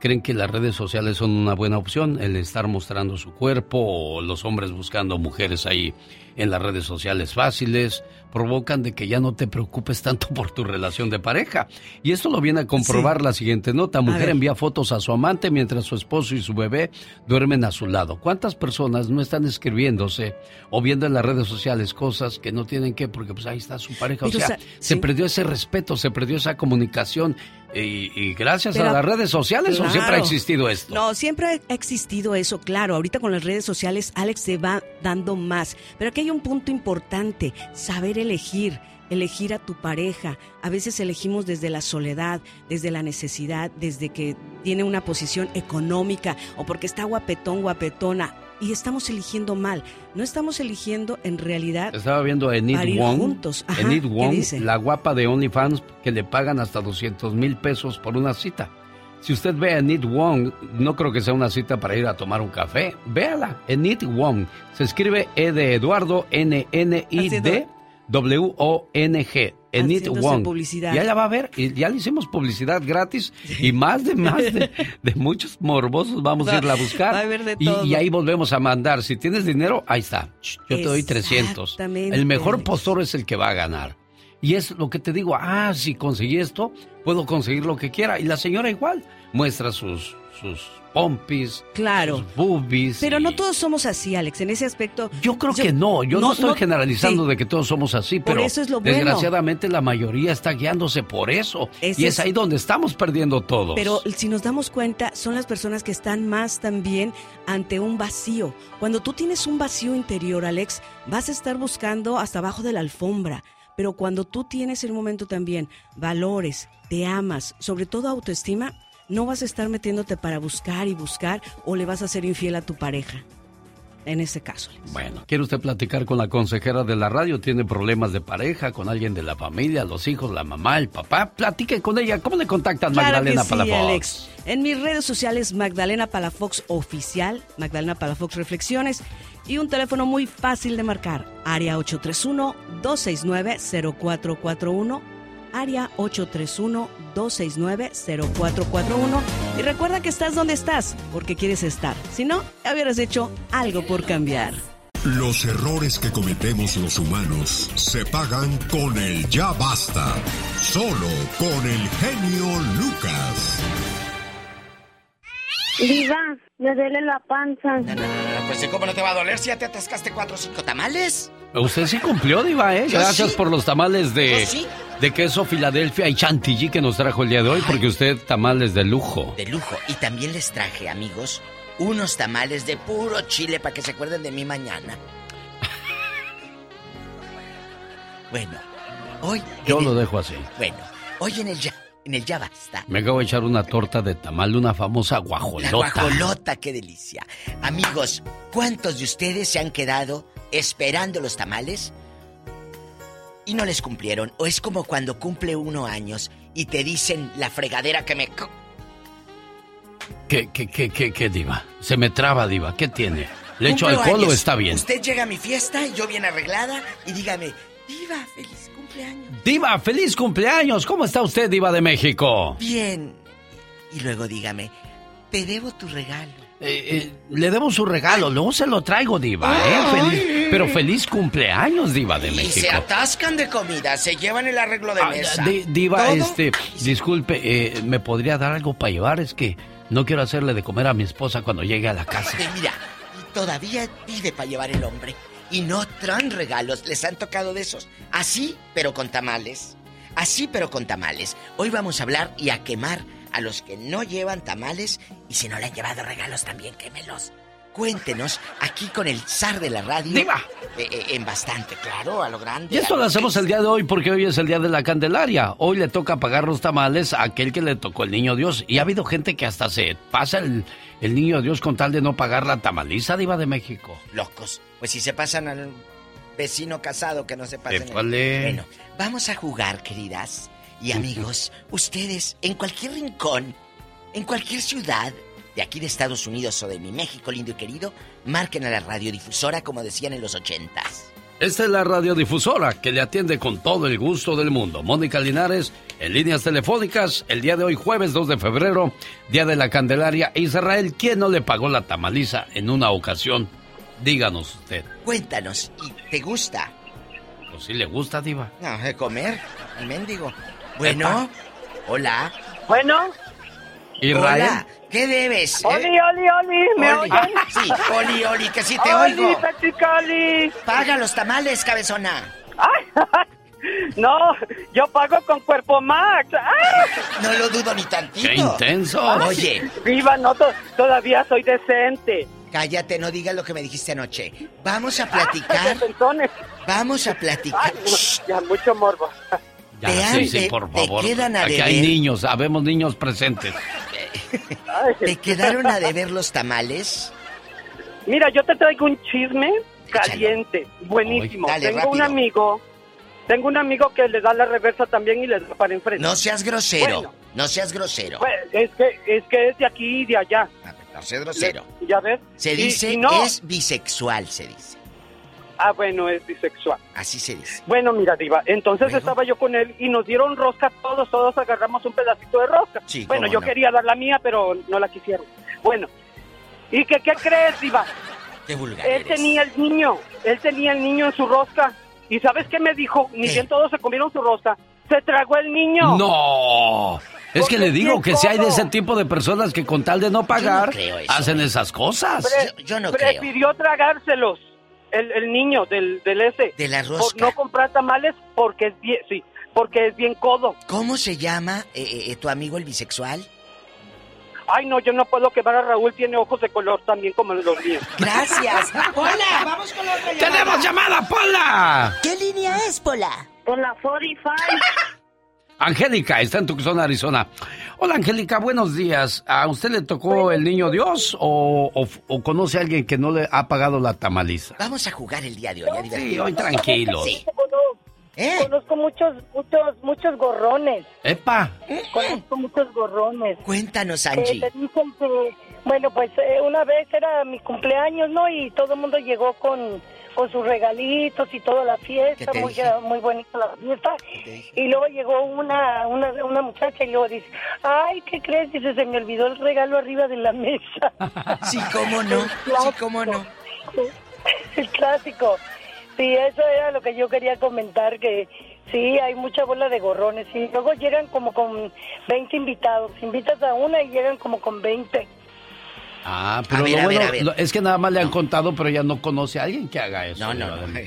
creen que las redes sociales son una buena opción, el estar mostrando su cuerpo o los hombres buscando mujeres ahí en las redes sociales fáciles, provocan de que ya no te preocupes tanto por tu relación de pareja. Y esto lo viene a comprobar la siguiente nota. Mujer envía fotos a su amante mientras su esposo y su bebé duermen a su lado. ¿Cuántas personas no están escribiéndose o viendo en las redes sociales cosas que no tienen que, porque pues ahí está su pareja? O Pero, sea, o sea, se sí. perdió ese respeto, se perdió esa comunicación. Y, y gracias Pero- a las redes sociales o siempre ha existido esto. No, siempre ha existido eso, claro. Ahorita con las redes sociales, Alex se va dando más. Pero aquí hay un punto importante, saber elegir. Elegir a tu pareja. A veces elegimos desde la soledad, desde la necesidad, desde que tiene una posición económica o porque está guapetón, guapetona. Y estamos eligiendo mal. No estamos eligiendo en realidad Estaba viendo a Enid Wong, juntos. Ajá, Enid ¿qué Wong, la guapa de OnlyFans, que le pagan hasta 200 mil pesos por una cita. Si usted ve a Enid Wong, no creo que sea una cita para ir a tomar un café. Véala, Enid Wong. Se escribe E de Eduardo, N-N-I-D, W-O-N-G. Enid Wong. publicidad. Y ella va a ver, y ya le hicimos publicidad gratis y más de más de, [laughs] de muchos morbosos vamos a irla a buscar. va a haber de Y- todo. Y, ahí volvemos a mandar. Si tienes dinero, ahí está. Yo te doy 300. Exactamente, El mejor postor es el que va a ganar. Y es lo que te digo, ah, si conseguí esto, puedo conseguir lo que quiera. Y la señora igual muestra sus, sus pompis, Claro. sus boobies. Pero no todos somos así, Alex. En ese aspecto. Yo creo que no, yo no, estoy generalizando sí. de que todos somos así, Por pero eso es lo bueno. desgraciadamente la mayoría está guiándose por eso. Y es es- ahí donde estamos perdiendo todos. Pero si nos damos cuenta, son las personas que están más también ante un vacío. Cuando tú tienes un vacío interior, Alex, vas a estar buscando hasta abajo de la alfombra. Pero cuando tú tienes en un momento también valores, te amas, sobre todo autoestima, no vas a estar metiéndote para buscar y buscar o le vas a ser infiel a tu pareja. En ese caso. Alex. Bueno, ¿quiere usted platicar con la consejera de la radio? ¿Tiene problemas de pareja con alguien de la familia, los hijos, la mamá, el papá? Platique con ella. ¿Cómo le contactan, Claro Magdalena que sí, Palafox? Alex. En mis redes sociales, Magdalena Palafox Oficial, Magdalena Palafox Reflexiones y un teléfono muy fácil de marcar, área 831-269-0441, área 831-269-0441. Y recuerda que estás donde estás, porque quieres estar. Si no, ya hubieras hecho algo por cambiar. Los errores que cometemos los humanos se pagan con el ya basta. Solo con el genio Lucas. Diva, me duele la panza. No, no, no, no, pues ¿cómo no te va a doler si ya te atascaste cuatro o cinco tamales? Usted sí cumplió, Diva, ¿eh? Yo Gracias sí. por los tamales de, Yo sí. De queso Filadelfia y chantilly que nos trajo el día de hoy, porque usted tamales de lujo. De lujo. Y también les traje, amigos, unos tamales de puro chile para que se acuerden de mí mañana. [laughs] Bueno, hoy. Yo lo el- dejo así. Bueno, hoy en el ya, en el ya basta. Me acabo de echar una torta de tamal de una famosa La guajolota. guajolota, qué delicia. Amigos, ¿cuántos de ustedes se han quedado esperando los tamales y no les cumplieron? O es como cuando cumple uno años y te dicen la fregadera que me... ¿Qué, qué, qué, qué, qué, Diva? Se me traba, Diva. ¿Qué tiene? ¿Le echo alcohol o años. está bien? Usted llega a mi fiesta y yo bien arreglada y dígame, Diva, feliz cumpleaños. Diva, feliz cumpleaños. ¿Cómo está usted, Diva de México? Bien. Y luego dígame, te debo tu regalo. Eh, eh, le debo su regalo, luego se lo traigo, Diva, ¿eh? Feliz- pero feliz cumpleaños, Diva de Y se México. atascan de comida, se llevan el arreglo de Ah, mesa. di- diva, Todo. este, disculpe, eh, ¿me podría dar algo para llevar? Es que no quiero hacerle de comer a mi esposa cuando llegue a la casa. Ay, mira, y todavía pide para llevar el hombre. Y no traen regalos, les han tocado de esos. Así, pero con tamales. Así, pero con tamales. Hoy vamos a hablar y a quemar a los que no llevan tamales y si no le han llevado regalos también, quémelos. Cuéntenos aquí con el zar de la radio. ¡Diva! Eh, eh, en bastante, claro, a lo grande. Y esto lo lo hacemos el día de hoy porque hoy es el día de la Candelaria. Hoy le toca pagar los tamales a aquel que le tocó el niño Dios. Y ha habido gente que hasta se pasa el, el niño Dios con tal de no pagar la tamaliza, Diva de México. Locos. Pues si se pasan al vecino casado que no se pasen. Épale. Bueno, vamos a jugar, queridas y amigos. Ustedes, en cualquier rincón, en cualquier ciudad de aquí de Estados Unidos o de mi México lindo y querido, marquen a la radiodifusora como decían en los ochentas. Esta es la radiodifusora que le atiende con todo el gusto del mundo. Mónica Linares, en líneas telefónicas, el día de hoy, jueves 2 de febrero, día de la Candelaria. Israel, ¿quién no le pagó la tamaliza en una ocasión? Díganos usted. Cuéntanos, ¿y te gusta? Pues si le gusta, Diva. No, de comer, el mendigo. Bueno, hola. Bueno. Israel. Hola, ¿qué debes? eh? Oli, oli, oli, ¿me Oli. oyen? Sí, Oli, Oli, que sí te Oli, oigo. Petricali. Paga los tamales, cabezona. [laughs] No, yo pago con Cuerpo Max. ¡Ay! No lo dudo ni tantito. ¡Qué intenso! Oye, Viva, no, to- todavía soy decente. cállate, no digas lo que me dijiste anoche. Vamos a platicar. [laughs] Vamos a platicar. Ya, mucho morbo. Ya, Te sí, han sí, por te favor. quedan a Aquí hay deber. niños, sabemos niños presentes. ¿Te quedaron a deber los tamales? Mira, yo te traigo un chisme caliente, buenísimo. Dale, tengo un amigo, tengo un amigo que le da la reversa también y le da para enfrente. No seas grosero. Bueno, No seas grosero. pues, es que es que es de aquí y de allá. No seas grosero. ¿Ya ves? Se Y- dice y no. es bisexual, se dice. Ah, bueno, es bisexual. Así se dice. Bueno, mira, Diva, entonces estaba yo con él y nos dieron rosca todos, todos agarramos un pedacito de rosca. Sí, bueno, yo no. quería dar la mía, pero no la quisieron. Bueno, ¿y qué, qué crees, Diva? Qué vulgar Él eres. tenía el niño, él tenía el niño en su rosca. ¿Y sabes qué me dijo? Ni bien todos se comieron su rosca. Se tragó el niño. No. Es que le digo que si hay de ese tipo de personas que con tal de no pagar, creo eso. hacen esas cosas. Pre- prefirió tragárselos el, el niño del, del ese. De la Por rosca. no comprar tamales porque es bien, sí, porque es bien codo. ¿Cómo se llama eh, eh, tu amigo el bisexual? Ay, no, yo no puedo quemar a Raúl, tiene ojos de color también como los míos. [laughs] Gracias. Hola, vamos con la otra ¡Tenemos llamada, Pola! ¿Qué línea es, Pola? Con la 45. Angélica está en Tucson, Arizona. Hola, Angélica, buenos días. ¿A usted le tocó el niño Dios o, o- o conoce a alguien que no le ha pagado la tamaliza? Vamos a jugar el día de hoy, a Sí, hoy tranquilos. Sí. ¿Eh? Conozco muchos, muchos, muchos gorrones. ¡Epa! Conozco muchos gorrones. Cuéntanos, Eh, Angie. te dicen que, bueno, pues eh, una vez era mi cumpleaños, ¿no? Y todo el mundo llegó con, con sus regalitos y toda la ¿Qué fiesta, muy, dije? muy bonita la fiesta. Y luego llegó una, una, una muchacha y luego dice, ay, ¿qué crees? Dice, se me olvidó el regalo arriba de la mesa. [laughs] Sí, cómo no. Sí, cómo no. [laughs] El clásico. Sí, eso era lo que yo quería comentar, que sí, hay mucha bola de gorrones. Y luego llegan como con 20 invitados. Invitas a una y llegan como con 20. Ah, pero A ver, lo a ver, bueno a ver. es que nada más le han contado, pero ella no conoce a alguien que haga eso. No, no, no.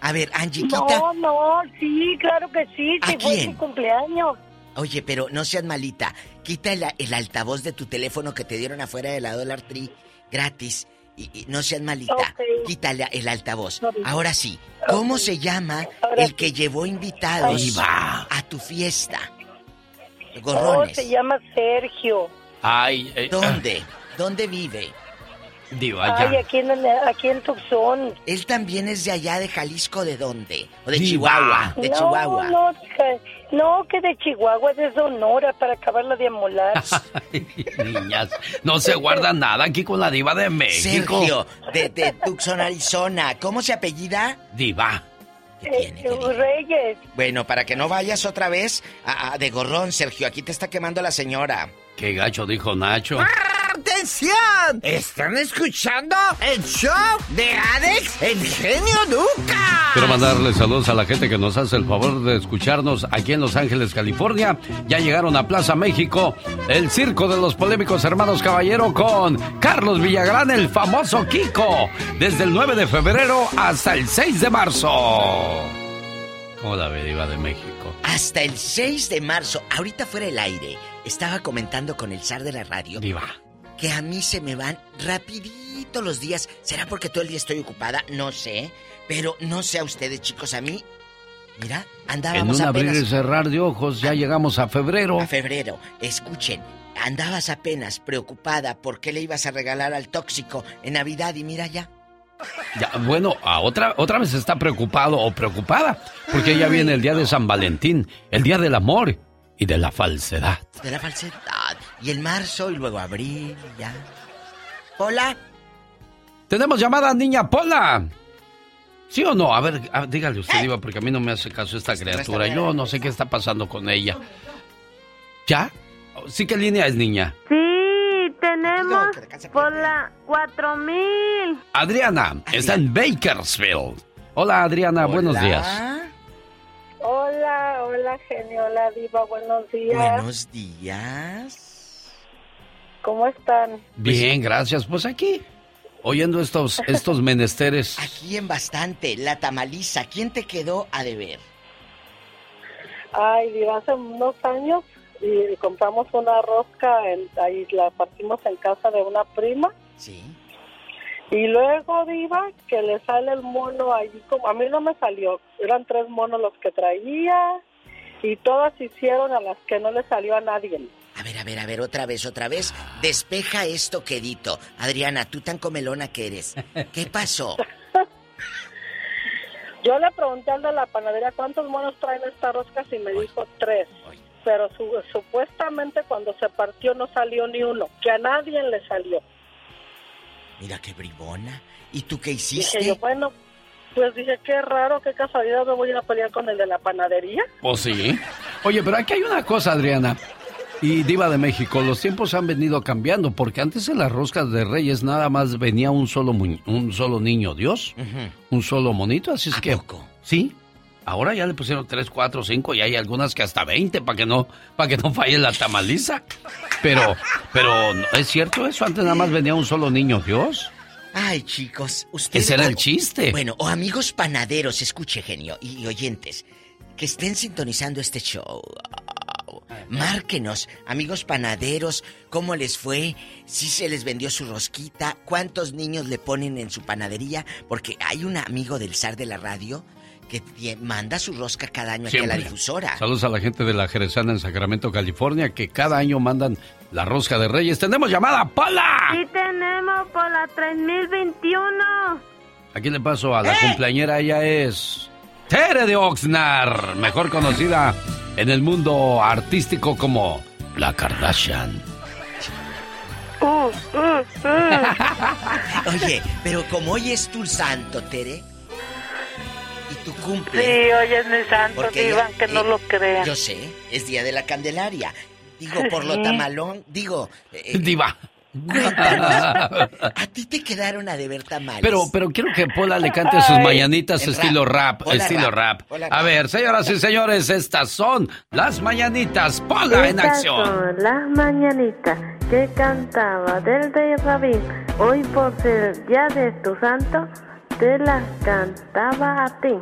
A ver, Angie, quita. No, no, sí, claro que sí, ¿A sí fue quién? mi cumpleaños. Oye, pero no seas malita. Quita el, el altavoz de tu teléfono que te dieron afuera de la Dollar Tree gratis. Y, y no seas malita. Ok. Quítale el altavoz. Ahora sí, ¿cómo se llama el que llevó invitados a tu fiesta? Oh, Gorrones. se llama Sergio. Ay, eh, ¿Dónde? ¿Dónde vive? Diva, Ay, ya. aquí en, aquí en Tucson. Él también es de allá de Jalisco, ¿de dónde? ¿O de Diva. Chihuahua? De no, Chihuahua. No, que- no, que de Chihuahua, de Sonora, para acabarla de amolar. [laughs] Niñas, no se guarda nada aquí con la diva de México. Sergio, de, de Tucson, Arizona. ¿Cómo se apellida? Diva. Eh, Reyes. Bueno, para que no vayas otra vez a, a- de gorrón, Sergio. Aquí te está quemando la señora. Qué gacho dijo Nacho. ¡Atención! ¿Están escuchando el show de Alex, el genio Lucas? Quiero mandarle saludos a la gente que nos hace el favor de escucharnos aquí en Los Ángeles, California. Ya llegaron a Plaza México, el circo de los polémicos hermanos Caballero con Carlos Villagrán, el famoso Kiko, desde el 9 de febrero hasta el 6 de marzo. ¿Cómo la ve, de México? Hasta el 6 de marzo, ahorita fuera el aire, estaba comentando con el zar de la radio Diva. Que a mí se me van rapidito los días. ¿Será porque todo el día estoy ocupada? No sé. Pero no sé a ustedes, chicos, a mí... Mira, En andábamos un abrir y cerrar de ojos ya llegamos a febrero. A febrero. Escuchen, andabas apenas preocupada por qué le ibas a regalar al tóxico en Navidad y mira ya. Ya, bueno, a otra, otra vez está preocupado o preocupada, porque ya viene el día de San Valentín, el día del amor y de la falsedad. De la falsedad. Y el marzo y luego abril y ya. Hola. Tenemos llamada, niña Pola. ¿Sí o no? A ver, a- dígale usted, Diva, porque a mí no me hace caso esta criatura. Yo no sé qué está pasando con ella. ¿Ya? ¿Sí qué línea es, niña? Sí, tenemos por la 4000. Adriana, está en Bakersfield. Hola, Adriana, buenos días. Hola, hola, genio, hola, diva, buenos días. Buenos días. ¿Cómo están? Bien, gracias. Pues aquí, oyendo estos, [laughs] estos menesteres. Aquí en bastante, la tamaliza. ¿Quién te quedó a deber? Ay, diva, hace unos años y compramos una rosca, en, ahí la partimos en casa de una prima. Sí. Y luego, diva, que le sale el mono allí, como a mí no me salió, eran tres monos los que traía y todas hicieron a las que no le salió a nadie. A ver, a ver, a ver, otra vez, otra vez. Despeja esto, quedito. Adriana, tú tan comelona que eres. ¿Qué pasó? [laughs] Yo le pregunté al de la panadería cuántos monos traen esta rosca y me dijo tres. Pero su- supuestamente cuando se partió no salió ni uno, que a nadie le salió. Mira qué bribona. ¿Y tú qué Dije hiciste? yo, bueno, Pues dije, qué raro, qué casualidad, me voy a ir a pelear con el de la panadería. ¿O sí? Oye, pero aquí hay una cosa, Adriana. Y Diva de México, los tiempos han venido cambiando, porque antes en las roscas de Reyes nada más venía un solo, un solo niño Dios, un solo monito, así es que... Sí, ahora ya le pusieron tres, cuatro, cinco y hay algunas que hasta 20 para que no, para que no falle la tamaliza. Pero, pero, ¿no ¿es cierto eso? Antes nada más venía un solo niño Dios. Ay, chicos, ustedes... Ese era el chiste. Bueno, o amigos panaderos, escuche, genio, y, y oyentes, que estén sintonizando este show. Márquenos, amigos panaderos, cómo les fue, si se les vendió su rosquita, cuántos niños le ponen en su panadería, porque hay un amigo del zar de la radio que manda su rosca cada año aquí a la difusora. Saludos a la gente de la Jerezana en Sacramento, California, que cada año mandan la rosca de Reyes. ¡Tenemos llamada, Paula! Sí tenemos por la 3021. Aquí le paso a la ¡Eh! cumpleañera, ella es Tere de Oxnard, mejor conocida en el mundo artístico como la Kardashian. Uh, Oye, pero como hoy es tu santo, Tere, y tu cumple... Sí, hoy es mi santo, ella- que no eh, lo crean. Yo sé, es Día de la Candelaria. Digo, por lo tamalón, digo... eh, Diva. Cuéntanos, [laughs] a ti te quedaron a deber tamales. Pero, pero quiero que Pola le cante sus Ay, mañanitas estilo rap. estilo rap, A ver, señoras y señores, estas son las mañanitas. Pola en Estas acción. son las mañanitas que cantaba del rey Rabín. Hoy por ser día de tu santo, te las cantaba a ti.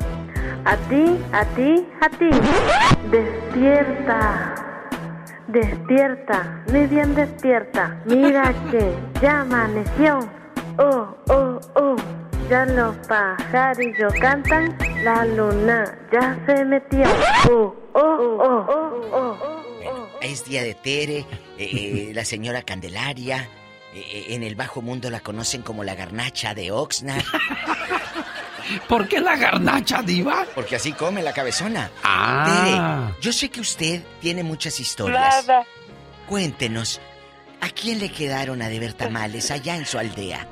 A ti, a ti, a ti. Despierta. Despierta, muy bien despierta. Mira que ya amaneció. Oh, oh, oh. Ya los pajarillos cantan. La luna ya se metió. Oh, oh, oh, oh, oh. Es Día de Tere, eh, eh, la señora Candelaria. eh, en el bajo mundo la conocen como la garnacha de Oxnard. ¿Por qué la garnacha, diva? Porque así come la cabezona. Ah. Tere, yo sé que usted tiene muchas historias. Nada. Cuéntenos, ¿a quién le quedaron a deber tamales allá en su aldea?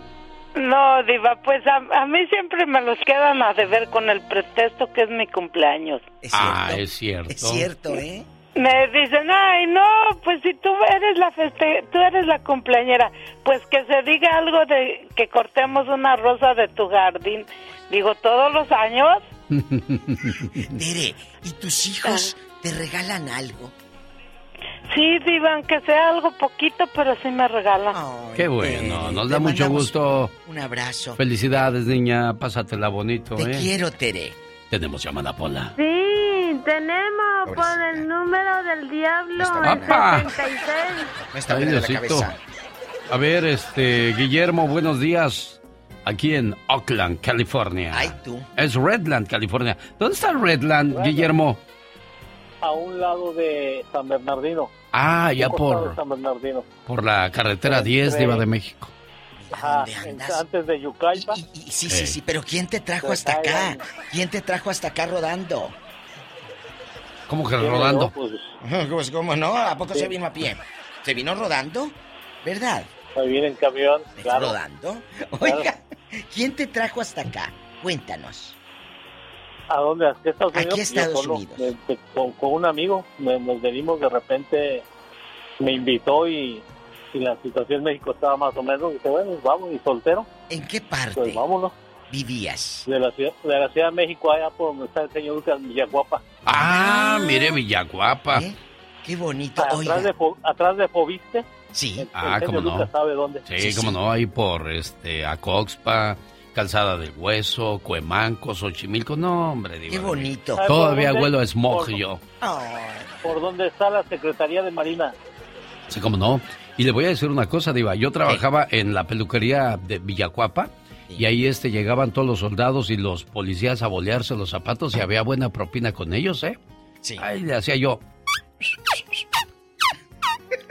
No, Diva, pues a, a mí siempre me los quedan a deber con el pretexto que es mi cumpleaños. Ah, es cierto. Es cierto, ¿eh? Me dicen, ay, no, pues si tú eres la feste tú eres la cumpleañera, pues que se diga algo de que cortemos una rosa de tu jardín. Digo, todos los años. [laughs] Tere, ¿y tus hijos te regalan algo? Sí, Diva, aunque sea algo poquito, pero sí me regalan. Qué bueno, nos da mucho gusto. Un abrazo. Felicidades, niña. Pásatela bonito, Te ¿eh? quiero, Tere. Tenemos llamada, Pola. Sí, tenemos por el número del diablo el ¡Apa! 76. Me está Ay, la cabeza. A ver, este, Guillermo, buenos días. Aquí en Oakland, California. Ay, tú. Es Redland, California. ¿Dónde está Redland, Guillermo? a un lado de San Bernardino. Ah, ya por, San Bernardino. por la carretera 10 de Iba de México. Ajá, antes de Yucaipa. Sí, sí, sí, pero ¿quién te trajo hasta acá? ¿Quién te trajo hasta acá rodando? ¿Cómo que ¿Quién, rodando? yo? [laughs] Pues, ¿cómo no? ¿A poco se vino a pie? ¿Se vino rodando? ¿Verdad? Me vine en camión, claro. ¿Rodando? Oiga, ¿quién te trajo hasta acá? Cuéntanos. ¿A dónde? ¿Aquí a Estados Aquí Unidos? a Estados Yo Unidos. me- me- con, con un amigo. me- nos venimos de repente, me invitó y, y la situación en México estaba más o menos. Dice, bueno, vamos, y soltero. ¿En qué parte Pues vámonos. vivías? De la, ciudad, de la Ciudad de México, allá por donde está el señor Lucas Villaguapa. Ah, mire, Villaguapa. ¿Eh? Qué bonito. Atrás de, atrás de Fobiste. Sí. Ah, el cómo no. Lucas sabe dónde. Sí, cómo no, ahí por este Acoxpa, Calzada del Hueso, Cuemanco, Xochimilco. No, hombre, Diva Qué bonito. Todavía huelo a smog Por- yo. ¿Por dónde está la Secretaría de Marina? Sí, cómo no. Y le voy a decir una cosa, Diva. Yo trabajaba en la peluquería de Villacuapa y ahí este llegaban todos los soldados y los policías a bolearse los zapatos y había buena propina con ellos, ¿eh? Sí. Ahí le hacía yo.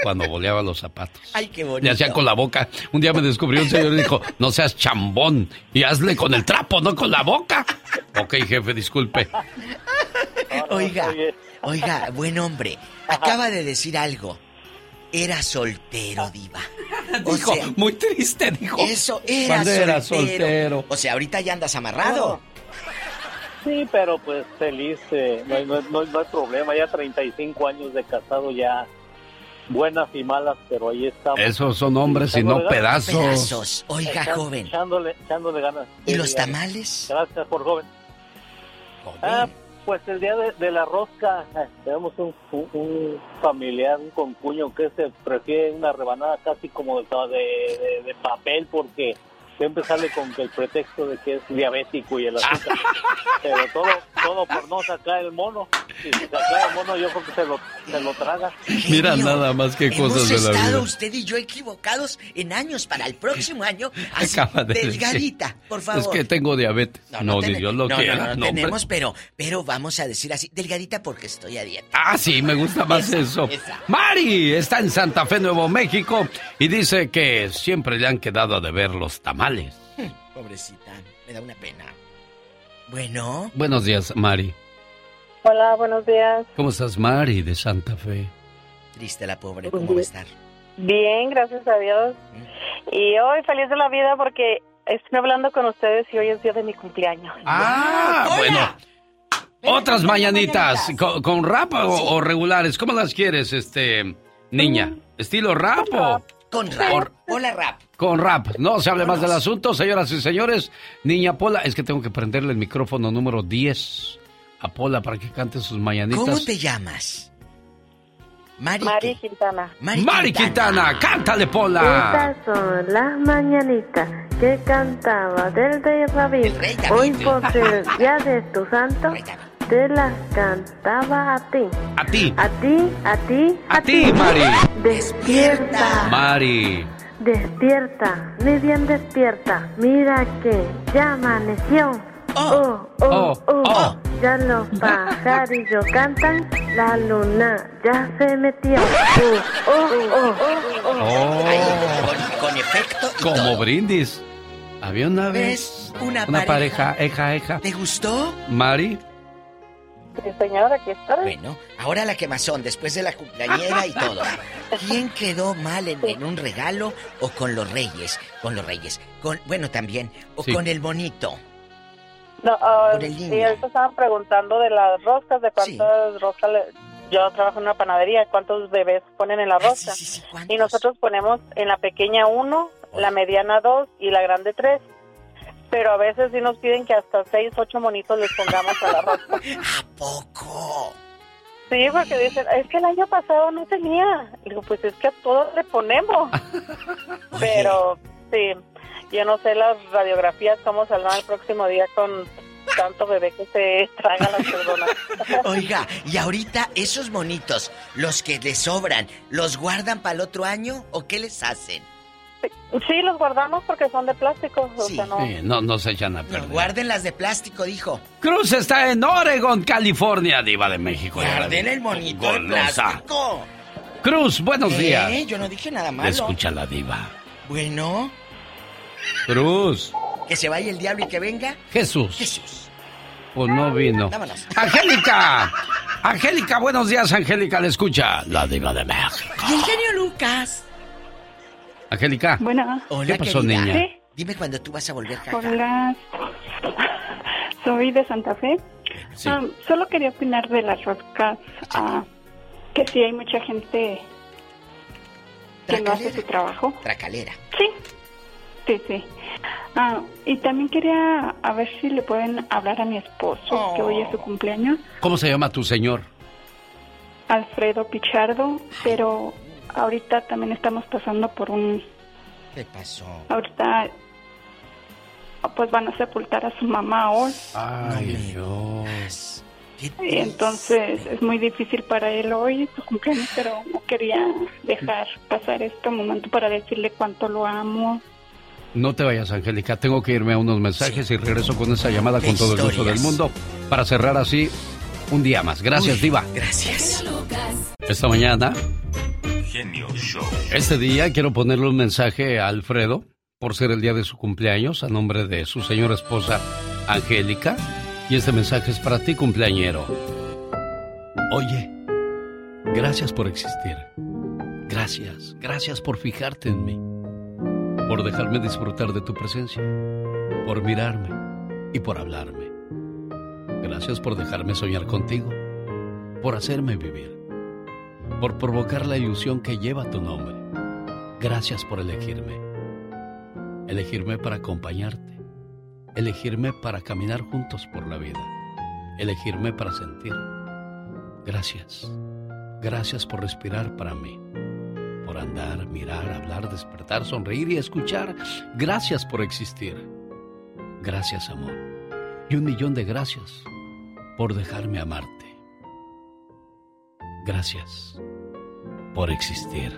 Cuando boleaba los zapatos. Ay, qué bonito. Le hacía con la boca. Un día me descubrió un señor y dijo, no seas chambón y hazle con el trapo, no con la boca. Ok, jefe, disculpe. Oiga, oiga, buen hombre. Acaba de decir algo. Era soltero, diva. [laughs] O Dijo, sea, muy triste, dijo. Eso era Cuando soltero. era soltero. O sea, ahorita ya andas amarrado. Sí, pero pues feliz, eh, no, hay, no, no- no hay problema, ya 35 años de casado, ya buenas y malas, pero ahí estamos. Esos son hombres y no pedazos. Pedazos. Oiga, joven. Echándole, echándole ganas. ¿Y Sí, los tamales? Gracias por joven. Ah, pues el día de, de la rosca, eh, tenemos un, un- un familiar, un concuño que se prefiere una rebanada casi como de, de- de papel porque siempre sale con el pretexto de que es diabético y el azúcar. [laughs] Pero todo, todo por no sacar el mono. Si se saca el mono, yo creo que se lo, se lo traga. Mira nada más que cosas de la estado vida. usted y yo equivocados en años para el próximo año. [laughs] Así, Acaba de decir. delgadita, por favor. Es que tengo diabetes. No, ten- ni Dios lo no, quiera. No, no, no, tenemos, pero, pero vamos a decir así, delgadita porque estoy a dieta. Ah, sí, me gusta más Esa, eso. esa. Mari está en Santa Fe, Nuevo México, y dice que siempre le han quedado a deber los tamales. Pobrecita, me da una pena. Bueno, Buenos días, Mari. Hola, buenos días. ¿Cómo estás, Mari, de Santa Fe? triste la pobre, ¿cómo va a estar? Bien, gracias a Dios. Y hoy feliz de la vida porque estoy hablando con ustedes y hoy es día de mi cumpleaños. Ah, bueno. Otras mañanitas, ¿con, con rap o, o regulares? ¿Cómo las quieres, este, niña? ¿Estilo rap o...? Con rap. Hola, rap. Con rap. No se hable más del asunto, señoras y señores. Niña Pola, es que tengo que prenderle el micrófono número 10 a Pola para que cante sus mañanitas. ¿Cómo te llamas? Mari, Mari Quintana. Mari Quintana, cántale, Pola. Estas son las mañanitas que cantaba del rey David. Hoy por ser día de tu santo, te las cantaba a ti. A ti. A ti, a ti, A ti, Mari. Despierta. Mari. Despierta, muy bien despierta. Mira que ya amaneció. Oh, oh, oh. Ya los [laughs] pajarillos cantan, la luna ya se metió. Oh, oh, oh, oh, oh. Con, con efecto y Como todo. brindis. Había una vez ¿Ves? Una, pareja, eja, eja. ¿Te gustó? Mari, Sí, señora, aquí estoy. Bueno, ahora la quemazón, después de la cumpleañera y todo. ¿Quién quedó mal en, en un regalo o con los reyes? Con los reyes. Con, bueno, también. O Sí. con el bonito. No, ah, Con el niño. y ahorita estaban preguntando de las roscas, de cuántas roscas le- yo trabajo en una panadería, cuántos bebés ponen en la rosca. y nosotros ponemos en la pequeña uno, la mediana dos y la grande tres. Pero a veces sí nos piden que hasta seis, ocho monitos les pongamos a la rosca. [laughs] ¿A poco? Sí, porque dicen, es que el año pasado no tenía. Digo, pues es que a todos le ponemos. [laughs] [laughs] Pero sí, yo no sé las radiografías cómo saldrán el próximo día con tanto bebé que se traga las personas. Oiga, y ahorita esos monitos, los que les sobran, ¿los guardan para el otro año o qué les hacen? Sí, los guardamos porque son de plástico. O sea, no. Sí, no, no se echan a perder. Guarden las de plástico, dijo. Cruz está en Oregon, California, diva de México. Guarden el monito de plástico. Cruz, buenos ¿Eh? días. Yo no dije nada malo. Escucha la diva. Bueno, Cruz, que se vaya el diablo y que venga. Jesús. Jesús. Pues no vino. Vámonos. Angélica. Angélica, buenos días, Angélica. Le escucha la diva de México. Y el genio Lucas. Angélica. Bueno. Hola, ¿Qué pasó, querida. niña? Sí. Dime cuándo tú vas a volver, jaja. Hola, [laughs] soy de Santa Fe. Sí. Ah, solo quería opinar de las roscas. ah, que sí hay mucha gente que no hace su trabajo. Tracalera. Sí, sí, sí. Ah, y también quería a ver si le pueden hablar a mi esposo, que hoy es su cumpleaños, ¿Cómo se llama tu señor? Alfredo Pichardo, pero ahorita también estamos pasando por un... ¿Qué pasó? Ahorita pues van a sepultar a su mamá hoy. Ay, Dios. Y entonces es muy difícil para él hoy su cumpleaños, pero no quería dejar pasar este momento para decirle cuánto lo amo. No te vayas, Angélica. Tengo que irme a unos mensajes y regreso con esa llamada con todo el gusto del mundo para cerrar así un día más. Gracias, Uy, Diva. Gracias. Esta mañana, Genio Show. este día, quiero ponerle un mensaje a Alfredo por ser el día de su cumpleaños a nombre de su señora esposa, Angélica. Y este mensaje es para ti, cumpleañero. Oye, gracias por existir. Gracias, gracias por fijarte en mí. Por dejarme disfrutar de tu presencia. Por mirarme y por hablarme. Gracias por dejarme soñar contigo, por hacerme vivir, por provocar la ilusión que lleva tu nombre. Gracias por elegirme. Elegirme para acompañarte. Elegirme para caminar juntos por la vida. Elegirme para sentir. Gracias. Gracias por respirar para mí. Por andar, mirar, hablar, despertar, sonreír y escuchar. Gracias por existir. Gracias, amor. Y un millón de gracias por dejarme amarte. Gracias por existir.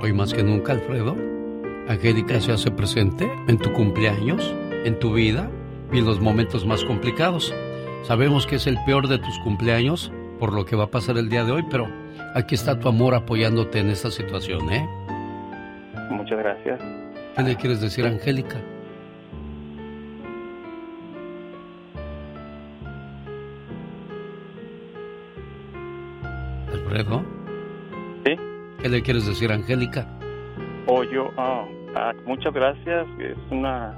Hoy más que nunca, Alfredo, Angélica se hace presente en tu cumpleaños, en tu vida y en los momentos más complicados. Sabemos que es el peor de tus cumpleaños por lo que va a pasar el día de hoy, pero aquí está tu amor apoyándote en esta situación, ¿eh? Muchas gracias. ¿Qué le quieres decir a Angélica? Alfredo. ¿Sí? ¿Qué le quieres decir Angélica? O yo, ah, ah, muchas gracias. Es una,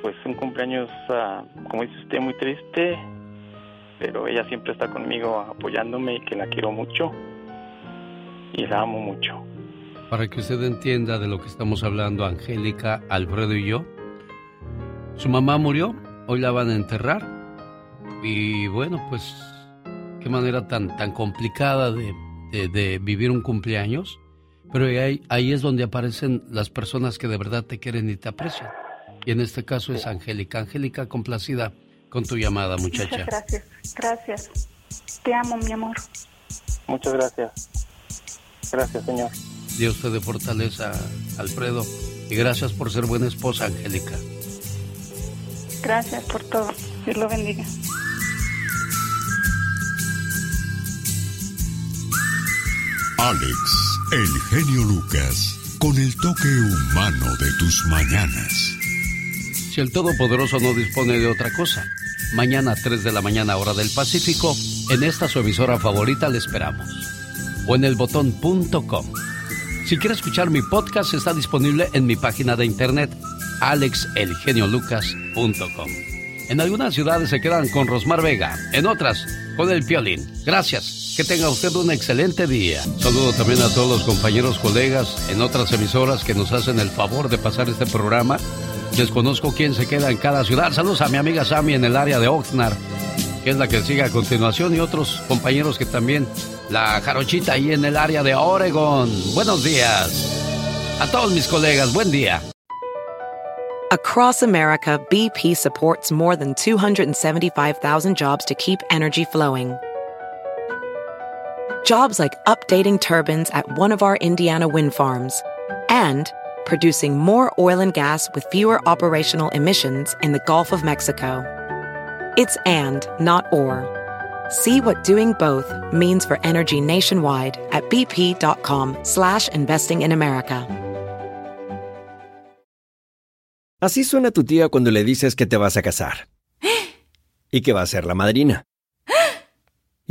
pues un cumpleaños, ah, como dice usted, muy triste, pero ella siempre está conmigo apoyándome y que la quiero mucho y la amo mucho. Para que usted entienda de lo que estamos hablando, Angélica, Alfredo y yo, su mamá murió, hoy la van a enterrar y bueno, pues qué manera tan, tan complicada de, de- de vivir un cumpleaños, pero ahí, ahí es donde aparecen las personas que de verdad te quieren y te aprecian. Y en este caso es Angélica. Angélica, complacida con tu llamada, muchacha. Muchas gracias. Gracias. Te amo, mi amor. Muchas gracias. Gracias, señor. Dios te dé fortaleza, Alfredo. Y gracias por ser buena esposa, Angélica. Gracias por todo. Dios lo bendiga. Alex, el genio Lucas, con el toque humano de tus mañanas. Si el Todopoderoso no dispone de otra cosa, mañana a 3 de la mañana hora del Pacífico, en esta su emisora favorita le esperamos. O en elbotón.com. Si quiere escuchar mi podcast, está disponible en mi página de internet, alexelgeniolucas.com. En algunas ciudades se quedan con Rosmar Vega, en otras con el Piolín. Gracias. Que tenga usted un excelente día. Saludo también a todos los compañeros, colegas en otras emisoras que nos hacen el favor de pasar este programa. Desconozco quién se queda en cada ciudad. Saludos a mi amiga Sammy en el área de Oxnard, que es la que sigue a continuación, y otros compañeros que también, la jarochita ahí en el área de Oregon. Buenos días. A todos mis colegas, buen día. Across America, BP supports more than 275,000 jobs to keep energy flowing. Jobs like updating turbines at one of our Indiana wind farms and producing more oil and gas with fewer operational emissions in the Gulf of Mexico. It's and, not or. See what doing both means for energy nationwide at bp.com slash investing in America. Así suena tu tía cuando le dices que te vas a casar. [gasps] Y que va a ser la madrina.